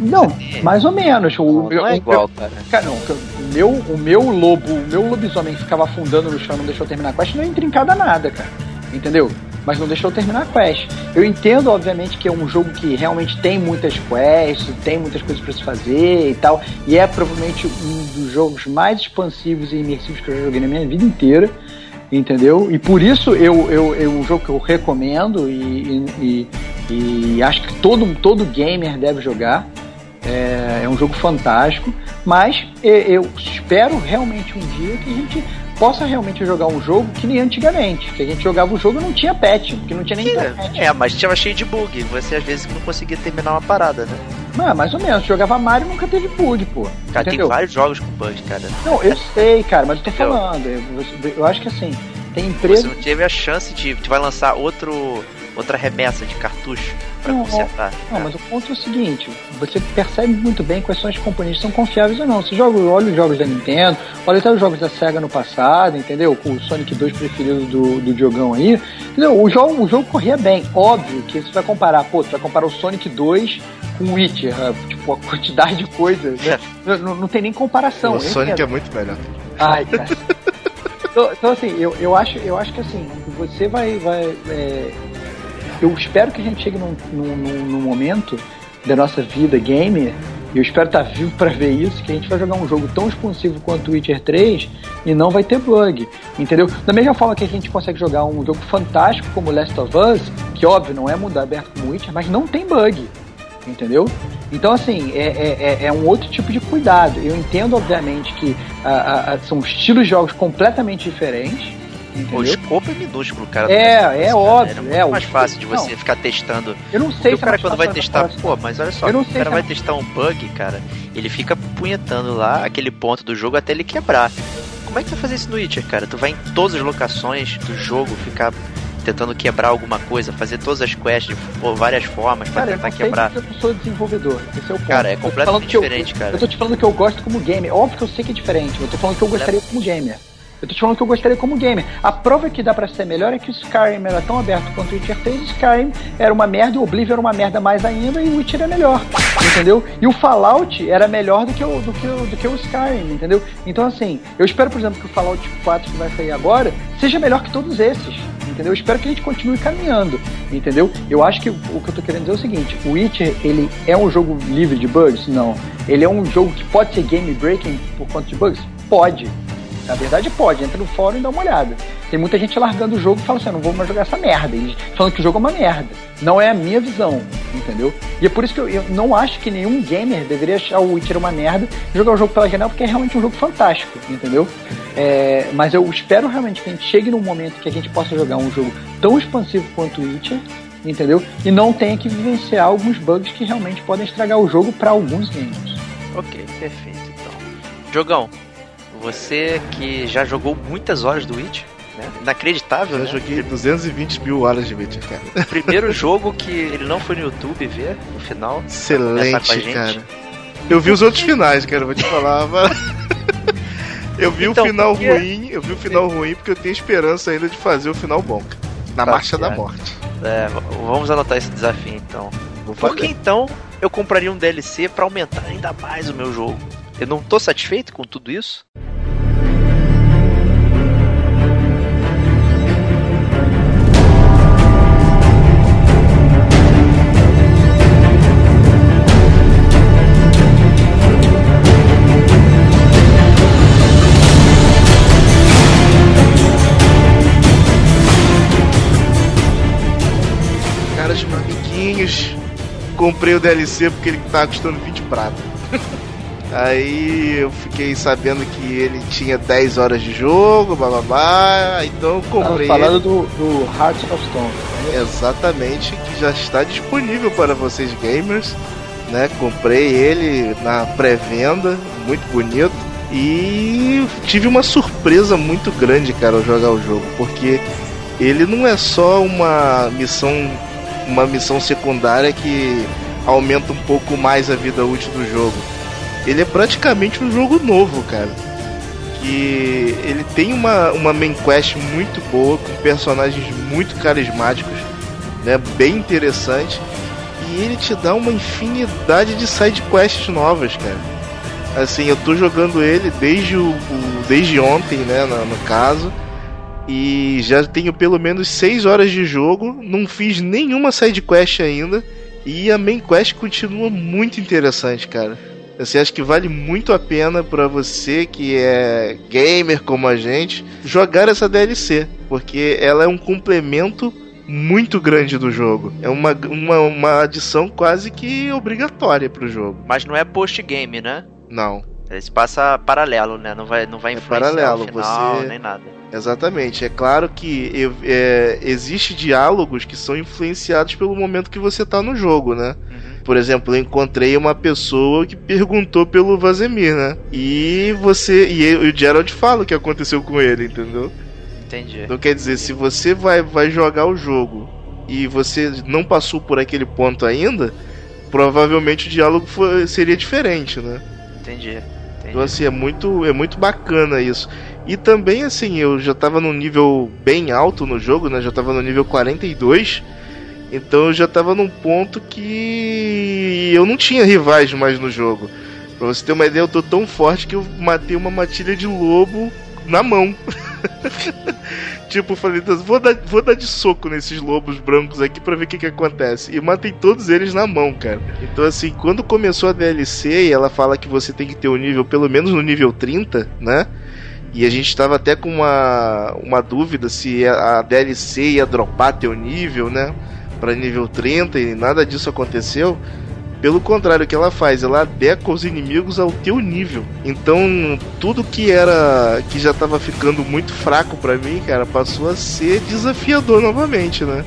Não, mais ou menos. O, Não, não é o- igual, cara. Cara, não, o meu, o meu lobo, o meu lobisomem que ficava afundando no chão e não deixou terminar a quest não é intrincada nada, cara. Entendeu? mas não deixou terminar a quest. Eu entendo, obviamente, que é um jogo que realmente tem muitas quests, tem muitas coisas para se fazer e tal, e é provavelmente um dos jogos mais expansivos e imersivos que eu já joguei na minha vida inteira entendeu? E por isso eu, eu, é um jogo que eu recomendo e, e, e, acho que todo, todo gamer deve jogar. É, é um jogo fantástico, mas eu espero realmente um dia que a gente possa realmente jogar um jogo que nem antigamente, que a gente jogava o jogo e não tinha patch, porque não tinha nem internet. É, mas tinha cheio de bug, você às vezes não conseguia terminar uma parada, né? Mas, mais ou menos, jogava Mario nunca teve bug, pô. Cara, entendeu? tem vários jogos com bug, cara. Não, eu (laughs) sei, cara, mas eu tô falando, eu, eu acho que assim, tem empresa. Você não teve a chance de. de vai lançar outro. outra remessa de cartucho para consertar. Não, mas o ponto é o seguinte: você percebe muito bem quais são as que são confiáveis ou não. Você joga, olha os jogos da Nintendo, olha até os jogos da Sega no passado, entendeu? Com o Sonic 2 preferido do, do Diogão aí. Entendeu? O jogo, o jogo corria bem. Óbvio que você vai comparar, pô, você vai comparar o Sonic 2 com Witcher, ah, tipo, a quantidade de coisas, né? (laughs) não, não, tem nem comparação. O Sonic é muito melhor. Ai, cara. Então, então, assim, eu, eu, acho, eu acho que assim, você vai. vai é, eu espero que a gente chegue num, num, num momento da nossa vida gamer e eu espero estar vivo para ver isso, que a gente vai jogar um jogo tão expansivo quanto o Witcher 3 e não vai ter bug, entendeu? Da mesma forma que a gente consegue jogar um jogo fantástico como Last of Us, que óbvio não é mundo aberto como Witcher, mas não tem bug, entendeu? Então, assim, é, é, é, é um outro tipo de cuidado. Eu entendo, obviamente, que a, a, são estilos de jogos completamente diferentes. Entendeu? O escopo é minúsculo, cara. É, é óbvio. É, é mais fácil de você não. ficar testando. Eu não sei se o cara quando vai testar, pô, mas olha só, o cara vai testar um bug, cara, ele fica punhetando lá aquele ponto do jogo até ele quebrar. Como é que tu vai fazer isso no Witcher, cara? Tu vai em todas as locações do jogo, ficar tentando quebrar alguma coisa, fazer todas as quests de várias formas para tentar quebrar. Eu não sou desenvolvedor, esse é o ponto. Cara, é completamente diferente, eu, cara. Eu tô te falando que eu gosto como gamer. Óbvio que eu sei que é diferente, eu tô falando que eu gostaria como gamer. Eu tô te falando que eu gostaria como gamer. A prova que dá para ser melhor é que o Skyrim era tão aberto quanto o Witcher 3. Skyrim era uma merda, o Oblivion era uma merda mais ainda e o Witcher é melhor. Entendeu? E o Fallout era melhor do que o, do que o, do que o Skyrim, entendeu? Então, assim, eu espero, por exemplo, que o Fallout 4 que vai sair agora seja melhor que todos esses entendeu? Eu espero que a gente continue caminhando, entendeu? Eu acho que o que eu tô querendo dizer é o seguinte: o Witcher, ele é um jogo livre de bugs? Não. Ele é um jogo que pode ser game breaking por conta de bugs? Pode. Na verdade, pode. Entra no fórum e dá uma olhada. Tem muita gente largando o jogo e fala assim: eu não vou mais jogar essa merda. Eles falando que o jogo é uma merda. Não é a minha visão, entendeu? E é por isso que eu, eu não acho que nenhum gamer deveria achar o Witcher uma merda e jogar o jogo pela janela, porque é realmente um jogo fantástico, entendeu? É, mas eu espero realmente que a gente chegue num momento que a gente possa jogar um jogo tão expansivo quanto o Witcher, entendeu? E não tenha que vivenciar alguns bugs que realmente podem estragar o jogo para alguns gamers. Ok, perfeito. Então, Jogão, você que já jogou muitas horas do Witcher, né? Inacreditável, Já né? joguei 220 mil horas de Witcher, cara. Primeiro (laughs) jogo que ele não foi no YouTube ver no final. Excelente, cara. Eu vi os outros finais, cara, vou te falar. (laughs) Mas... eu vi então, o final porque... ruim, eu vi o final ruim porque eu tenho esperança ainda de fazer o final bom. Na tá Marcha da Morte. É, vamos anotar esse desafio então. Vou porque então eu compraria um DLC para aumentar ainda mais o meu jogo. Eu não tô satisfeito com tudo isso? Comprei o DLC porque ele tava custando 20 prata. (laughs) Aí eu fiquei sabendo que ele tinha 10 horas de jogo, blá, então eu comprei. Tava falando do, do Hearts of Stone. Né? Exatamente, que já está disponível para vocês gamers. Né? Comprei ele na pré-venda, muito bonito. E tive uma surpresa muito grande, cara, ao jogar o jogo, porque ele não é só uma missão, uma missão secundária que aumenta um pouco mais a vida útil do jogo ele é praticamente um jogo novo, cara. Que ele tem uma, uma main quest muito boa, com personagens muito carismáticos, né? Bem interessante. E ele te dá uma infinidade de side quests novas, cara. Assim, eu tô jogando ele desde, o, o desde ontem, né, no, no caso. E já tenho pelo menos 6 horas de jogo, não fiz nenhuma side quest ainda. E a main quest continua muito interessante, cara. Você acha que vale muito a pena para você que é gamer como a gente jogar essa DLC, porque ela é um complemento muito grande do jogo. É uma, uma, uma adição quase que obrigatória pro jogo. Mas não é post-game, né? Não. Ele se passa paralelo, né? Não vai, não vai É influenciar paralelo, o final, você- nem nada. Exatamente. É claro que eu- é, existe diálogos que são influenciados pelo momento que você tá no jogo, né? Por exemplo, eu encontrei uma pessoa que perguntou pelo Vazemir, né? E você. E eu- e o Gerald fala o que aconteceu com ele, entendeu? Entendi. Então quer dizer, se você vai, vai jogar o jogo e você não passou por aquele ponto ainda, provavelmente o diálogo foi- seria diferente, né? Entendi. Entendi. Então assim, é muito, é muito bacana isso. E também assim, eu já tava num nível bem alto no jogo, né? Já tava no nível 42. Então eu já tava num ponto que eu não tinha rivais mais no jogo. Pra você ter uma ideia, eu tô tão forte que eu matei uma matilha de lobo na mão. (laughs) tipo, falei, "Deus, vou dar, vou dar de soco nesses lobos brancos aqui pra ver o que, que acontece. E matei todos eles na mão, cara. Então, assim, quando começou a DLC e ela fala que você tem que ter o nível, pelo menos no nível 30, né? E a gente tava até com uma, uma dúvida se a a DLC ia dropar teu nível, né? Pra nível 30 e nada disso aconteceu. Pelo contrário, o que ela faz? Ela adequa os inimigos ao teu nível. Então, tudo que era. que já tava ficando muito fraco pra mim, cara, passou a ser desafiador novamente, né?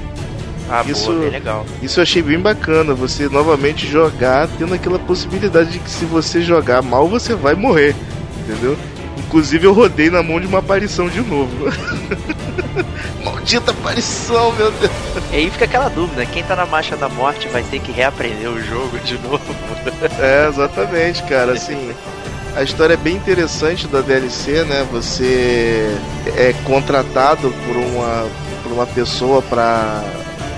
Ah, Isso- boa, bem legal. Isso eu achei bem bacana, você novamente jogar, tendo aquela possibilidade de que se você jogar mal, você vai morrer, entendeu? Inclusive eu rodei na mão de uma aparição de novo. (laughs) Maldita aparição, meu Deus. E aí fica aquela dúvida, quem tá na marcha da morte vai ter que reaprender o jogo de (laughs) novo. É, exatamente, cara, assim. A história é bem interessante da DLC, né? Você é contratado por uma, por uma pessoa pra,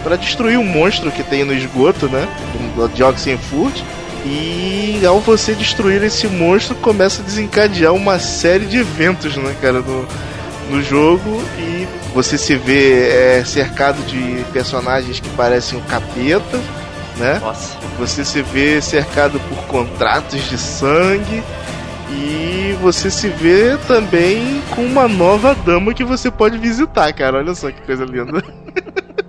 pra destruir um monstro que tem no esgoto, né? Do de Oxenfurt. E ao você destruir esse monstro, começa a desencadear uma série de eventos, né, cara, no, no jogo. E você se vê é, cercado de personagens que parecem um capeta, né? Nossa. Você se vê cercado por contratos de sangue. E você se vê também com uma nova dama que você pode visitar, cara. Olha só que coisa linda. (laughs)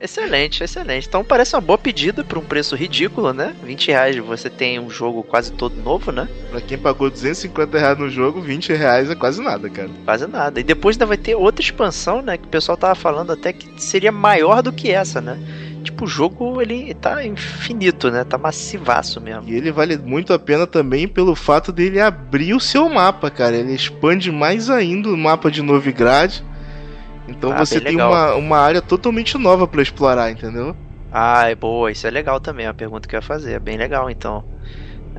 Excelente, excelente. Então parece uma boa pedida por um preço ridículo, né? 20 reais você tem um jogo quase todo novo, né? pra quem pagou 250 reais no jogo, 20 reais é quase nada, cara. Quase nada. E depois ainda vai ter outra expansão, né? Que o pessoal tava falando até que seria maior do que essa, né? Tipo, o jogo ele tá infinito, né? Tá massivaço mesmo. E ele vale muito a pena também pelo fato dele abrir o seu mapa, cara. Ele expande mais ainda o mapa de Novigrad. Então Ah, você tem legal. uma, uma área totalmente nova pra explorar, entendeu? Ah, é boa. Isso é legal também. É a pergunta que eu ia fazer. É bem legal, então.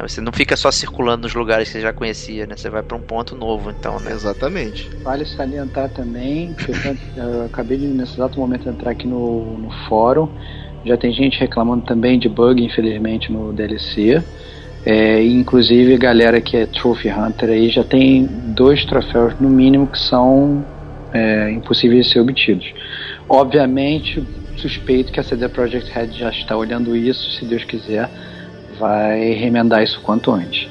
Você não fica só circulando nos lugares que você já conhecia, né? Você vai pra um ponto novo, então, né? Exatamente. Vale salientar também, que eu, (laughs) acabei de nesse exato momento entrar aqui no, no fórum. Já tem gente reclamando também de bug, infelizmente, no DLC. É, inclusive, galera que é Trophy Hunter aí já tem dois troféus no mínimo que são é, impossíveis de ser obtidos. Obviamente, suspeito que a CD Projekt Red já está olhando isso, se Deus quiser, vai remendar isso quanto antes.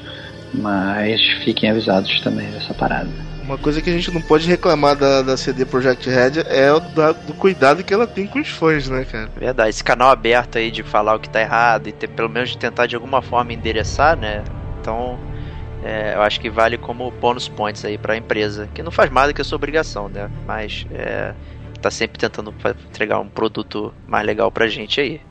Mas fiquem avisados também dessa parada. Uma coisa que a gente não pode reclamar da, da CD Projekt Red é o da- do cuidado que ela tem com os fãs, né, cara? Verdade, esse canal aberto aí de falar o que tá errado e ter, pelo menos de tentar de alguma forma endereçar, né? Então, é, eu acho que vale como bônus points aí pra empresa, que não faz mais do que a sua obrigação, né? Mas é, tá sempre tentando entregar um produto mais legal pra gente aí.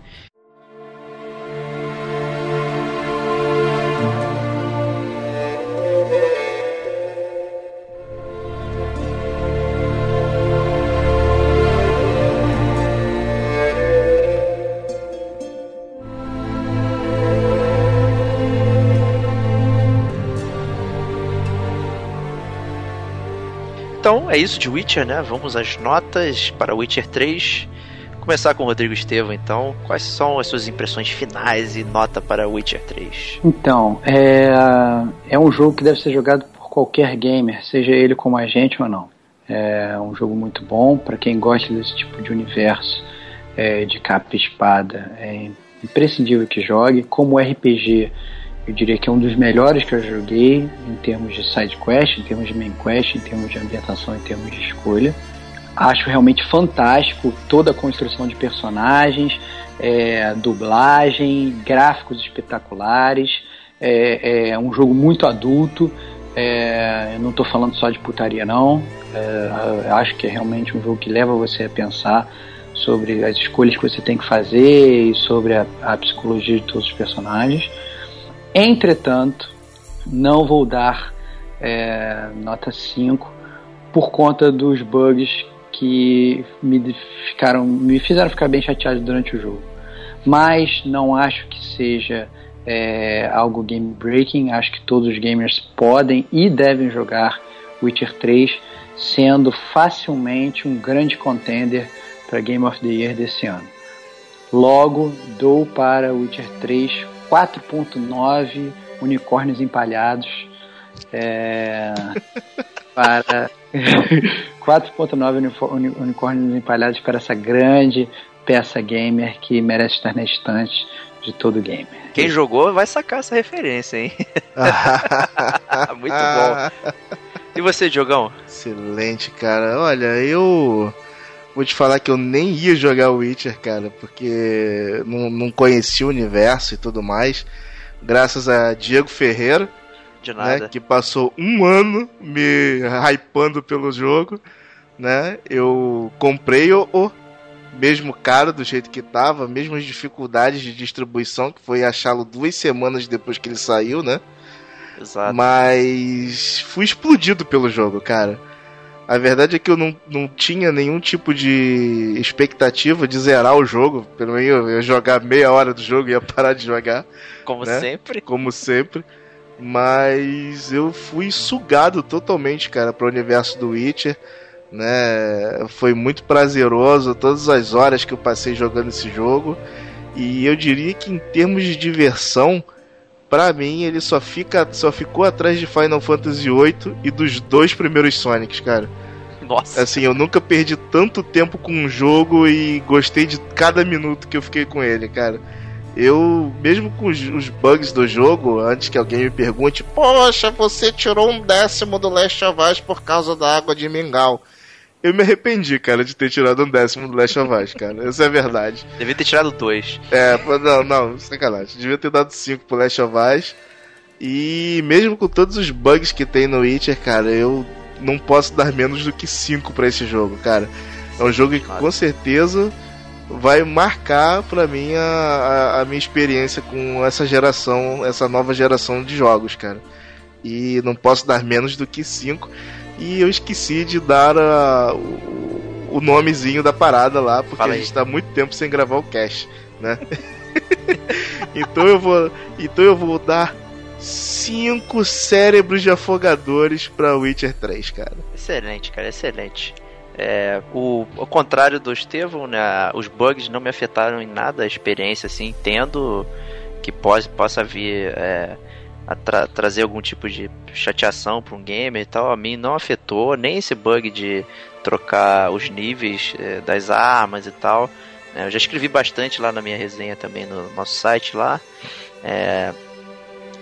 Isso de Witcher, né? Vamos às notas para Witcher 3. Começar com o Rodrigo Estevam, então. Quais são as suas impressões finais e nota para Witcher 3? Então, é, é um jogo que deve ser jogado por qualquer gamer, seja ele como a gente ou não. É um jogo muito bom para quem gosta desse tipo de universo é, de capa e espada. É imprescindível que jogue. Como RPG, eu diria que é um dos melhores que eu joguei em termos de side quest, em termos de main quest, em termos de ambientação, em termos de escolha. Acho realmente fantástico toda a construção de personagens, é, dublagem, gráficos espetaculares. É, é, um jogo muito adulto. É, eu não estou falando só de putaria, não. É, acho que é realmente um jogo que leva você a pensar sobre as escolhas que você tem que fazer e sobre a, a psicologia de todos os personagens. Entretanto, não vou dar é, nota 5 por conta dos bugs que me ficaram me fizeram ficar bem chateado durante o jogo. Mas não acho que seja é, algo game breaking. Acho que todos os gamers podem e devem jogar Witcher 3, sendo facilmente um grande contender para Game of the Year desse ano. Logo, dou para Witcher 3 4.9 unicórnios empalhados. É, (laughs) para (laughs) 4.9 unicórnios empalhados para essa grande peça gamer que merece estar na estante de todo gamer. Quem jogou vai sacar essa referência, hein? (laughs) Muito bom. E você, Diogão? Excelente, cara. Olha, eu vou te falar que eu nem ia jogar Witcher, cara, porque não, não conhecia o universo e tudo mais. Graças a Diego Ferreira, de nada. Né, que passou um ano me hypando pelo jogo, né? Eu comprei o, o mesmo caro do jeito que tava, mesmas dificuldades de distribuição, que foi achá-lo duas semanas depois que ele saiu, né? Exato. Mas fui explodido pelo jogo, cara. A verdade é que eu não, não tinha nenhum tipo de expectativa de zerar o jogo. Pelo menos eu ia jogar meia hora do jogo e ia parar de jogar. Como né? sempre. Como sempre. Mas eu fui sugado totalmente, cara, para o universo do Witcher. Né? Foi muito prazeroso todas as horas que eu passei jogando esse jogo. E eu diria que em termos de diversão, para mim ele só fica só ficou atrás de Final Fantasy VIII e dos dois primeiros Sonics, cara. Nossa. Assim, eu nunca perdi tanto tempo com um jogo e gostei de cada minuto que eu fiquei com ele, cara. Eu, mesmo com os, os, bugs do jogo, antes que alguém me pergunte, poxa, você tirou um décimo do Last of Us por causa da água de mingau. Eu me arrependi, cara, de ter tirado um décimo do Last of Us, cara. Essa é verdade. Devia ter tirado dois. É, não, não, sacanagem. Devia ter dado cinco pro Last of Us. E mesmo com todos os bugs que tem no Witcher, cara, eu não posso dar menos do que cinco para esse jogo, cara. É um jogo que com certeza vai marcar para mim a, a, minha experiência com essa geração, essa nova geração de jogos, cara. E não posso dar menos do que 5. E eu esqueci de dar a, o, o, nomezinho da parada lá, porque a gente aí. tá muito tempo sem gravar o cast, né? (laughs) então eu vou, então eu vou dar cinco cérebros de afogadores para Witcher 3, cara. Excelente, cara, excelente. É, o, ao contrário do Estevão, né, os bugs não me afetaram em nada a experiência, assim, entendo que pode, possa vir é, tra trazer algum tipo de chateação para um gamer e tal, a mim não afetou, nem esse bug de trocar os níveis é, das armas e tal. Né, eu já escrevi bastante lá na minha resenha também no nosso site lá. É,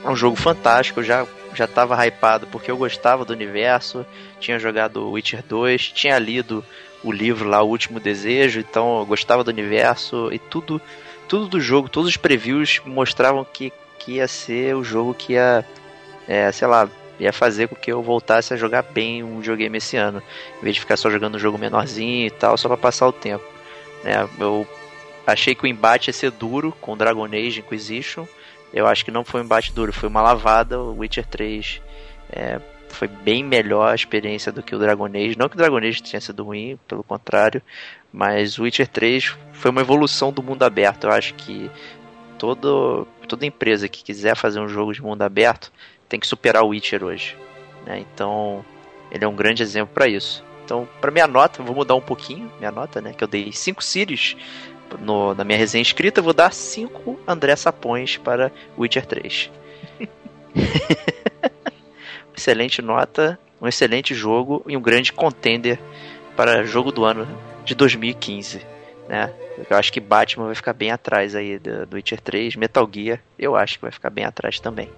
é um jogo fantástico, eu já já estava hypado porque eu gostava do universo, tinha jogado Witcher 2, tinha lido o livro lá, O Último Desejo, então eu gostava do universo e tudo, tudo do jogo, todos os previews mostravam que, que ia ser o jogo que ia, é, sei lá, ia fazer com que eu voltasse a jogar bem um videogame esse ano, em vez de ficar só jogando um jogo menorzinho e tal, só para passar o tempo. É, eu achei que o embate ia ser duro com Dragon Age Inquisition, eu acho que não foi um embate duro, foi uma lavada. O Witcher 3 é, foi bem melhor a experiência do que o Dragon Age. Não que o Dragon Age tenha sido ruim, pelo contrário, mas o Witcher 3 foi uma evolução do mundo aberto. Eu acho que todo, toda empresa que quiser fazer um jogo de mundo aberto tem que superar o Witcher hoje. Né? Então, ele é um grande exemplo para isso. Então, para minha nota, vou mudar um pouquinho minha nota, né? Que eu dei 5 Series no, na minha resenha escrita, vou dar 5 André Sapões para Witcher 3. (laughs) Excelente nota. um excelente jogo e um grande contender para jogo do ano de 2015, né? Eu acho que Batman vai ficar bem atrás aí do, do Witcher 3, Metal Gear, eu acho que vai ficar bem atrás também.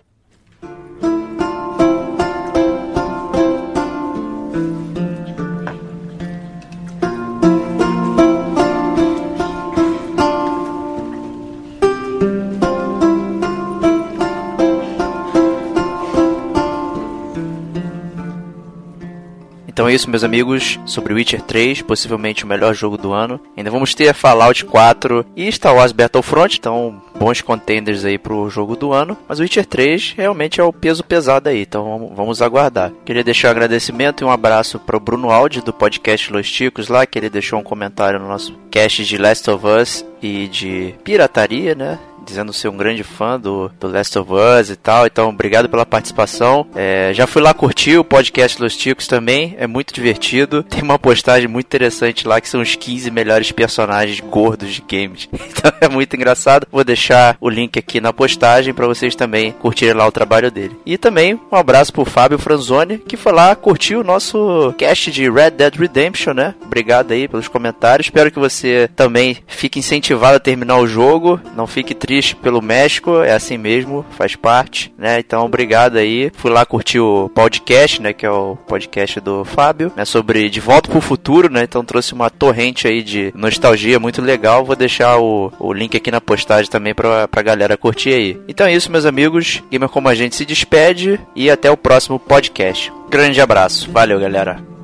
Então é isso, meus amigos, sobre Witcher 3, possivelmente o melhor jogo do ano. Ainda vamos ter Fallout 4 e Star Wars Battlefront, então bons contenders aí pro jogo do ano. Mas o Witcher 3 realmente é o peso pesado aí, então vamos aguardar. Queria deixar um agradecimento e um abraço pro Bruno Aldi do podcast Los Ticos lá, que ele deixou um comentário no nosso cast de Last of Us e de pirataria, né? Dizendo ser um grande fã do, do Last of Us e tal. Então, obrigado pela participação. É, já fui lá curtir o podcast Los Ticos também, é muito divertido. (laughs) Tem uma postagem muito interessante lá que são os 15 melhores personagens gordos de games. (laughs) Então é muito engraçado. Vou deixar o link aqui na postagem para vocês também curtirem lá o trabalho dele. E também um abraço pro Fábio Franzoni, que foi lá curtir o nosso cast de Red Dead Redemption, né? Obrigado aí pelos comentários. Espero que você também fique incentivado a terminar o jogo. Não fique triste triste pelo México, é assim mesmo, faz parte, né? Então, obrigado aí. Fui lá curtir o podcast, né? Que é o podcast do Fábio, né? Sobre De Volta pro Futuro, né? Então trouxe uma torrente aí de nostalgia muito legal. Vou deixar o, o link aqui na postagem também pra, pra galera curtir aí. Então é isso, meus amigos. Gamer Como a Gente se despede e até o próximo podcast. Grande abraço. Valeu, galera.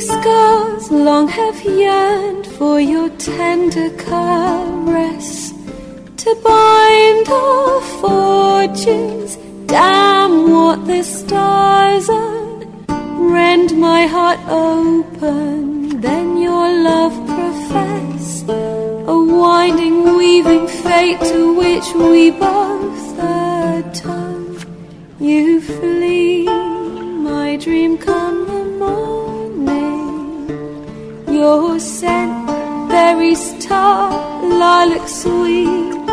Scars long have yearned for your tender caress to bind our fortunes. Damn what the stars are. Rend my heart open, then your love profess. A winding, weaving fate to which we both atone. You flee, my dream come the morning your scent, berries tart, lilac sweet.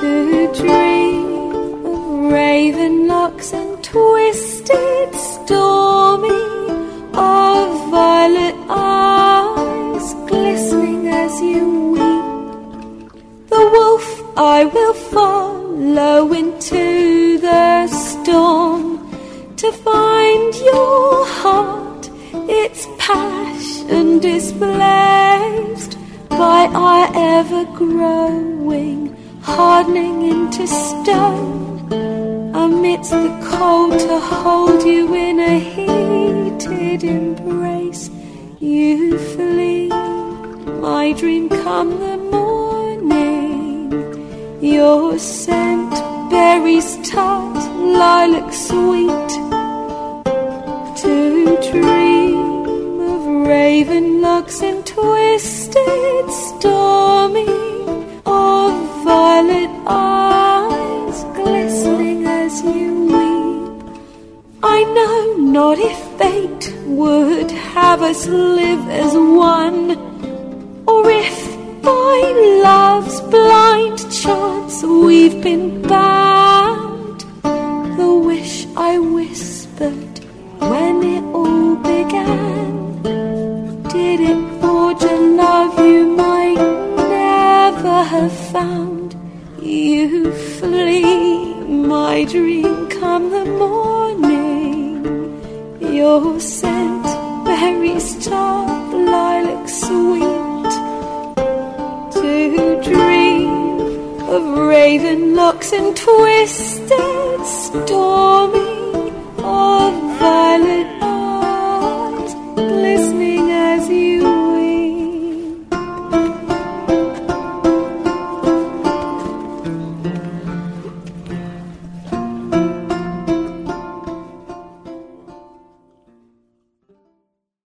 To dream of raven locks and twisted, stormy, of violet eyes glistening as you weep. The wolf I will follow into the storm to find your heart its passion displaced by our ever growing, hardening into stone. Amidst the cold, to hold you in a heated embrace, you flee. My dream come the morning, your scent berries tart, lilac sweet to dream raven locks and twisted, stormy, of violet eyes glistening as you weep. I know not if fate would have us live as one, or if by love's blind chance we've been bound. The wish I whispered when it all began did it forge a love you might never have found? You flee, my dream, come the morning. Your scent, berries top, lilac sweet. To dream of raven locks and twisted, stormy